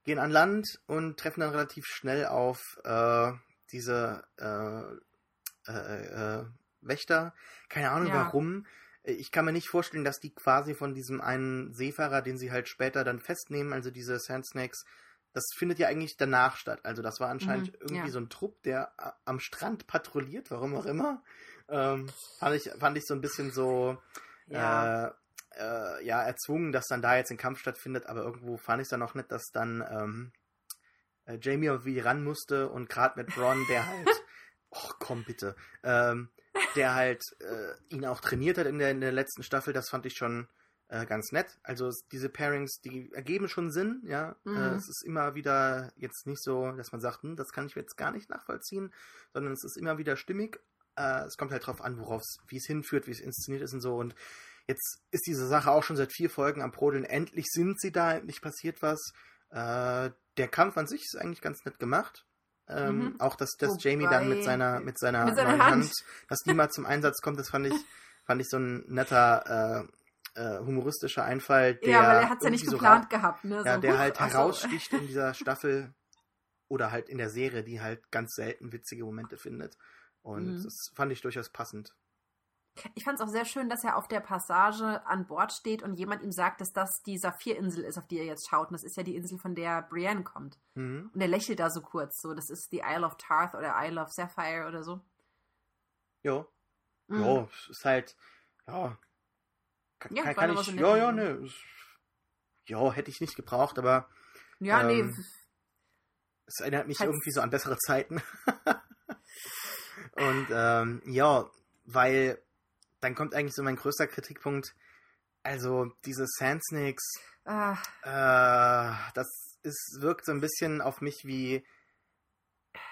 gehen an Land und treffen dann relativ schnell auf äh, diese äh, äh, äh, Wächter. Keine Ahnung Ja. warum. Ich kann mir nicht vorstellen, dass die quasi von diesem einen Seefahrer, den sie halt später dann festnehmen, also diese Sand Snakes, das findet ja eigentlich danach statt. Also das war anscheinend Mhm, irgendwie ja. so ein Trupp, der am Strand patrouilliert, warum auch immer. Ähm, fand, ich, fand ich so ein bisschen so Ja. äh, äh, ja, erzwungen, dass dann da jetzt ein Kampf stattfindet, aber irgendwo fand ich es dann auch nicht, dass dann ähm, äh, Jamie irgendwie ran musste und gerade mit Ron, der halt, oh komm bitte, ähm, der halt äh, ihn auch trainiert hat in der, in der letzten Staffel, das fand ich schon äh, ganz nett. Also es, diese Pairings, die ergeben schon Sinn, ja. Mhm. Äh, es ist immer wieder jetzt nicht so, dass man sagt, hm, das kann ich jetzt gar nicht nachvollziehen, sondern es ist immer wieder stimmig. Äh, es kommt halt drauf an, worauf es, wie es hinführt, wie es inszeniert ist und so. Und jetzt ist diese Sache auch schon seit vier Folgen am Brodeln. Endlich sind sie da, endlich passiert was. Äh, der Kampf an sich ist eigentlich ganz nett gemacht. Ähm, Mhm. Auch dass, dass Wobei- Jamie dann mit seiner mit seiner, Mit seiner neuen Hand. Hand, dass die mal zum Einsatz kommt, das fand ich fand ich so ein netter äh, humoristischer Einfall, der ja, weil er hat es ja nicht so geplant gehabt, ne? ja, so, der halt ach so. heraussticht in dieser Staffel oder halt in der Serie, die halt ganz selten witzige Momente findet. Und Mhm. das fand ich durchaus passend. Ich fand es auch sehr schön, dass er auf der Passage an Bord steht und jemand ihm sagt, dass das die Saphirinsel ist, auf die er jetzt schaut. Und das ist ja die Insel, von der Brienne kommt. Mhm. Und er lächelt da so kurz. So, das ist die Isle of Tarth oder Isle of Sapphire oder so. Jo. Mhm. Jo, es ist halt, ja. Kann, Ja, kann, kann ich, ja, ja, ne. es- Ja, hätte ich nicht gebraucht, aber Ja, nee. Ähm, es erinnert mich Halt- irgendwie so an bessere Zeiten. Und ähm, ja, weil dann kommt eigentlich so mein größter Kritikpunkt. Also diese Sand Snakes, Ah, äh, das ist, wirkt so ein bisschen auf mich wie.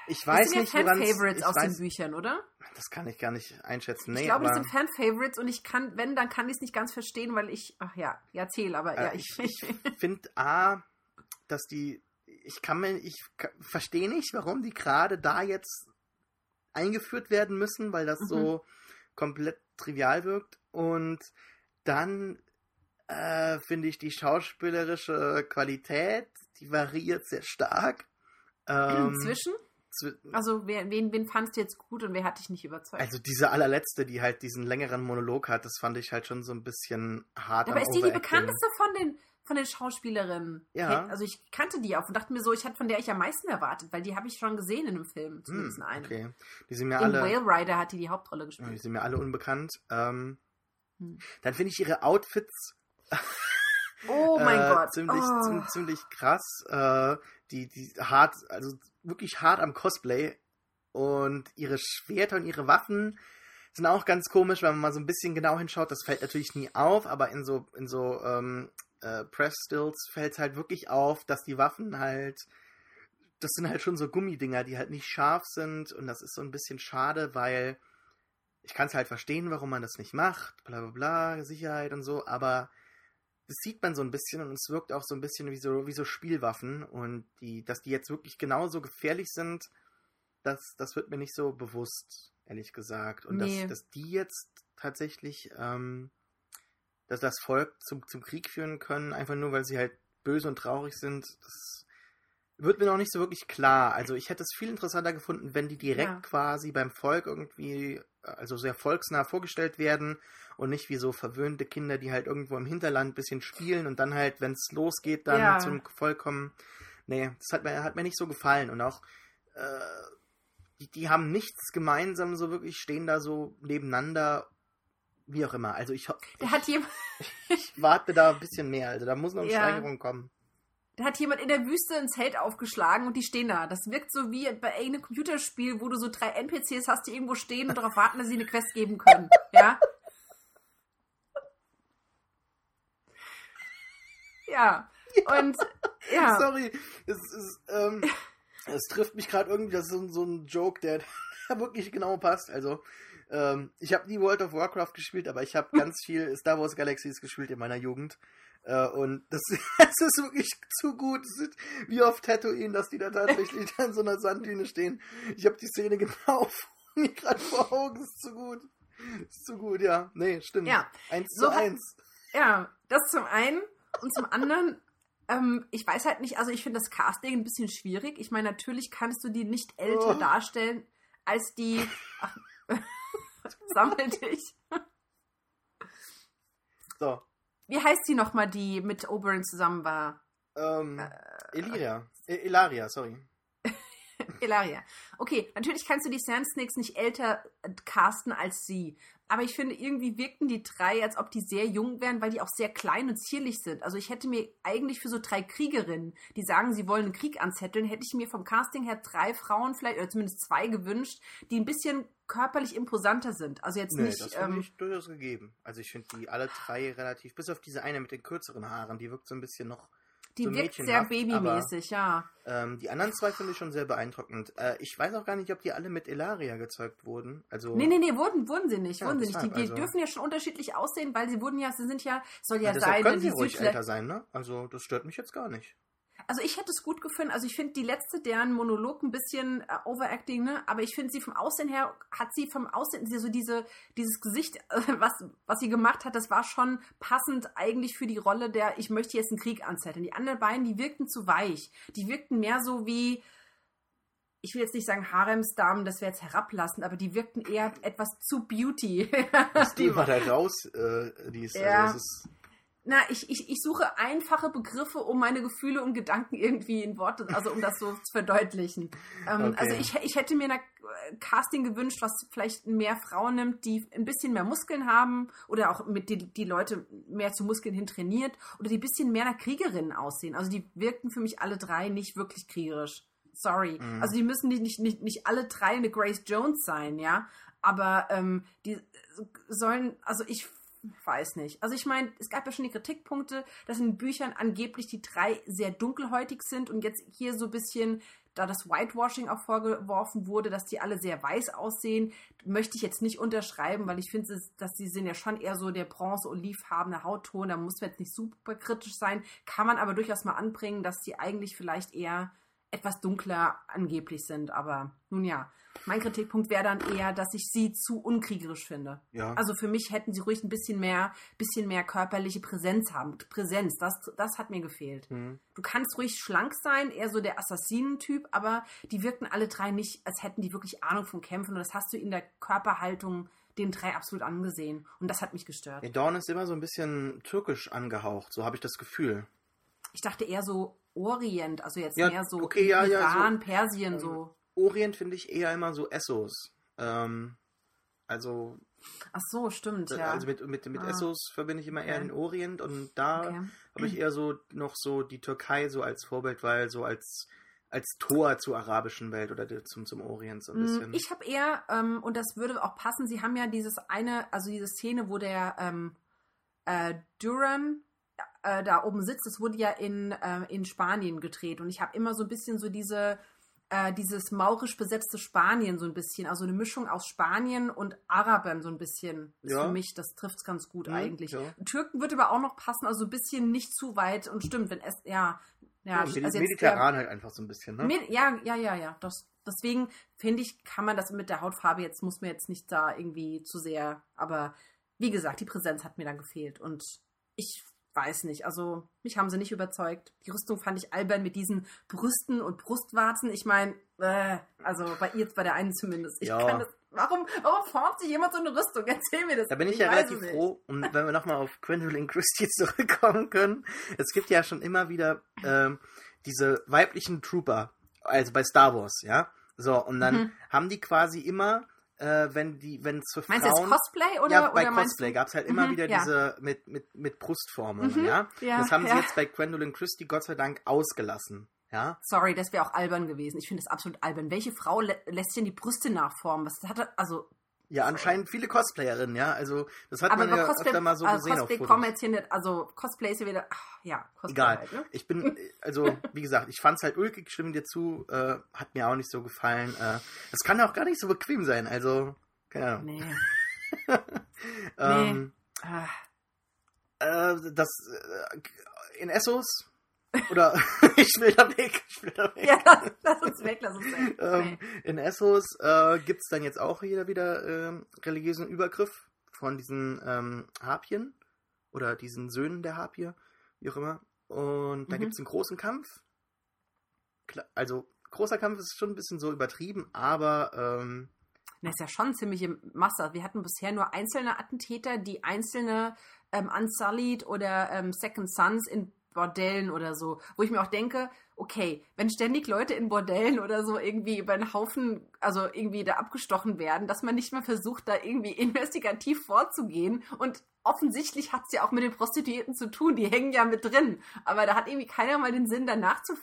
Ich das weiß sind nicht, ja Fan-Favorites aus den weiß, Büchern, oder? Das kann ich gar nicht einschätzen. Nee, ich glaube, das sind Fan-Favorites und ich kann, wenn, dann kann ich es nicht ganz verstehen, weil ich, ach ja, ja, erzähl, aber Äh, ja, ich, ich finde A, dass die. Ich kann mir. Ich verstehe nicht, warum die gerade da jetzt eingeführt werden müssen, weil das Mhm. so komplett trivial wirkt. Und dann äh, finde ich die schauspielerische Qualität, die variiert sehr stark. Ähm, inzwischen. Also, wen, wen fandst du jetzt gut und wer hat dich nicht überzeugt? also diese allerletzte, die halt diesen längeren Monolog hat, das fand ich halt schon so ein bisschen hart. aber ist die die bekannteste von den, von den Schauspielerinnen? Ja. Also, ich kannte die auch und dachte mir so, ich hatte von der ich am meisten erwartet, weil die habe ich schon gesehen in einem Film, zumindest Hm, in einem. okay. Die sind mir In alle. Whale Rider hat die die Hauptrolle Ja, Die gespielt. sind mir alle unbekannt. Ähm, Hm. Dann finde ich ihre Outfits Oh mein äh, Gott. ziemlich, oh. ziem- ziemlich krass. Äh, die, die hart, also wirklich hart am Cosplay. Und ihre Schwerter und ihre Waffen sind auch ganz komisch, wenn man mal so ein bisschen genau hinschaut. Das fällt natürlich nie auf, aber in so, in so ähm, äh, Press-Stills fällt es halt wirklich auf, dass die Waffen halt. Das sind halt schon so Gummidinger, die halt nicht scharf sind. Und das ist so ein bisschen schade, weil ich kann es halt verstehen, warum man das nicht macht, bla bla bla, Sicherheit und so, aber das sieht man so ein bisschen und es wirkt auch so ein bisschen wie so, wie so Spielwaffen und die, dass die jetzt wirklich genauso gefährlich sind, das, das wird mir nicht so bewusst, ehrlich gesagt. Und Nee. dass, dass die jetzt tatsächlich ähm, dass das Volk zum, zum Krieg führen können, einfach nur weil sie halt böse und traurig sind, das wird mir noch nicht so wirklich klar. Also ich hätte es viel interessanter gefunden, wenn die direkt Ja. quasi beim Volk irgendwie, also sehr volksnah vorgestellt werden und nicht wie so verwöhnte Kinder, die halt irgendwo im Hinterland ein bisschen spielen und dann halt, wenn es losgeht, dann Ja. zum Volk kommen. Nee, das hat mir, hat mir nicht so gefallen. Und auch, äh, die, die haben nichts gemeinsam, so wirklich stehen da so nebeneinander, wie auch immer. Also ich, hat, jemand, ich warte da ein bisschen mehr. Also da muss noch eine Ja. Steigerung kommen. Da hat jemand in der Wüste ein Zelt aufgeschlagen und die stehen da. Das wirkt so wie bei irgendeinem Computerspiel, wo du so drei NPCs hast, die irgendwo stehen und darauf warten, dass sie eine Quest geben können. Ja? Ja. Und ja. Sorry, es ist, ähm, es trifft mich gerade irgendwie, das ist so, ein- so ein Joke, der der wirklich genau passt. Also, ähm, ich habe nie World of Warcraft gespielt, aber ich habe ganz viel Star Wars Galaxies gespielt in meiner Jugend. Äh, und das, das ist wirklich zu gut. Wie auf Tatooine, dass die da tatsächlich in so einer Sanddüne stehen. Ich habe die Szene genau vor mir gerade vor Augen, das ist zu gut. Ist so gut, ja. Nee, stimmt. Ja. Eins So zu hat- eins. Ja, das zum einen. Und zum anderen, ähm, ich weiß halt nicht, also ich finde das Casting ein bisschen schwierig. Ich meine, natürlich kannst du die nicht älter Oh. darstellen als die. Ach, sammel dich. So. Wie heißt die nochmal, die mit Oberyn zusammen war? Ähm, Äh, Elyria. E Elaria, sorry. Elaria. Okay, natürlich kannst du die Sand Snakes nicht älter äh, casten als sie. Aber ich finde, irgendwie wirkten die drei, als ob die sehr jung wären, weil die auch sehr klein und zierlich sind. Also ich hätte mir eigentlich für so drei Kriegerinnen, die sagen, sie wollen einen Krieg anzetteln, hätte ich mir vom Casting her drei Frauen vielleicht, oder zumindest zwei gewünscht, die ein bisschen körperlich imposanter sind. Also jetzt Nee, nicht. das ähm, ich durchaus gegeben. Also ich finde die alle drei relativ, bis auf diese eine mit den kürzeren Haaren, die wirkt so ein bisschen noch die so wirkt sehr babymäßig, ja. Ähm, die anderen zwei finde ich schon sehr beeindruckend. Äh, ich weiß auch gar nicht, ob die alle mit Elaria gezeugt wurden. Also, Nee, nee, nee, wurden, wurden sie nicht. Ja, wurden sie nicht. Die, die also- dürfen ja schon unterschiedlich aussehen, weil sie wurden ja, sie sind ja, soll ja, ja, sein, können sie ruhig älter sein, ne? Also das stört mich jetzt gar nicht. Also ich hätte es gut gefunden. Also ich finde die letzte, deren Monolog ein bisschen äh, overacting, ne? Aber ich finde sie vom Aussehen her, hat sie vom Aussehen, so diese, dieses Gesicht, äh, was, was sie gemacht hat, das war schon passend eigentlich für die Rolle der, ich möchte jetzt einen Krieg anzetteln. Die anderen beiden, die wirkten zu weich. Die wirkten mehr so wie, ich will jetzt nicht sagen Haremsdamen, das wäre jetzt herablassend, aber die wirkten eher etwas zu Beauty. Das Thema da raus, äh, die ist, Ja. also das ist, Na, ich, ich, ich suche einfache Begriffe, um meine Gefühle und Gedanken irgendwie in Worte, also um das so zu verdeutlichen. Ähm, Okay. Also ich, ich hätte mir ein Casting gewünscht, was vielleicht mehr Frauen nimmt, die ein bisschen mehr Muskeln haben oder auch mit die, die Leute mehr zu Muskeln hin trainiert oder die ein bisschen mehr nach Kriegerinnen aussehen. Also die wirkten für mich alle drei nicht wirklich kriegerisch. Sorry. Mhm. Also die müssen nicht, nicht, nicht, nicht alle drei eine Grace Jones sein, ja. Aber ähm, die sollen, also ich weiß nicht. Also ich meine, es gab ja schon die Kritikpunkte, dass in Büchern angeblich die drei sehr dunkelhäutig sind und jetzt hier so ein bisschen, da das Whitewashing auch vorgeworfen wurde, dass die alle sehr weiß aussehen, möchte ich jetzt nicht unterschreiben, weil ich finde, dass sie sind ja schon eher so der bronze-olivfarbene Hautton, da muss man jetzt nicht super kritisch sein, kann man aber durchaus mal anbringen, dass die eigentlich vielleicht eher etwas dunkler angeblich sind, aber nun ja. Mein Kritikpunkt wäre dann eher, dass ich sie zu unkriegerisch finde. ja. Also für mich hätten sie ruhig ein bisschen mehr, bisschen mehr körperliche Präsenz haben. Präsenz, das, das hat mir gefehlt. Hm. Du kannst ruhig schlank sein, eher so der Assassinentyp, aber die wirkten alle drei nicht, als hätten die wirklich Ahnung vom Kämpfen. Und das hast du in der Körperhaltung den drei absolut angesehen. Und das hat mich gestört. Ja, Dawn ist immer so ein bisschen türkisch angehaucht, so habe ich das Gefühl. Ich dachte eher so Orient, also jetzt Ja, mehr so okay, ja, ja, so, Iran, Persien, ähm, so. Orient finde ich eher immer so Essos. Ähm, also, Ach so, stimmt, ja. also mit, mit, mit Ah. Essos verbinde ich immer eher Okay. den Orient und da okay. habe ich eher so noch so die Türkei so als Vorbild, weil so als als Tor zur arabischen Welt oder der- zum, zum Orient so ein bisschen. Mm, Ich habe eher, ähm, und das würde auch passen, sie haben ja dieses eine, also diese Szene, wo der ähm, äh, Duran äh, da oben sitzt, das wurde ja in, äh, in Spanien gedreht. Und ich habe immer so ein bisschen so diese, äh, dieses maurisch besetzte Spanien so ein bisschen, also eine Mischung aus Spanien und Arabern so ein bisschen. Ist Ja. für mich, das trifft es ganz gut Mhm, eigentlich. ja. Türken wird aber auch noch passen, also ein bisschen nicht zu weit und stimmt, wenn es, ja, ja, ja, also der- mediterran halt einfach so ein bisschen, ne? Med- Ja, ja, ja, ja. Das, deswegen finde ich, kann man das mit der Hautfarbe jetzt, muss man jetzt nicht da irgendwie zu sehr, aber wie gesagt, die Präsenz hat mir dann gefehlt und ich weiß nicht, also mich haben sie nicht überzeugt. Die Rüstung fand ich albern mit diesen Brüsten und Brustwarzen. Ich meine, äh, also bei ihr, bei der einen zumindest. Ich Ja. kann das, warum, warum formt sich jemand so eine Rüstung? Erzähl mir das. Da bin ich ja weiß relativ froh, und wenn wir nochmal auf Gwendolyn Christie zurückkommen können. Es gibt ja schon immer wieder ähm, diese weiblichen Trooper, also bei Star Wars, ja. So, und dann Mhm. haben die quasi immer, äh, wenn die, wenn es für Meinst du Frauen. jetzt Cosplay oder, ja, bei oder Cosplay gab es halt immer Mhm, wieder ja. diese mit, mit, mit Brustformungen, Mhm, ja? ja, Das haben sie jetzt bei Gwendolyn Christie Gott sei Dank ausgelassen, ja? Sorry, das wäre auch albern gewesen. Ich finde das absolut albern. Welche Frau lä lässt denn die Brüste nachformen? Was hat er, also, Ja, anscheinend viele Cosplayerinnen, ja? Also, das hat aber man ja Cosplay, öfter mal so also gesehen Cosplay auf kommen jetzt hier nicht, also Cosplay ist ja wieder, ach, ja, Cosplay Egal. halt, ne? Ich bin, also, wie gesagt, ich fand's halt ulkig, stimme dir zu, äh, hat mir auch nicht so gefallen. Äh, das kann auch gar nicht so bequem sein, also, keine Ahnung. Nee. Ähm, Ah, äh, das, äh, in Essos Oder ich will da weg, ich will da weg. Ja, lass, lass uns weg, lass uns weg. Ähm, in Essos äh, gibt es dann jetzt auch wieder, wieder ähm, religiösen Übergriff von diesen ähm, Harpien oder diesen Söhnen der Harpie, wie auch immer. Und da Mhm. gibt es einen großen Kampf. Also großer Kampf ist schon ein bisschen so übertrieben, aber ähm, Das ist ja schon ziemliche Masse. Wir hatten bisher nur einzelne Attentäter, die einzelne ähm, Unsullied oder ähm, Second Sons in Bordellen oder so, wo ich mir auch denke, okay, wenn ständig Leute in Bordellen oder so irgendwie über einen Haufen, also irgendwie da abgestochen werden, dass man nicht mehr versucht, da irgendwie investigativ vorzugehen und offensichtlich hat es ja auch mit den Prostituierten zu tun, die hängen ja mit drin, aber da hat irgendwie keiner mal den Sinn, danach zu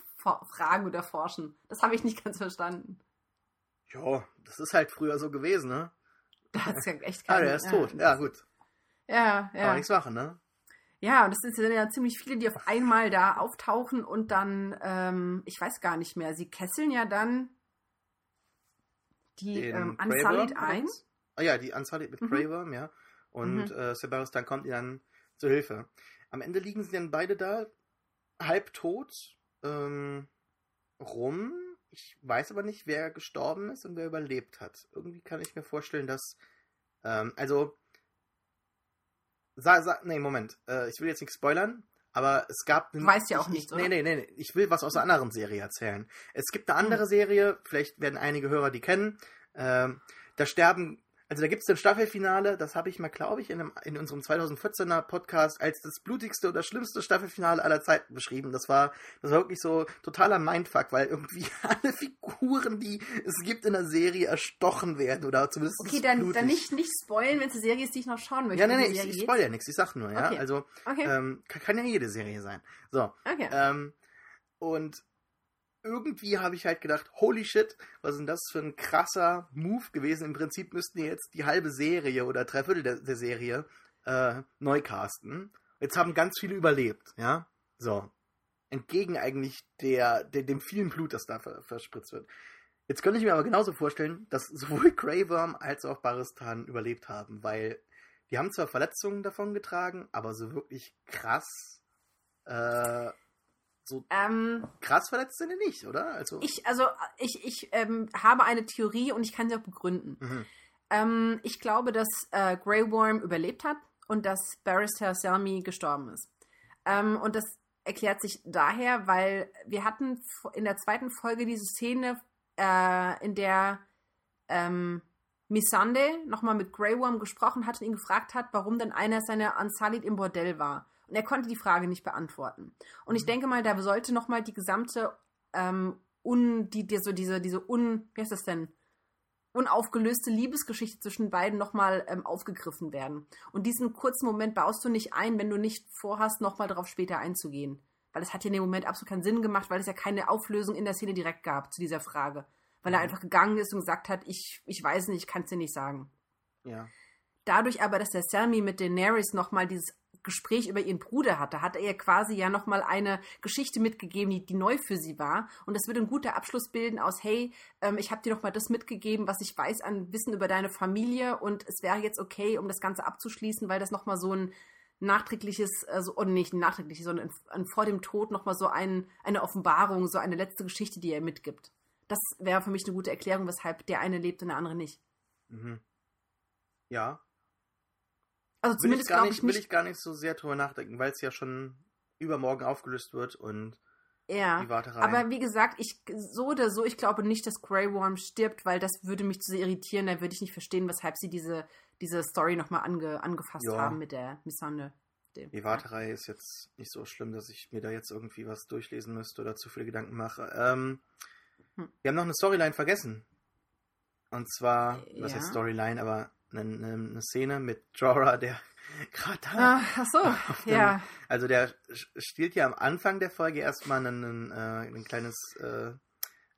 fragen oder forschen. Das habe ich nicht ganz verstanden. ja, das ist halt früher so gewesen, ne? Da hat es ja echt Ah, keine... der ist tot. Ja, gut. Ja, ja. nichts machen, ne? Ja, und das sind ja ziemlich viele, die auf einmal da auftauchen und dann, ähm, ich weiß gar nicht mehr, sie kesseln ja dann die ähm, Unsullied ein. Ah ja, die Unsullied mit Mhm. Worm, ja. Und Mhm. äh, Cerberus dann kommt ihr dann zur Hilfe. Am Ende liegen sie dann beide da, halbtot, ähm, rum. Ich weiß aber nicht, wer gestorben ist und wer überlebt hat. Irgendwie kann ich mir vorstellen, dass, ähm, also, sa, sa, nee, Moment, äh, ich will jetzt nichts spoilern, aber es gab... Du weißt ja auch Nee, oder? nee, nee, nee, ich will was aus einer anderen Serie erzählen. Es gibt eine Hm. andere Serie, vielleicht werden einige Hörer die kennen, ähm, da sterben, also da gibt es ein Staffelfinale, das habe ich mal, glaube ich, in, einem, in unserem 2014er Podcast als das blutigste oder schlimmste Staffelfinale aller Zeiten beschrieben. Das war, das war wirklich so totaler Mindfuck, weil irgendwie alle Figuren, die es gibt in der Serie, erstochen werden oder zumindest Okay, dann, blutig. dann nicht, nicht spoilen, wenn es eine Serie ist, die ich noch schauen möchte. Ja, nee, die ich, ich spoil ja nichts, ich sag nur, ja. Okay. Also, Okay, ähm, kann, kann ja jede Serie sein. So, okay. ähm, und irgendwie habe ich halt gedacht, holy shit, was ist denn das für ein krasser Move gewesen? Im Prinzip müssten die jetzt die halbe Serie oder drei Viertel der, der Serie äh, neu casten. Jetzt haben ganz viele überlebt, ja. So. Entgegen eigentlich der, der, dem vielen Blut, das da ver, verspritzt wird. Jetzt könnte ich mir aber genauso vorstellen, dass sowohl Grey Worm als auch Baristan überlebt haben, weil die haben zwar Verletzungen davon getragen, aber so wirklich krass, äh, so ähm, krass verletzt sind die nicht, oder? Also, ich, also, ich, ich ähm, habe eine Theorie und ich kann sie auch begründen. Mhm. Ähm, ich glaube, dass äh, Grey Worm überlebt hat und dass Barrister Selmy gestorben ist. Ähm, und das erklärt sich daher, weil wir hatten in der zweiten Folge diese Szene, äh, in der ähm, Missande nochmal mit Grey Worm gesprochen hat und ihn gefragt hat, warum denn einer seiner Unsullied im Bordell war. Er konnte die Frage nicht beantworten. Und ich Mhm. denke mal, da sollte nochmal die gesamte ähm, un, die, die, so diese, diese un, wie heißt das denn? unaufgelöste Liebesgeschichte zwischen beiden nochmal ähm, aufgegriffen werden. Und diesen kurzen Moment baust du nicht ein, wenn du nicht vorhast, nochmal darauf später einzugehen. Weil es hat ja in dem Moment absolut keinen Sinn gemacht, weil es ja keine Auflösung in der Szene direkt gab zu dieser Frage. Weil er Mhm. einfach gegangen ist und gesagt hat, ich, ich weiß nicht, ich kann es dir nicht sagen. Ja. Dadurch aber, dass der Selmy mit Daenerys nochmal dieses Gespräch über ihren Bruder hatte, hat er ihr quasi ja nochmal eine Geschichte mitgegeben, die, die neu für sie war. Und das wird ein guter Abschluss bilden aus, hey, ähm, ich habe dir nochmal das mitgegeben, was ich weiß an Wissen über deine Familie und es wäre jetzt okay, um das Ganze abzuschließen, weil das nochmal so ein nachträgliches, also oder nicht ein nachträgliches, sondern ein vor dem Tod nochmal so ein, eine Offenbarung, so eine letzte Geschichte, die er mitgibt. Das wäre für mich eine gute Erklärung, weshalb der eine lebt und der andere nicht. Mhm. Ja. Also Will ich, zumindest gar nicht, ich will nicht. ich gar nicht so sehr drüber nachdenken, weil es ja schon übermorgen aufgelöst wird und Ja. die Warterei. Aber wie gesagt, ich so oder so, ich glaube nicht, dass Grey Worm stirbt, weil das würde mich zu sehr irritieren. Da würde ich nicht verstehen, weshalb sie diese, diese Story nochmal ange, angefasst Ja. haben mit der Missande. Dem- Die Warterei ist jetzt nicht so schlimm, dass ich mir da jetzt irgendwie was durchlesen müsste oder zu viele Gedanken mache. Ähm, Hm. Wir haben noch eine Storyline vergessen. Und zwar, was Ja. heißt Storyline, aber eine, eine, Szene mit Jorah, der gerade da. Ah, ach so, einem- ja. Also der stiehlt ja am Anfang der Folge erstmal ein, ein, äh, ein kleines äh,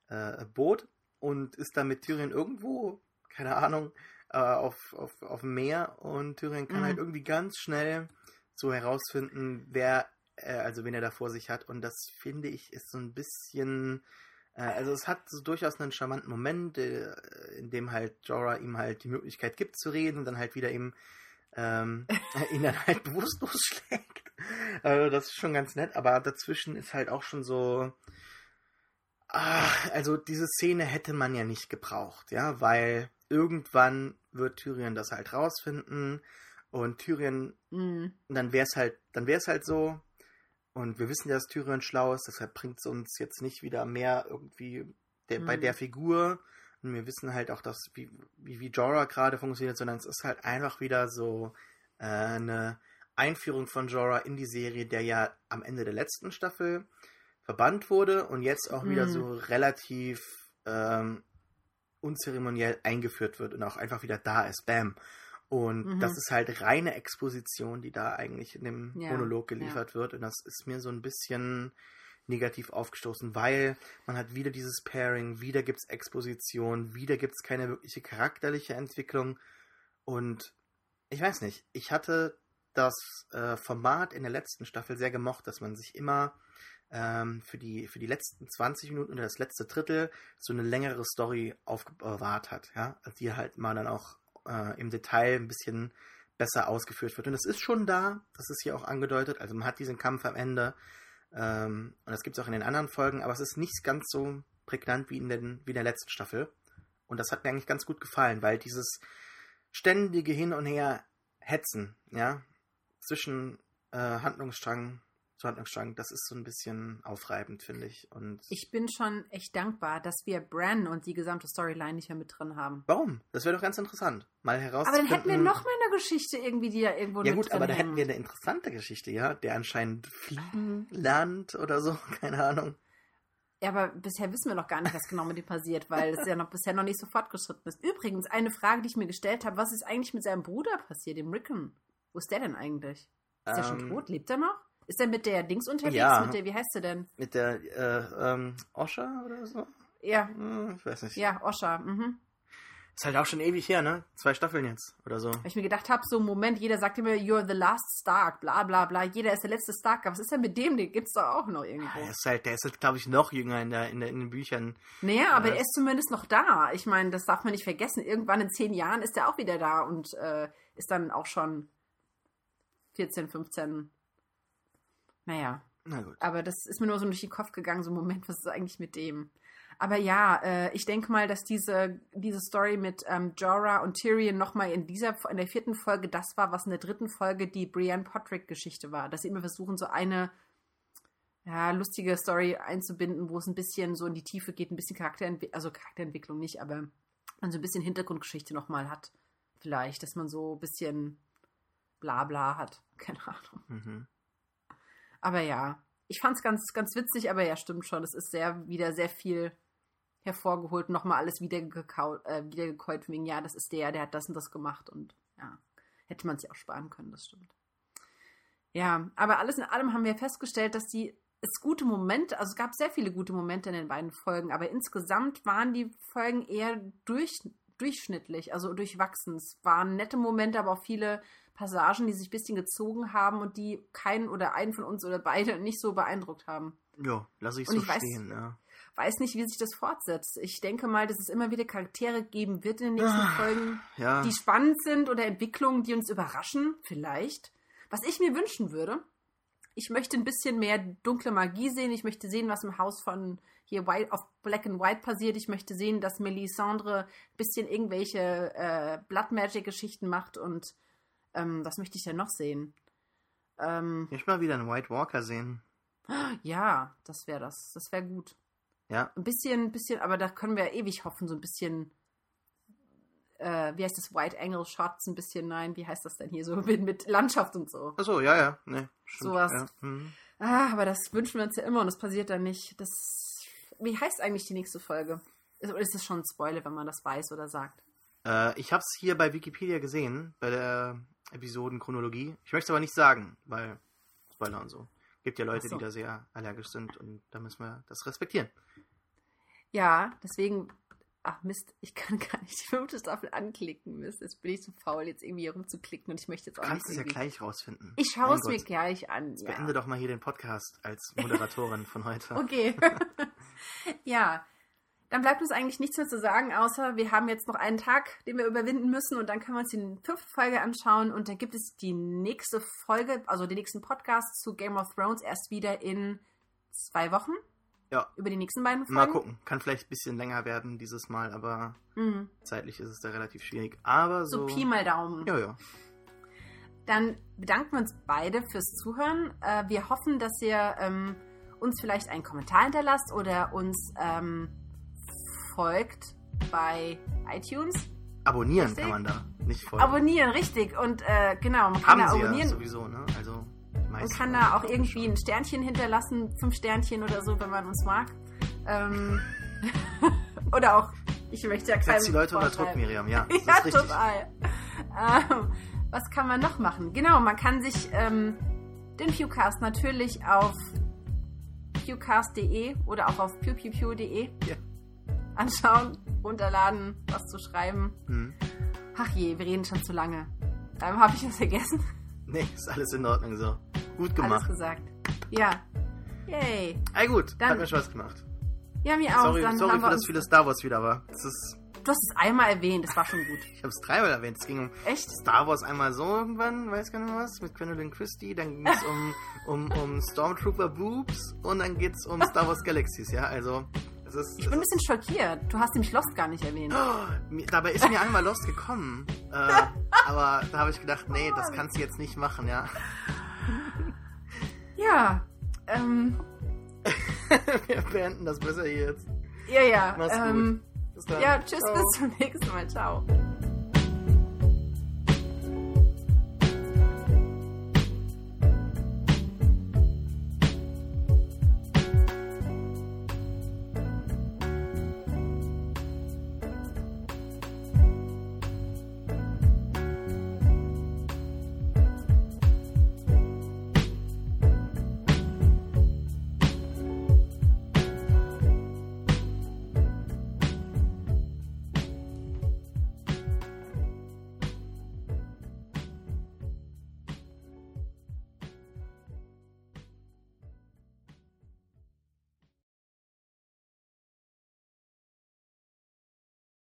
äh, Boot und ist dann mit Tyrion irgendwo, keine Ahnung, äh, auf, auf, auf dem Meer und Tyrion kann Mhm. halt irgendwie ganz schnell so herausfinden, wer, also wen er da vor sich hat und das finde ich ist so ein bisschen, also es hat so durchaus einen charmanten Moment, äh, in dem halt Jorah ihm halt die Möglichkeit gibt zu reden und dann halt wieder ihm ähm, ihn dann halt bewusstlos schlägt. Also das ist schon ganz nett, aber dazwischen ist halt auch schon so. Ach, also diese Szene hätte man ja nicht gebraucht, ja, weil irgendwann wird Tyrion das halt rausfinden und Tyrion, Mhm. dann wäre es halt, dann wäre es halt so. Und wir wissen ja, dass Tyrion schlau ist, deshalb bringt es uns jetzt nicht wieder mehr irgendwie der, bei Mhm. der Figur. Und wir wissen halt auch, dass wie, wie, wie Jorah gerade funktioniert, sondern es ist halt einfach wieder so äh, eine Einführung von Jorah in die Serie, der ja am Ende der letzten Staffel verbannt wurde und jetzt auch wieder Mhm. so relativ ähm, unzeremoniell eingeführt wird und auch einfach wieder da ist. Bam. Und Mhm. das ist halt reine Exposition, die da eigentlich in dem Ja, Monolog geliefert wird. Und das ist mir so ein bisschen negativ aufgestoßen, weil man hat wieder dieses Pairing, wieder gibt es Exposition, wieder gibt es keine wirkliche charakterliche Entwicklung. Und ich weiß nicht, ich hatte das äh, Format in der letzten Staffel sehr gemocht, dass man sich immer ähm, für, die, für die letzten 20 Minuten oder das letzte Drittel so eine längere Story aufbewahrt hat, ja, die halt mal dann auch äh, im Detail ein bisschen besser ausgeführt wird. Und das ist schon da, das ist hier auch angedeutet, also man hat diesen Kampf am Ende ähm, und das gibt es auch in den anderen Folgen, aber es ist nicht ganz so prägnant wie in, den, wie in der letzten Staffel. Und das hat mir eigentlich ganz gut gefallen, weil dieses ständige Hin und Her hetzen, ja, zwischen äh, Handlungsstrang Handlungsstrang, das ist so ein bisschen aufreibend, finde ich. Und Ich bin schon echt dankbar, dass wir Bran und die gesamte Storyline nicht mehr mit drin haben. warum? Das wäre doch ganz interessant, mal Aber herauszufinden. dann hätten wir noch mal eine Geschichte irgendwie, die da irgendwo Ja gut, aber da hätten wir eine interessante Geschichte, ja, der anscheinend fliegen lernt oder so, keine Ahnung. Ja, aber bisher wissen wir noch gar nicht, was genau mit ihm passiert, weil es ja noch bisher noch nicht so fortgeschritten ist. Übrigens, eine Frage, die ich mir gestellt habe, was ist eigentlich mit seinem Bruder passiert, dem Rickon? Wo ist der denn eigentlich? Ist er schon Ähm, tot? Lebt er noch? Ist er mit der Dings unterwegs? Ja. Mit der, wie heißt sie denn? Mit der äh, ähm, Osha oder so? Ja, Hm, ich weiß nicht. ja, Osha. Mhm. Ist halt auch schon ewig her, ne? Zwei Staffeln jetzt oder so. Weil ich mir gedacht habe, so Moment, jeder sagt immer, you're the last Stark, bla bla bla, jeder ist der letzte Stark. Was ist denn mit dem? Den gibt's doch auch noch irgendwo. Der ist halt, der ist halt, glaube ich, noch jünger in, der, in, der, in den Büchern. Naja, aber Ja. er ist zumindest noch da. Ich meine, das darf man nicht vergessen. Irgendwann in zehn Jahren ist er auch wieder da und äh, ist dann auch schon 14, 15. Naja, Na gut. aber das ist mir nur so durch den Kopf gegangen, so Moment, was ist eigentlich mit dem? Aber ja, äh, ich denke mal, dass diese, diese Story mit ähm, Jorah und Tyrion nochmal in dieser, in der vierten Folge das war, was in der dritten Folge die Brienne Podrick-Geschichte war. Dass sie immer versuchen, so eine ja, lustige Story einzubinden, wo es ein bisschen so in die Tiefe geht, ein bisschen Charakterentwicklung, also Charakterentwicklung nicht, aber man so ein bisschen Hintergrundgeschichte nochmal hat. Vielleicht, dass man so ein bisschen Blabla hat. Keine Ahnung. Mhm. Aber ja, ich fand es ganz, ganz witzig, aber ja, stimmt schon. Es ist sehr, wieder sehr viel hervorgeholt, nochmal alles wiedergekaut, äh, wiedergekäut, wegen, ja, das ist der, der hat das und das gemacht und ja, hätte man sich auch sparen können, das stimmt. Ja, aber alles in allem haben wir festgestellt, dass die es gute Momente, also es gab sehr viele gute Momente in den beiden Folgen, aber insgesamt waren die Folgen eher durch, durchschnittlich, also durchwachsen. Es waren nette Momente, aber auch viele Passagen, die sich ein bisschen gezogen haben und die keinen oder einen von uns oder beide nicht so beeindruckt haben. Ja, lass ich Und so ich weiß- stehen, ja. Weiß nicht, wie sich das fortsetzt. Ich denke mal, dass es immer wieder Charaktere geben wird in den nächsten Ah, Folgen, Ja, die spannend sind oder Entwicklungen, die uns überraschen, vielleicht. Was ich mir wünschen würde, ich möchte ein bisschen mehr dunkle Magie sehen. Ich möchte sehen, was im Haus von hier White, auf Black and White passiert. Ich möchte sehen, dass Melisandre ein bisschen irgendwelche äh, Blood Magic Geschichten macht und ähm, was möchte ich denn noch sehen? Ähm, ich möchte mal wieder einen White Walker sehen. ja, das wäre das. Das wäre gut. Ja, Ein bisschen, ein bisschen, aber da können wir ewig hoffen, so ein bisschen, äh, wie heißt das, White Angle Shots, ein bisschen, nein, wie heißt das denn hier, so mit, mit Landschaft und so. achso, ja, ja, ne, stimmt. Sowas. Ja. Mhm. Ah, aber das wünschen wir uns ja immer und das passiert dann nicht. Das, wie heißt eigentlich die nächste Folge? Ist, oder ist das schon ein Spoiler, wenn man das weiß oder sagt? Äh, ich habe es hier bei Wikipedia gesehen, bei der Episodenchronologie. Ich möchte es aber nicht sagen, weil Spoiler und so. Gibt ja Leute, so. die da sehr allergisch sind und da müssen wir das respektieren. Ja, deswegen, ach Mist, ich kann gar nicht die fünfte Staffel anklicken, Mist. Jetzt bin ich zu faul, jetzt irgendwie hier rumzuklicken und ich möchte jetzt Du auch kannst nicht es ja gleich rausfinden. Ich schaue es mir gleich an. Jetzt Ja. Beende doch mal hier den Podcast als Moderatorin von heute. Okay. ja. Dann bleibt uns eigentlich nichts mehr zu sagen, außer wir haben jetzt noch einen Tag, den wir überwinden müssen und dann können wir uns die fünfte Folge anschauen und dann gibt es die nächste Folge, also den nächsten Podcast zu Game of Thrones erst wieder in zwei Wochen. Ja. Über die nächsten beiden Folgen. Mal gucken. Kann vielleicht ein bisschen länger werden dieses Mal, aber Mhm. zeitlich ist es da relativ schwierig. Aber So so. Pi mal Daumen. ja, ja. Dann bedanken wir uns beide fürs Zuhören. Äh, wir hoffen, dass ihr ähm, uns vielleicht einen Kommentar hinterlasst oder uns ähm, folgt bei iTunes. Abonnieren Richtig? kann man da. Nicht folgen. Abonnieren, richtig. Und äh, genau, man kann Haben da sie ja abonnieren. sowieso, ne? Also Man kann da auch irgendwie ein Sternchen hinterlassen, fünf Sternchen oder so, wenn man uns mag. Ähm, oder auch, ich möchte ja keinem Setzt die Leute unter Druck. Miriam, ja. Das Ja, ist richtig. total. Ähm, was kann man noch machen? Genau, man kann sich ähm, den Pewcast natürlich auf pewcast.de oder auch auf pewpewpew.de Ja. Anschauen, runterladen, was zu schreiben. Hm. Ach je, wir reden schon zu lange. Ähm, Habe ich das vergessen? Nee, ist alles in Ordnung so. Gut Alles gemacht. gesagt. Ja. Yay. Ey, gut, Dann- hat mir Spaß gemacht. Ja, mir auch. Sorry, Dann sorry für das viele Star Wars wieder, aber es ist. Du hast es einmal erwähnt, das war schon gut. Ich habe es dreimal erwähnt. Es ging um Echt? Star Wars einmal so irgendwann, weiß gar nicht was, mit Gwendolyn Christie. Dann ging es um, um, um Stormtrooper Boobs und dann geht es um Star Wars Galaxies, ja. Also, es ist. Ich bin ein bisschen schockiert. Du hast nämlich Lost gar nicht erwähnt. Oh, dabei ist mir einmal Lost gekommen. Äh, aber da habe ich gedacht, nee, das kannst du jetzt nicht machen, ja. Ja. Ähm, Wir beenden das besser hier jetzt. ja, ja. Mach's gut. Ähm, Bis dann. ja, tschüss, Ciao. bis zum nächsten Mal. Ciao.